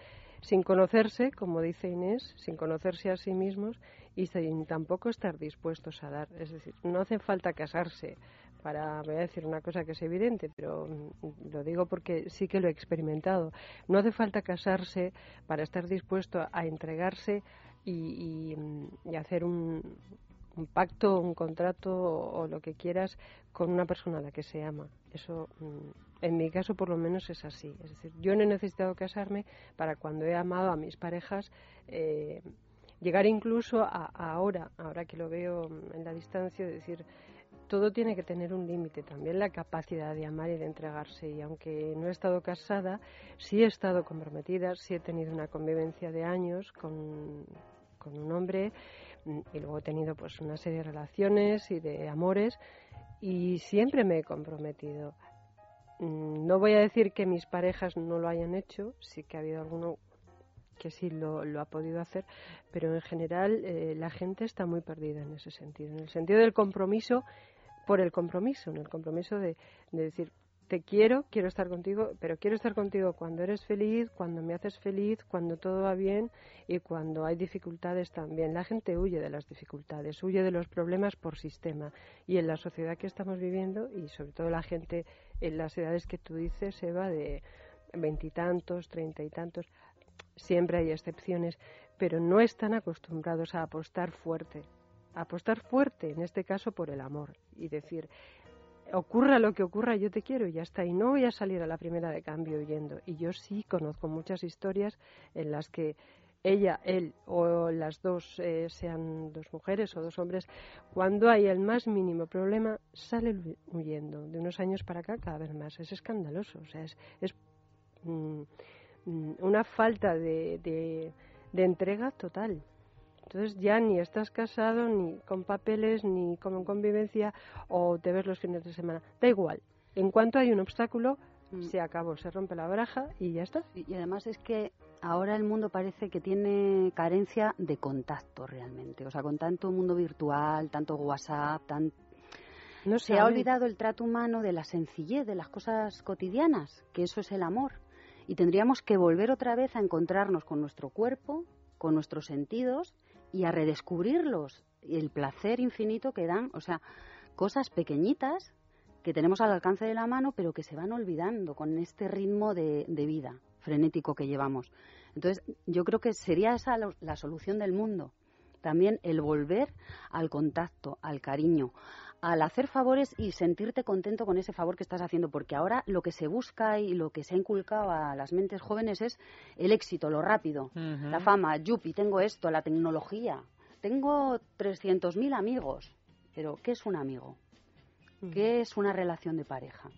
Speaker 30: sin conocerse, como dice Inés, sin conocerse a sí mismos y sin tampoco estar dispuestos a dar. Es decir, no hace falta casarse para, voy a decir una cosa que es evidente, pero mm, lo digo porque sí que lo he experimentado. No hace falta casarse para estar dispuesto a entregarse y, y, mm, hacer un, un pacto, un contrato o, o lo que quieras con una persona a la que se ama. Eso, mm, en mi caso, por lo menos es así. Es decir, yo no he necesitado casarme para cuando he amado a mis parejas. eh, llegar incluso a, a ahora, ahora que lo veo en la distancia, decir, todo tiene que tener un límite, también la capacidad de amar y de entregarse. Y aunque no he estado casada, sí he estado comprometida, sí he tenido una convivencia de años con, con un hombre y luego he tenido pues una serie de relaciones y de amores y siempre me he comprometido. Mm, No voy a decir que mis parejas no lo hayan hecho, sí que ha habido alguno que sí lo, ha podido hacer, pero en general eh, la gente está muy perdida en ese sentido, en el sentido del compromiso por el compromiso, en el compromiso de, de decir te quiero, quiero estar contigo, pero quiero estar contigo cuando eres feliz, cuando me haces feliz, cuando todo va bien y cuando hay dificultades también. La gente huye de las dificultades, huye de los problemas por sistema. Y en la sociedad que estamos viviendo, y sobre todo la gente en las edades que tú dices, Eva, de veintitantos, treinta y tantos, siempre hay excepciones, pero no están acostumbrados a apostar fuerte. A apostar fuerte, en este caso, por el amor. Y decir, ocurra lo que ocurra, yo te quiero y ya está. Y no voy a salir a la primera de cambio huyendo. Y yo sí conozco muchas historias en las que ella, él o las dos, eh, sean dos mujeres o dos hombres, cuando hay el más mínimo problema, salen huyendo. De unos años para acá, cada vez más. Es escandaloso. O sea, es, es mm, mm, una falta de, de, de entrega total. Entonces ya ni estás casado, ni con papeles, ni con convivencia, o te ves los fines de semana. Da igual. En cuanto hay un obstáculo, se acabó, se rompe la baraja y ya está.
Speaker 29: Y además es que ahora el mundo parece que tiene carencia de contacto realmente. O sea, con tanto mundo virtual, tanto WhatsApp, tan...
Speaker 30: No
Speaker 29: se ha olvidado el trato humano de la sencillez, de las cosas cotidianas, que eso es el amor. Y tendríamos que volver otra vez a encontrarnos con nuestro cuerpo, con nuestros sentidos y a redescubrirlos. Y el placer infinito que dan, o sea, cosas pequeñitas que tenemos al alcance de la mano, pero que se van olvidando con este ritmo de, de vida frenético que llevamos. Entonces, yo creo que sería esa lo- la solución del mundo. También el volver al contacto, al cariño, al hacer favores y sentirte contento con ese favor que estás haciendo, porque ahora lo que se busca y lo que se ha inculcado a las mentes jóvenes es el éxito, lo rápido, la fama, yupi, tengo esto, la tecnología, tengo 300.000 amigos, pero ¿qué es un amigo? ¿Qué es una relación de pareja?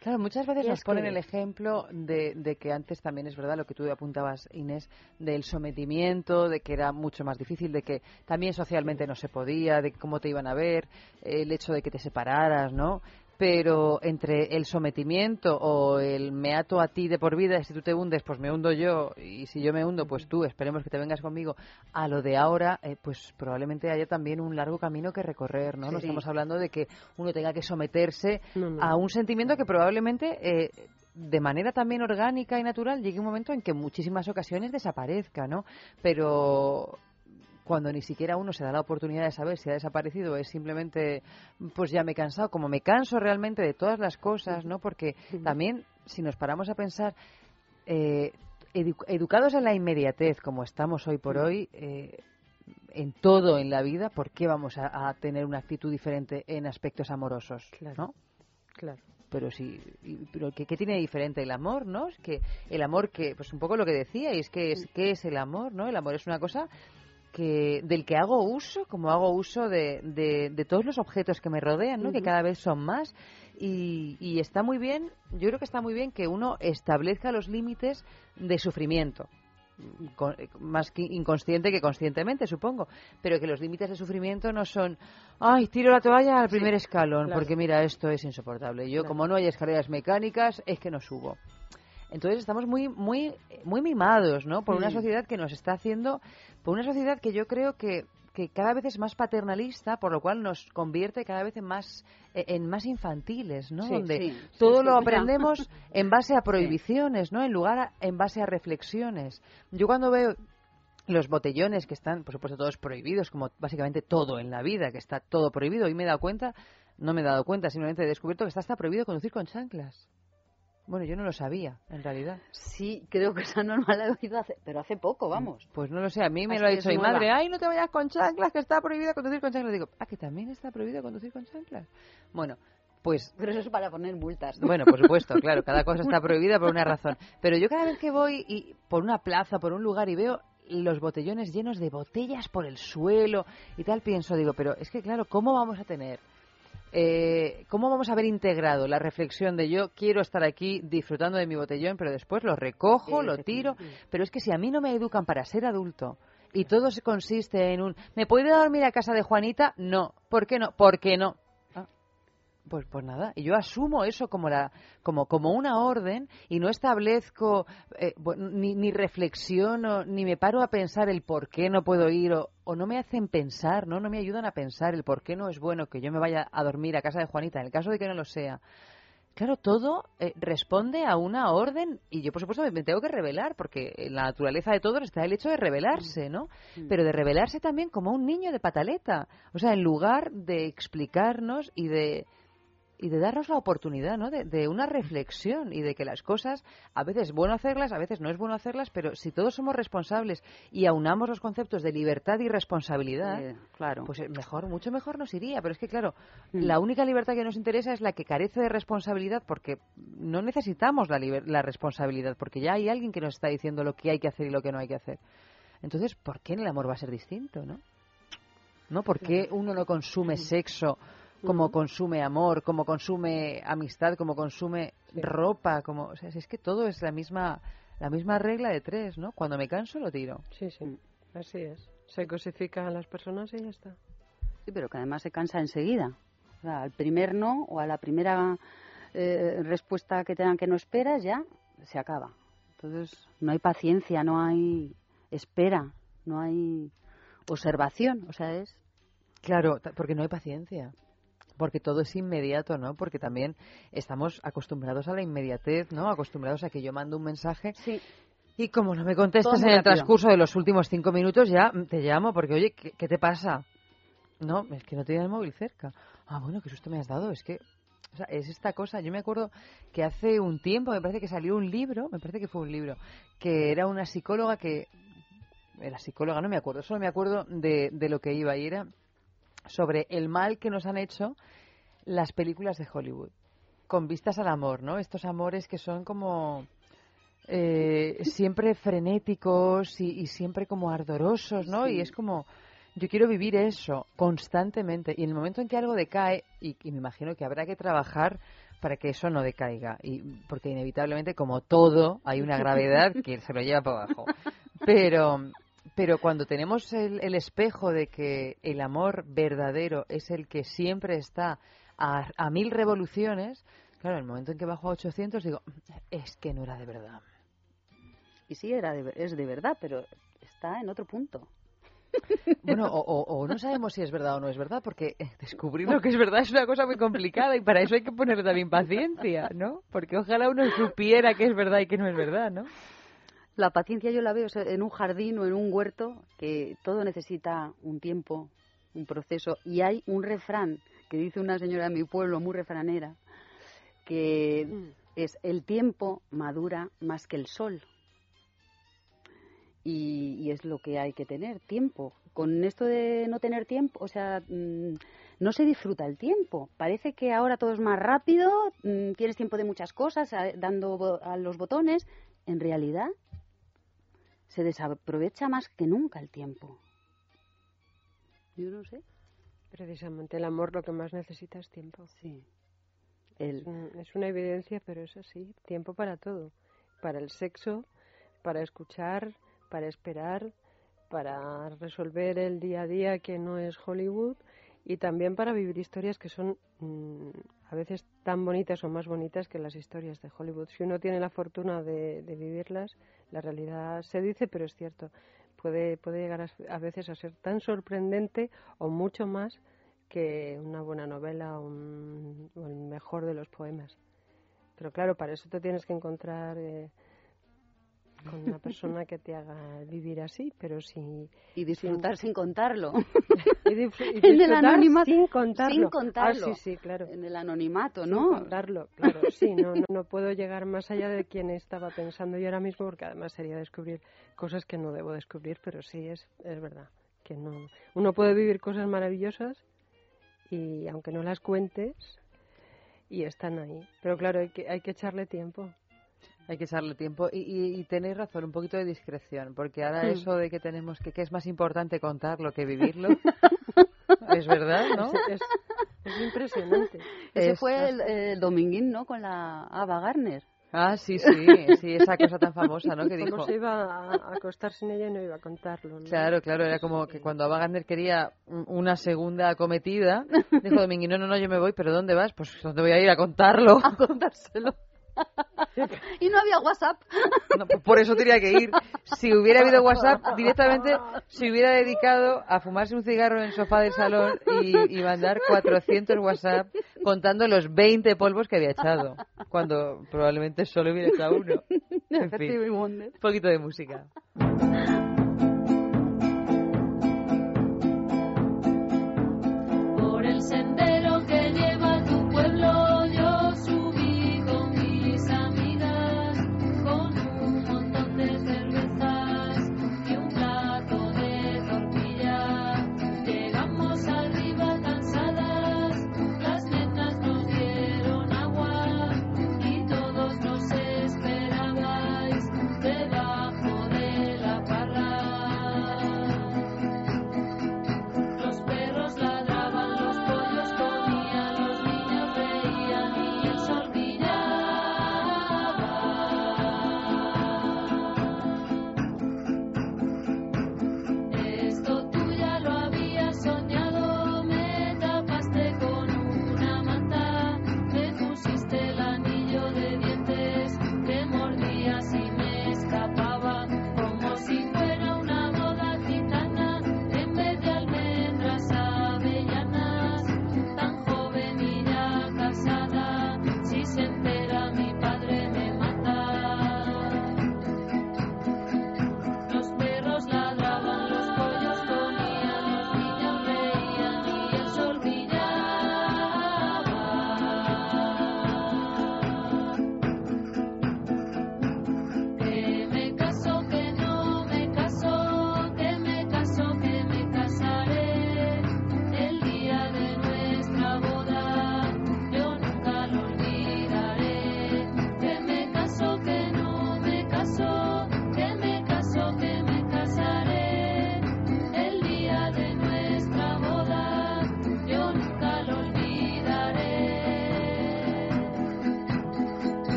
Speaker 1: Claro, muchas veces nos ponen
Speaker 29: que-
Speaker 1: el ejemplo de, de que antes también es verdad lo que tú apuntabas, Inés, del sometimiento, de que era mucho más difícil, de que también socialmente no se podía, de cómo te iban a ver, el hecho de que te separaras, ¿no? Pero entre el sometimiento o el me ato a ti de por vida, si tú te hundes, pues me hundo yo, y si yo me hundo, pues tú, esperemos que te vengas conmigo, a lo de ahora, eh, pues probablemente haya también un largo camino que recorrer, ¿no? No estamos hablando de que uno tenga que someterse
Speaker 30: No, no.
Speaker 1: a un sentimiento que probablemente eh, de manera también orgánica y natural llegue un momento en que en muchísimas ocasiones desaparezca, ¿no? Pero cuando ni siquiera uno se da la oportunidad de saber si ha desaparecido es simplemente pues ya me he cansado como me canso realmente de todas las cosas no porque también si nos paramos a pensar eh, edu- educados en la inmediatez como estamos hoy por hoy eh, en todo en la vida por qué vamos a, a tener una actitud diferente en aspectos amorosos no
Speaker 30: Claro.
Speaker 1: pero sí y- pero ¿qué, qué tiene de diferente el amor no es que el amor que pues un poco lo que decíais que es qué es el amor no el amor es una cosa que del que hago uso como hago uso de, de, de todos los objetos que me rodean no que cada vez son más y, y está muy bien yo creo que está muy bien que uno establezca los límites de sufrimiento con- más que inconsciente que conscientemente, supongo, pero que los límites de sufrimiento no son, ay, tiro la toalla al primer escalón,
Speaker 30: claro.
Speaker 1: porque mira, esto es insoportable. Yo,
Speaker 30: Claro.
Speaker 1: como no hay escaleras mecánicas, es que no subo. Entonces estamos muy, muy, muy mimados, ¿no? Por una sociedad que nos está haciendo, por una sociedad que yo creo que que cada vez es más paternalista, por lo cual nos convierte cada vez en más eh, en más infantiles, ¿no?
Speaker 29: Sí,
Speaker 1: Donde
Speaker 29: sí,
Speaker 1: todo
Speaker 29: sí,
Speaker 1: lo aprendemos en base a prohibiciones, ¿no? En lugar a- en base a reflexiones. Yo cuando veo los botellones que están, por supuesto, todos prohibidos, como básicamente todo en la vida, que está todo prohibido, y me he dado cuenta, no me he dado cuenta, simplemente he descubierto que está hasta prohibido conducir con chanclas. Bueno, yo no lo sabía, en realidad.
Speaker 29: Sí, creo que esa norma la he oído hace, pero hace poco, vamos.
Speaker 1: Pues no lo sé, a mí me
Speaker 29: Así
Speaker 1: lo ha dicho mi
Speaker 29: nueva.
Speaker 1: madre, ay, no te vayas con chanclas, que está prohibido conducir con chanclas. Digo, ah, que también está prohibido conducir con chanclas. Bueno, pues
Speaker 29: Pero eso es para poner multas.
Speaker 1: bueno, por supuesto, claro, cada cosa está prohibida por una razón. Pero yo cada vez que voy y por una plaza, por un lugar y veo los botellones llenos de botellas por el suelo y tal, pienso, digo, pero es que claro, ¿cómo vamos a tener eh, ¿cómo vamos a haber integrado la reflexión de yo quiero estar aquí disfrutando de mi botellón, pero después lo recojo, lo tiro? Pero es que si a mí no me educan para ser adulto y todo se consiste en un ¿me puedo ir a dormir a casa de Juanita? No. ¿Por qué no? ¿Por qué no? Pues, pues nada, y yo asumo eso como, la, como, como una orden y no establezco eh, ni, ni reflexiono, ni me paro a pensar el por qué no puedo ir o, o no me hacen pensar, ¿no? no me ayudan a pensar el por qué no es bueno que yo me vaya a dormir a casa de Juanita, en el caso de que no lo sea. Claro, todo eh, responde a una orden y yo, por supuesto, me, me tengo que revelar porque en la naturaleza de todos está el hecho de revelarse, ¿no? Pero de revelarse también como un niño de pataleta. O sea, en lugar de explicarnos y de y de darnos la oportunidad ¿no? de, de una reflexión y de que las cosas a veces es bueno hacerlas, a veces no es bueno hacerlas, pero si todos somos responsables y aunamos los conceptos de libertad y responsabilidad,
Speaker 29: Eh, claro.
Speaker 1: pues eh, mejor, mucho mejor nos iría. Pero es que, claro,
Speaker 29: Mm.
Speaker 1: la única libertad que nos interesa es la que carece de responsabilidad porque no necesitamos la, liber- la responsabilidad, porque ya hay alguien que nos está diciendo lo que hay que hacer y lo que no hay que hacer. Entonces, ¿por qué en el amor va a ser distinto, no? ¿No? ¿Por qué uno no consume sexo como consume amor, como consume amistad, como consume ropa, como, o sea, si es que todo es la misma la misma regla de tres, ¿no? Cuando me canso lo tiro.
Speaker 30: Sí, sí, así es. Se cosifica a las personas y ya está.
Speaker 29: Sí, pero que además se cansa enseguida. O sea, al primer no o a la primera eh, respuesta que te dan que no esperas, ya se acaba. Entonces, no hay paciencia, no hay espera, no hay observación. O sea, es.
Speaker 1: Claro, porque no hay paciencia. Porque todo es inmediato, ¿no? Porque también estamos acostumbrados a la inmediatez, ¿no? Acostumbrados a que yo mando un mensaje y como no me contestas en el transcurso de los últimos cinco minutos, ya te llamo porque, oye, ¿qué, qué te pasa? No, es que no tenía el móvil cerca. Ah, bueno, qué susto me has dado. Es que, o sea, es esta cosa. Yo me acuerdo que hace un tiempo, me parece que salió un libro, me parece que fue un libro, que era una psicóloga que era psicóloga, no me acuerdo, solo me acuerdo de, de lo que iba y era sobre el mal que nos han hecho las películas de Hollywood, con vistas al amor, ¿no? Estos amores que son como eh, siempre frenéticos y, y siempre como ardorosos, ¿no?
Speaker 29: Sí.
Speaker 1: Y es como, yo quiero vivir eso constantemente. Y en el momento en que algo decae, y, y me imagino que habrá que trabajar para que eso no decaiga, y porque inevitablemente, como todo, hay una gravedad que se lo lleva para abajo. Pero, pero cuando tenemos el, el espejo de que el amor verdadero es el que siempre está a, a mil revoluciones, claro, en el momento en que bajo a 800 digo, es que no era de verdad.
Speaker 29: Y sí, era de- es de verdad, pero está en otro punto.
Speaker 1: Bueno, o, o- o no sabemos si es verdad o no es verdad, porque eh, descubrir lo que es verdad es una cosa muy complicada y para eso hay que ponerle también paciencia, ¿no? Porque ojalá uno supiera que es verdad y que no es verdad, ¿no?
Speaker 29: La paciencia yo la veo en un jardín o en un huerto, que todo necesita un tiempo, un proceso. Y hay un refrán que dice una señora de mi pueblo, muy refranera, que es el tiempo madura más que el sol. Y, y es lo que hay que tener, tiempo. Con esto de no tener tiempo, o sea, mm, no se disfruta el tiempo. Parece que ahora todo es más rápido, mm, tienes tiempo de muchas cosas, a- dando bo- a los botones. En realidad, se desaprovecha más que nunca el tiempo. Yo no sé.
Speaker 30: Precisamente el amor lo que más necesita es tiempo.
Speaker 29: Sí.
Speaker 30: Es, un- es una evidencia, pero es así. Tiempo para todo. Para el sexo, para escuchar, para esperar, para resolver el día a día que no es Hollywood y también para vivir historias que son mm, a veces tan bonitas o más bonitas que las historias de Hollywood. Si uno tiene la fortuna de, de vivirlas, la realidad se dice, pero es cierto, puede, puede llegar a, a veces a ser tan sorprendente o mucho más que una buena novela o, un- o el mejor de los poemas. Pero claro, para eso te tienes que encontrar eh, con una persona que te haga vivir así, pero si...
Speaker 29: Y disfrutar sin contarlo.
Speaker 30: y y
Speaker 29: en el anonimato.
Speaker 30: sin contarlo.
Speaker 29: Sin contarlo.
Speaker 30: Ah, sí, sí, claro.
Speaker 29: En el anonimato,
Speaker 30: Sin
Speaker 29: ¿no?
Speaker 30: contarlo, claro. Sí, no, no, no puedo llegar más allá de quien estaba pensando yo ahora mismo, porque además sería descubrir cosas que no debo descubrir, pero sí es, es verdad que no. Uno puede vivir cosas maravillosas y aunque no las cuentes y están ahí. Pero claro, hay que, hay que echarle tiempo.
Speaker 1: Hay que echarle tiempo y, y, y tenéis razón, un poquito de discreción, porque ahora eso de que tenemos que, que es más importante contarlo que vivirlo, es verdad, ¿no?
Speaker 30: Es, es impresionante.
Speaker 29: Ese
Speaker 1: Es-
Speaker 29: fue el, el dominguín, ¿no? Con la Ava Garner.
Speaker 1: Ah, sí, sí, sí, esa cosa tan famosa, ¿no? Que
Speaker 30: Como
Speaker 1: dijo.
Speaker 30: se iba a acostar sin ella y no iba a contarlo. ¿no?
Speaker 1: Claro, claro, era como que cuando Ava Gardner quería un- una segunda acometida, dijo Domingui, no, no, no, yo me voy, pero ¿dónde vas? Pues ¿dónde voy a ir a contarlo?
Speaker 29: A contárselo. Y no había WhatsApp.
Speaker 1: No, pues por eso tenía que ir. Si hubiera habido WhatsApp, directamente se hubiera dedicado a fumarse un cigarro en el sofá del salón y, y mandar 400 WhatsApp contando los 20 polvos que había echado, cuando probablemente solo hubiera echado uno. En fin, un poquito de música.
Speaker 28: Por el sendero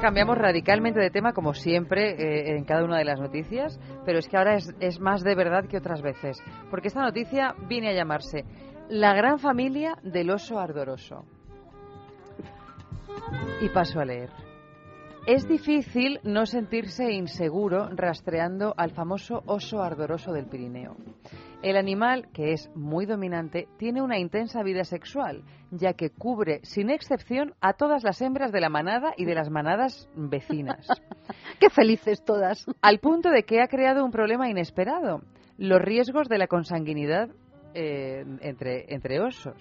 Speaker 1: cambiamos radicalmente de tema, como siempre, eh, en cada una de las noticias, pero es que ahora es, es más de verdad que otras veces, porque esta noticia viene a llamarse La gran familia del oso ardoroso. Y paso a leer. Es difícil no sentirse inseguro rastreando al famoso oso ardoroso del Pirineo. El animal, que es muy dominante, tiene una intensa vida sexual, ya que cubre sin excepción a todas las hembras de la manada y de las manadas vecinas.
Speaker 29: Qué felices todas.
Speaker 1: Al punto de que ha creado un problema inesperado, los riesgos de la consanguinidad eh, entre, entre osos.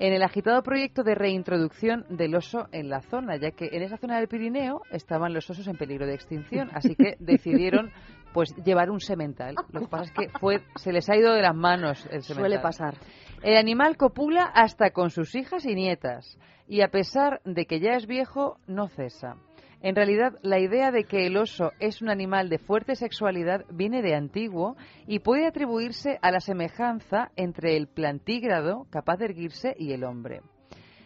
Speaker 1: En el agitado proyecto de reintroducción del oso en la zona, ya que en esa zona del Pirineo estaban los osos en peligro de extinción, así que decidieron pues llevar un semental. Lo que pasa es que fue, se les ha ido de las manos el semental.
Speaker 29: Suele pasar.
Speaker 1: El animal copula hasta con sus hijas y nietas, y a pesar de que ya es viejo, no cesa. En realidad, la idea de que el oso es un animal de fuerte sexualidad viene de antiguo y puede atribuirse a la semejanza entre el plantígrado, capaz de erguirse, y el hombre.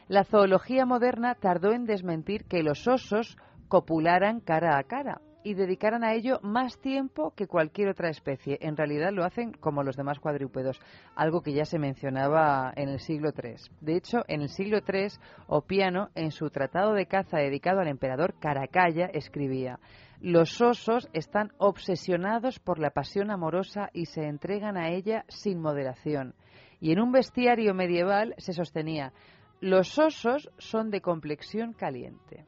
Speaker 1: La zoología moderna tardó en desmentir que los osos copularan cara a cara y dedicaran a ello más tiempo que cualquier otra especie. En realidad lo hacen como los demás cuadrúpedos, algo que ya se mencionaba en el siglo III. De hecho, en el siglo III, Opiano, en su tratado de caza dedicado al emperador Caracalla, escribía los osos están obsesionados por la pasión amorosa y se entregan a ella sin moderación. Y en un bestiario medieval se sostenía los osos son de complexión caliente.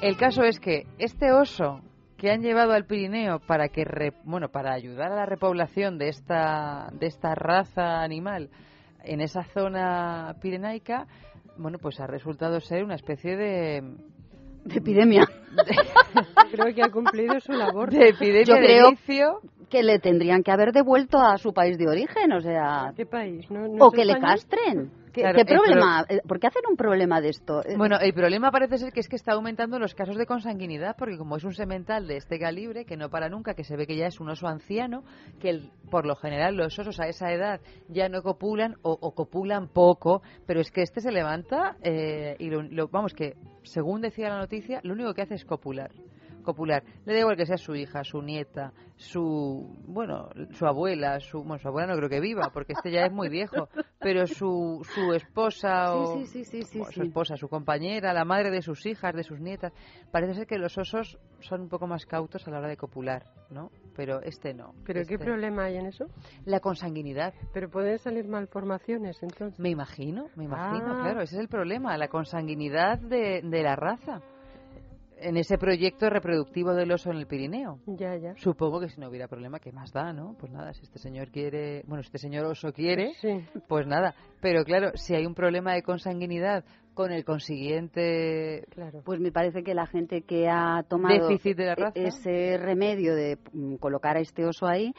Speaker 1: El caso es que este oso que han llevado al Pirineo para que re- bueno para ayudar a la repoblación de esta de esta raza animal en esa zona pirenaica bueno pues ha resultado ser una especie de
Speaker 29: de epidemia
Speaker 30: Creo que ha cumplido su labor.
Speaker 1: de epidemia
Speaker 29: Yo
Speaker 1: de
Speaker 29: creo
Speaker 1: vicio.
Speaker 29: que le tendrían que haber devuelto a su país de origen, o sea,
Speaker 30: ¿Qué país? ¿No, no
Speaker 29: o que le castren. ¿Qué,
Speaker 1: Claro,
Speaker 29: qué
Speaker 1: eh,
Speaker 29: problema? ¿Por qué hacen un problema de esto? Eh,
Speaker 1: Bueno, el problema parece ser que es que está aumentando los casos de consanguinidad, porque como es un semental de este calibre, que no para nunca, que se ve que ya es un oso anciano, que el- por lo general los osos a esa edad ya no copulan o, o copulan poco, pero es que este se levanta eh, y lo, lo- vamos que, según decía la noticia, lo único que hace es copular. Copular. Le da igual que sea su hija, su nieta, su, bueno, su abuela, su, bueno, su abuela no creo que viva, porque este ya es muy viejo, pero su, su esposa o
Speaker 29: Sí, sí, sí,
Speaker 1: su esposa, su compañera, la madre de sus hijas, de sus nietas. Parece ser que los osos son un poco más cautos a la hora de copular, ¿no? Pero este no.
Speaker 30: ¿Pero qué
Speaker 1: Este-
Speaker 30: problema hay en eso?
Speaker 1: La consanguinidad.
Speaker 30: Pero pueden salir malformaciones, entonces.
Speaker 1: Me imagino, me imagino,
Speaker 30: Ah.
Speaker 1: claro, ese es el problema, la consanguinidad de, de la raza. En ese proyecto reproductivo del oso en el Pirineo.
Speaker 30: Ya, ya.
Speaker 1: Supongo que si no hubiera problema, ¿qué más da, no? Pues nada, si este señor quiere, bueno, si este señor oso quiere,
Speaker 30: Sí.
Speaker 1: pues nada. Pero claro, si hay un problema de consanguinidad con el consiguiente
Speaker 30: Claro.
Speaker 29: Pues me parece que la gente que ha tomado
Speaker 1: Déficit de la raza.
Speaker 29: ese remedio de mm, colocar a este oso ahí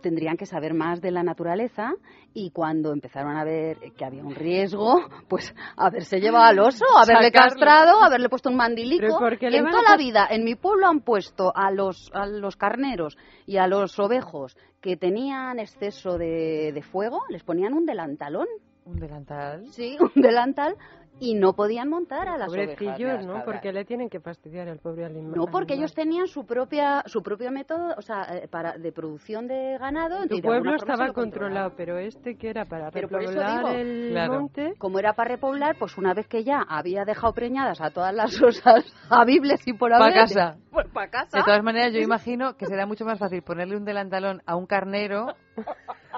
Speaker 29: tendrían que saber más de la naturaleza y cuando empezaron a ver que había un riesgo, pues haberse llevado al oso, haberle
Speaker 30: Sacarlo.
Speaker 29: castrado, haberle puesto un mandilico.
Speaker 30: ¿Pero por qué le
Speaker 29: en toda
Speaker 30: a
Speaker 29: la vida, en mi pueblo han puesto a los, a los carneros y a los ovejos que tenían exceso de, de fuego, les ponían un delantalón.
Speaker 1: un delantal.
Speaker 29: Sí, un delantal y no podían montar a las ovejas.
Speaker 30: Pobrecillos,
Speaker 29: las
Speaker 30: ¿no? Porque le tienen que fastidiar al pobre animal.
Speaker 29: No, porque ellos tenían su propia su propio método, o sea, eh, para de producción de ganado.
Speaker 30: Tu pueblo estaba controlado, pero este que era para
Speaker 29: Pero
Speaker 30: repoblar
Speaker 29: digo,
Speaker 30: el
Speaker 1: Claro.
Speaker 30: monte.
Speaker 29: Como era para repoblar, pues una vez que ya había dejado preñadas a todas las osas habibles y por haber.
Speaker 1: casa.
Speaker 29: Pues para casa.
Speaker 1: De todas maneras, yo imagino que será mucho más fácil ponerle un delantalón a un carnero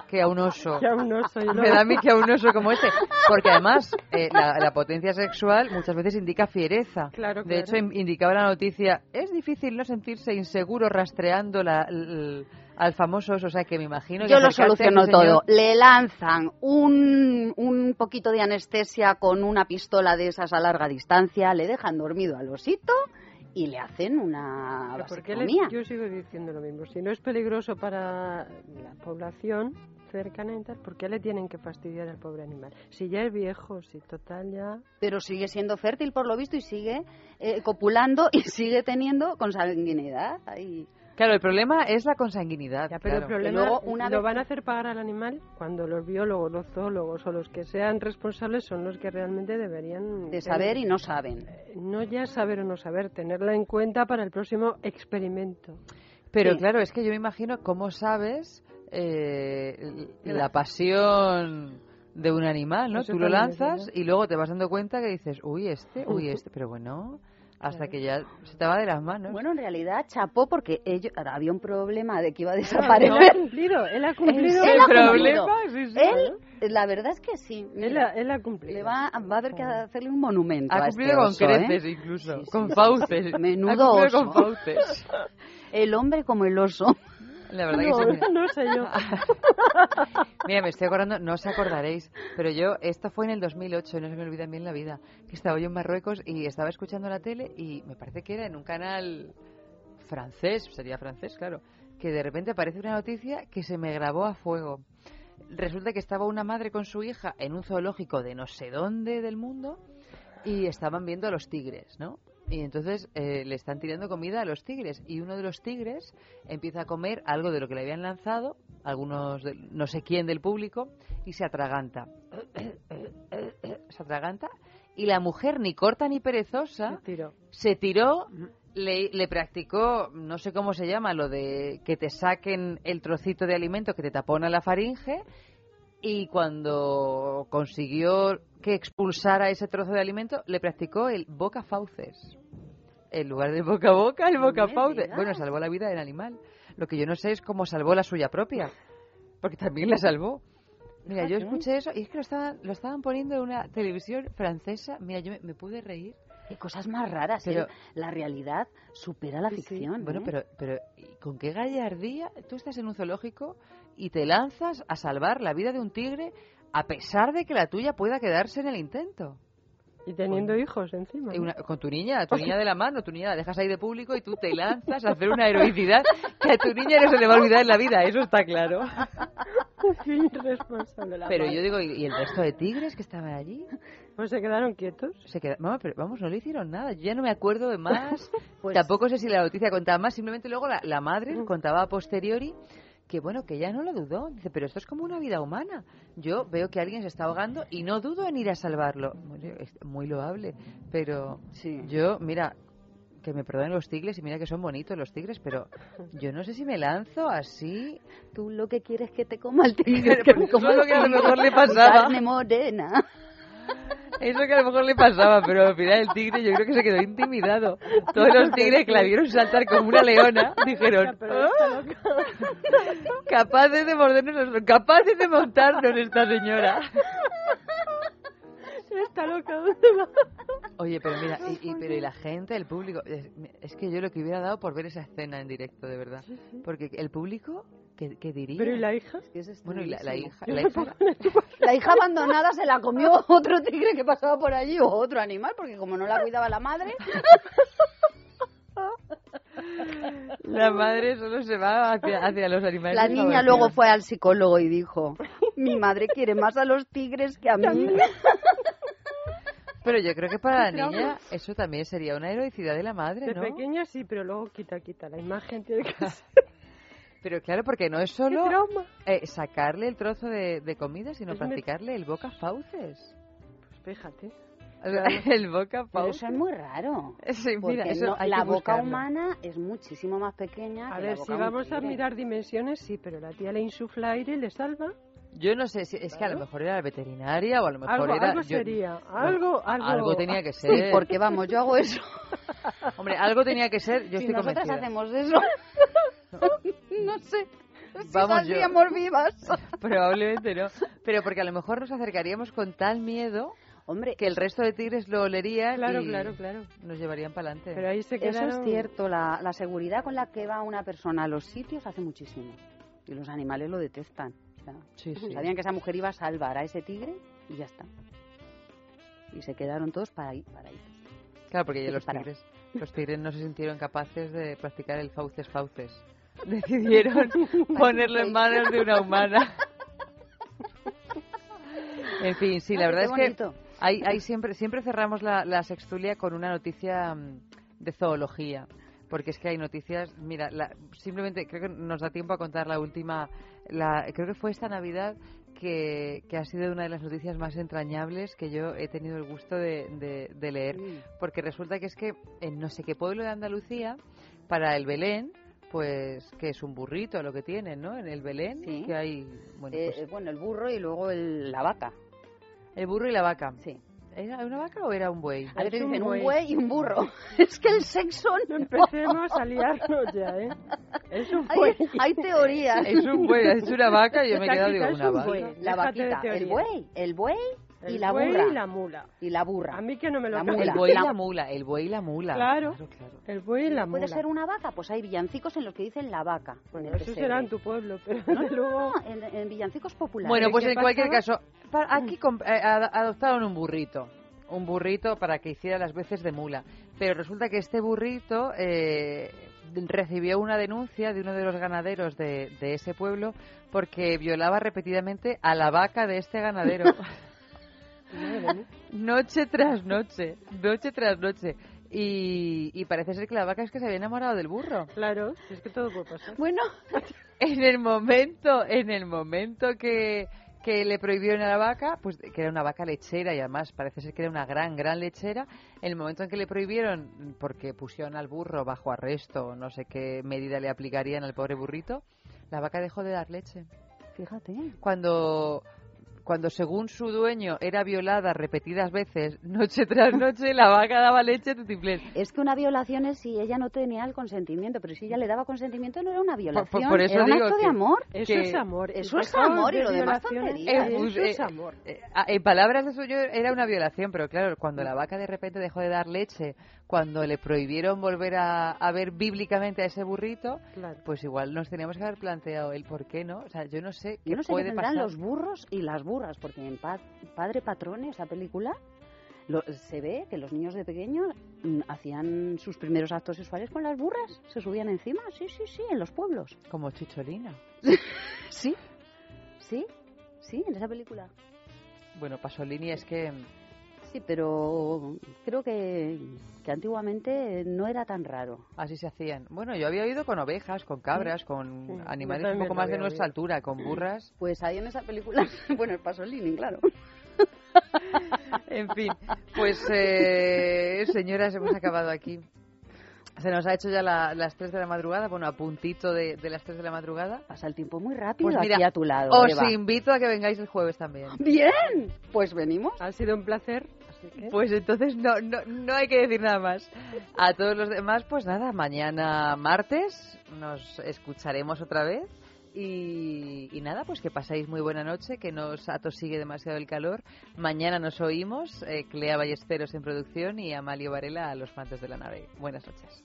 Speaker 1: que a un oso.
Speaker 30: Que a un oso, y
Speaker 1: Me da a mí que a un oso como este. Porque además, eh, la, la potencia sexual muchas veces indica fiereza.
Speaker 30: Claro,
Speaker 1: De
Speaker 30: claro.
Speaker 1: hecho, in- indicaba la noticia, es difícil no sentirse inseguro rastreando la, l- al famoso oso. O sea, que me imagino que
Speaker 29: Yo lo soluciono todo. Le lanzan un, un poquito de anestesia con una pistola de esas a larga distancia, le dejan dormido al osito y le hacen una
Speaker 30: Pero ¿por qué le-
Speaker 29: vasectomía.
Speaker 30: yo sigo diciendo lo mismo. Si no es peligroso para la población cercana y tal, ¿por qué le tienen que fastidiar al pobre animal? Si ya es viejo, si total ya...
Speaker 29: Pero sigue siendo fértil por lo visto y sigue eh, copulando y sigue teniendo consanguinidad. Ahí.
Speaker 1: Claro, el problema es la consanguinidad.
Speaker 30: Ya,
Speaker 1: claro.
Speaker 30: pero el problema
Speaker 29: luego, una
Speaker 30: lo
Speaker 29: vez-
Speaker 30: van a hacer pagar al animal cuando los biólogos, los zoólogos o los que sean responsables son los que realmente deberían...
Speaker 29: De saber y no saben.
Speaker 30: No ya saber o no saber, tenerla en cuenta para el próximo experimento.
Speaker 1: Pero
Speaker 29: Sí.
Speaker 1: claro, es que yo me imagino cómo sabes eh, la pasión de un animal, ¿no?
Speaker 30: Eso
Speaker 1: Tú lo lanzas y luego te vas dando cuenta que dices, uy, este, uy, este, pero bueno, hasta que ya se te va de las manos.
Speaker 29: Bueno, en realidad chapó porque ahora, había un problema de que iba a
Speaker 30: Él
Speaker 29: desaparecer.
Speaker 30: ha cumplido, él ha cumplido.
Speaker 29: Él
Speaker 1: El
Speaker 29: ha
Speaker 1: problema,
Speaker 29: cumplido.
Speaker 1: sí, sí.
Speaker 29: Él, la verdad es que sí.
Speaker 30: Él ha, él ha cumplido.
Speaker 29: le va, va a haber que hacerle un monumento
Speaker 1: ha
Speaker 29: a
Speaker 1: cumplido
Speaker 29: este
Speaker 1: con
Speaker 29: oso, ¿eh?
Speaker 1: creces incluso,
Speaker 29: Sí,
Speaker 1: con fauces.
Speaker 29: Menudo
Speaker 1: ha
Speaker 29: oso.
Speaker 1: con fauces.
Speaker 29: El hombre como el oso.
Speaker 1: La verdad
Speaker 30: no,
Speaker 1: que sí.
Speaker 30: no sé yo.
Speaker 1: Mira, me estoy acordando, no os acordaréis, pero yo, esto fue en el 2008, no se me olvida a mí en la vida, que estaba yo en Marruecos y estaba escuchando la tele y me parece que era en un canal francés, sería francés, claro, que de repente aparece una noticia que se me grabó a fuego. Resulta que estaba una madre con su hija en un zoológico de no sé dónde del mundo y estaban viendo a los tigres, ¿no? Y entonces eh, le están tirando comida a los tigres y uno de los tigres empieza a comer algo de lo que le habían lanzado, algunos, de- no sé quién del público, y se atraganta. se atraganta y la mujer, ni corta ni perezosa,
Speaker 30: Tiro.
Speaker 1: se tiró, le, le practicó, no sé cómo se llama, lo de que te saquen el trocito de alimento que te tapona la faringe y cuando consiguió que expulsara ese trozo de alimento, le practicó el boca fauces. En lugar de boca a boca, el boca fauces. Bueno, salvó la vida del animal. Lo que yo no sé es cómo salvó la suya propia, porque también la salvó. Mira, yo
Speaker 30: Fíjate.
Speaker 1: escuché eso y es que lo estaban, lo estaban poniendo en una televisión francesa. Mira, yo me, me pude reír.
Speaker 29: Qué cosas más raras,
Speaker 1: Pero-
Speaker 29: ¿eh? La realidad supera la
Speaker 1: Sí, sí.
Speaker 29: ficción.
Speaker 1: Bueno,
Speaker 29: ¿eh?
Speaker 1: pero, pero ¿y ¿con qué gallardía tú estás en un zoológico y te lanzas a salvar la vida de un tigre a pesar de que la tuya pueda quedarse en el intento?
Speaker 30: Y teniendo hijos encima. ¿no?
Speaker 1: una- con tu niña, tu niña de la mano, tu niña la dejas ahí de público y tú te lanzas a hacer una heroicidad que a tu niña no se le va a olvidar en la vida, eso está claro.
Speaker 30: Irresponsable la
Speaker 1: Pero
Speaker 30: madre.
Speaker 1: yo digo, ¿y el resto de tigres que estaban allí?
Speaker 30: Pues se quedaron quietos.
Speaker 1: Se queda... Vamos, pero vamos, no le hicieron nada. Yo ya no me acuerdo de más.
Speaker 29: Pues-
Speaker 1: Tampoco sé si la noticia contaba más. Simplemente luego la, la madre contaba a posteriori que, bueno, que ya no lo dudó. Dice, pero esto es como una vida humana. Yo veo que alguien se está ahogando y no dudo en ir a salvarlo. Bueno, es muy loable. Pero yo, mira, que me perdonen los tigres y mira que son bonitos los tigres, pero yo no sé si me lanzo así.
Speaker 29: Tú lo que quieres que te coma el tigre, que
Speaker 1: Pues
Speaker 29: me
Speaker 1: eso
Speaker 29: coma
Speaker 1: es lo que a lo mejor le pasaba.
Speaker 29: Carne morena.
Speaker 1: Eso que a lo mejor le pasaba, pero al final el tigre yo creo que se quedó intimidado. Todos los tigres que la vieron saltar como una leona dijeron, "Ah, capaces de mordernos, capaces de montarnos esta señora.
Speaker 30: Está loca, ¿dónde va?
Speaker 1: Oye, pero mira, y, y- pero y la gente, el público, es, es que yo lo que hubiera dado por ver esa escena en directo, de verdad. Porque el público, ¿qué, qué diría?
Speaker 30: Pero ¿y la hija?
Speaker 1: Bueno, y la, la hija,
Speaker 30: Yo
Speaker 1: la hija-
Speaker 29: La hija abandonada se la comió otro tigre que pasaba por allí o otro animal, porque como no la cuidaba la madre,
Speaker 1: la madre solo se va hacia, hacia los animales.
Speaker 29: la niña luego fue al psicólogo y dijo, mi madre quiere más a los tigres que a mí.
Speaker 1: Pero yo creo que para la niña eso también sería una heroicidad de la madre,
Speaker 30: De
Speaker 1: ¿no?
Speaker 30: pequeña sí, pero luego quita, quita. La imagen tiene que ser.
Speaker 1: Pero claro, porque no es solo eh, sacarle el trozo de, de comida, sino
Speaker 30: Es
Speaker 1: practicarle el boca fauces.
Speaker 30: Pues fíjate.
Speaker 1: O sea, el boca
Speaker 29: Pero
Speaker 1: fauces.
Speaker 29: eso es muy raro.
Speaker 1: Sí, mira,
Speaker 29: porque
Speaker 1: eso
Speaker 29: no-
Speaker 1: hay
Speaker 29: la
Speaker 1: que
Speaker 29: boca
Speaker 1: buscarlo.
Speaker 29: humana es muchísimo más pequeña
Speaker 30: A
Speaker 29: que
Speaker 30: ver,
Speaker 29: la
Speaker 30: si
Speaker 29: boca de un
Speaker 30: vamos a mirar dimensiones, sí, pero la tía le insufla aire y le salva.
Speaker 1: Yo no sé si es que a lo mejor era veterinaria o a lo mejor
Speaker 30: Algo,
Speaker 1: era
Speaker 30: algo
Speaker 1: yo-
Speaker 30: sería. Algo, algo.
Speaker 1: algo tenía que
Speaker 29: Sí,
Speaker 1: ser.
Speaker 29: porque vamos, yo hago eso.
Speaker 1: Hombre, algo tenía que ser, yo
Speaker 29: si
Speaker 1: estoy
Speaker 29: nosotras
Speaker 1: convencida.
Speaker 29: hacemos eso, no sé. Si
Speaker 1: Vamos, yo-
Speaker 29: saldríamos vivas.
Speaker 1: Probablemente no. Pero porque a lo mejor nos acercaríamos con tal miedo
Speaker 29: Hombre,
Speaker 1: que el resto de tigres lo olerían
Speaker 30: Claro,
Speaker 1: y
Speaker 30: claro, claro.
Speaker 1: nos llevarían para adelante.
Speaker 30: Pero ahí se
Speaker 29: Eso es cierto, la, la seguridad con la que va una persona a los sitios hace muchísimo. Y los animales lo detestan.
Speaker 1: Sí, sí.
Speaker 29: Sabían que esa mujer iba a salvar a ese tigre y ya está. Y se quedaron todos para ahí. Para ahí.
Speaker 1: Claro, porque ya los tigres, los tigres no se sintieron capaces de practicar el fauces fauces. Decidieron ponerlo en manos de una humana. En fin, sí, la verdad es que hay, hay siempre, siempre cerramos la, la sextulia con una noticia mm, de zoología. Porque es que hay noticias, mira, la- simplemente creo que nos da tiempo a contar la última, la, creo que fue esta Navidad que, que ha sido una de las noticias más entrañables que yo he tenido el gusto de, de- de leer. Porque resulta que es que en no sé qué pueblo de Andalucía, para el Belén, pues que es un burrito lo que tienen, ¿no? En el Belén,
Speaker 29: Sí.
Speaker 1: que hay, bueno,
Speaker 29: Eh,
Speaker 1: pues,
Speaker 29: eh, bueno, el burro y luego el- la vaca.
Speaker 1: el burro y la vaca.
Speaker 29: Sí.
Speaker 1: ¿Era una vaca o era un buey?
Speaker 29: A ver, te
Speaker 30: Es un
Speaker 29: dicen un
Speaker 30: buey.
Speaker 29: y un burro. Es que el sexo no
Speaker 30: Empecemos a liarnos ya, ¿eh? Es un
Speaker 29: Hay,
Speaker 30: buey.
Speaker 29: hay teorías.
Speaker 1: Es un buey, es una vaca y yo me he quedado, digo,
Speaker 30: es
Speaker 1: una
Speaker 30: un
Speaker 1: vaca.
Speaker 30: buey.
Speaker 29: La vaquita, el buey, el buey y la
Speaker 30: buey
Speaker 29: burra.
Speaker 30: y la mula.
Speaker 29: Y la burra.
Speaker 30: A mí que no me lo
Speaker 29: La mula.
Speaker 1: El buey y
Speaker 29: La-
Speaker 1: la mula, el buey y la mula.
Speaker 30: Claro.
Speaker 1: claro.
Speaker 30: El buey y la
Speaker 29: ¿Puede
Speaker 30: mula.
Speaker 29: ser una vaca? Pues hay villancicos en los que dicen la vaca.
Speaker 30: Bueno, eso
Speaker 29: pesebre.
Speaker 30: será en tu pueblo, pero
Speaker 29: No,
Speaker 30: desde
Speaker 29: no,
Speaker 30: luego...
Speaker 29: no, en, en villancicos populares.
Speaker 1: Bueno, pues
Speaker 30: ¿Qué
Speaker 1: en cualquier caso, pa- aquí eh, ad- adoptaron un burrito. Un burrito para que hiciera las veces de mula. Pero resulta que este burrito eh, recibió una denuncia de uno de los ganaderos de, de ese pueblo porque violaba repetidamente a la vaca de este ganadero. Noche tras noche, noche tras noche. Y, y parece ser que la vaca es que se había enamorado del burro.
Speaker 30: Claro, es que todo puede pasar.
Speaker 29: Bueno,
Speaker 1: En el momento, en el momento que, que le prohibieron a la vaca, pues que era una vaca lechera y además parece ser que era una gran, gran lechera, en el momento en que le prohibieron, porque pusieron al burro bajo arresto, no sé qué medida le aplicarían al pobre burrito, la vaca dejó de dar leche.
Speaker 29: fíjate.
Speaker 1: Cuando cuando según su dueño era violada repetidas veces, noche tras noche, la vaca daba leche tutiplén.
Speaker 29: Es que una violación es si ella no tenía el consentimiento, pero si ella le daba consentimiento no era una violación,
Speaker 1: por eso
Speaker 29: era un
Speaker 1: digo
Speaker 29: acto de amor.
Speaker 30: Eso
Speaker 1: que-
Speaker 30: es amor.
Speaker 29: Eso es amor y lo demás tonterías.
Speaker 1: Eh,
Speaker 30: Eso es
Speaker 1: eh,
Speaker 30: amor.
Speaker 1: eh, en palabras de suyo era una violación, pero claro, cuando la vaca de repente dejó de dar leche, cuando le prohibieron volver a, a ver bíblicamente a ese burrito,
Speaker 30: Claro.
Speaker 1: pues igual nos teníamos que haber planteado el por qué, ¿no? O sea, yo no sé qué
Speaker 29: Yo no sé
Speaker 1: puede pasar.
Speaker 29: los burros y las burras, porque en Pa- Padre Patrone, esa película, lo- se ve que los niños de pequeños mm, hacían sus primeros actos sexuales con las burras, se subían encima, sí, sí, sí, en los pueblos.
Speaker 1: Como Chicholina.
Speaker 29: Sí, sí, sí, en esa película.
Speaker 1: Bueno, Pasolini es que
Speaker 29: Sí, pero creo que, que antiguamente no era tan raro.
Speaker 1: así se hacían. Bueno, yo había oído con ovejas, con cabras, con
Speaker 29: Sí,
Speaker 1: animales un poco más de nuestra
Speaker 29: oído.
Speaker 1: altura, con burras.
Speaker 29: Pues ahí en esa película, bueno, el Pasolini, claro.
Speaker 1: En fin, pues eh, señoras, hemos acabado aquí. Se nos ha hecho ya la- las 3 de la madrugada, bueno, a puntito de, de las 3 de la madrugada.
Speaker 29: Pasa el tiempo muy rápido
Speaker 1: Pues mira,
Speaker 29: aquí a tu lado.
Speaker 1: os
Speaker 29: Eva.
Speaker 1: invito a que vengáis el jueves también.
Speaker 29: Bien, pues venimos.
Speaker 30: Ha sido un placer.
Speaker 1: Pues entonces no, no, no hay que decir nada más. A todos los demás, pues nada, mañana martes nos escucharemos otra vez. Y, nada, pues que pasáis muy buena noche, que no os atosigue demasiado el calor. Mañana nos oímos, eh, Clea Ballesteros en producción y Amalio Varela a los mantos de la nave. Buenas noches.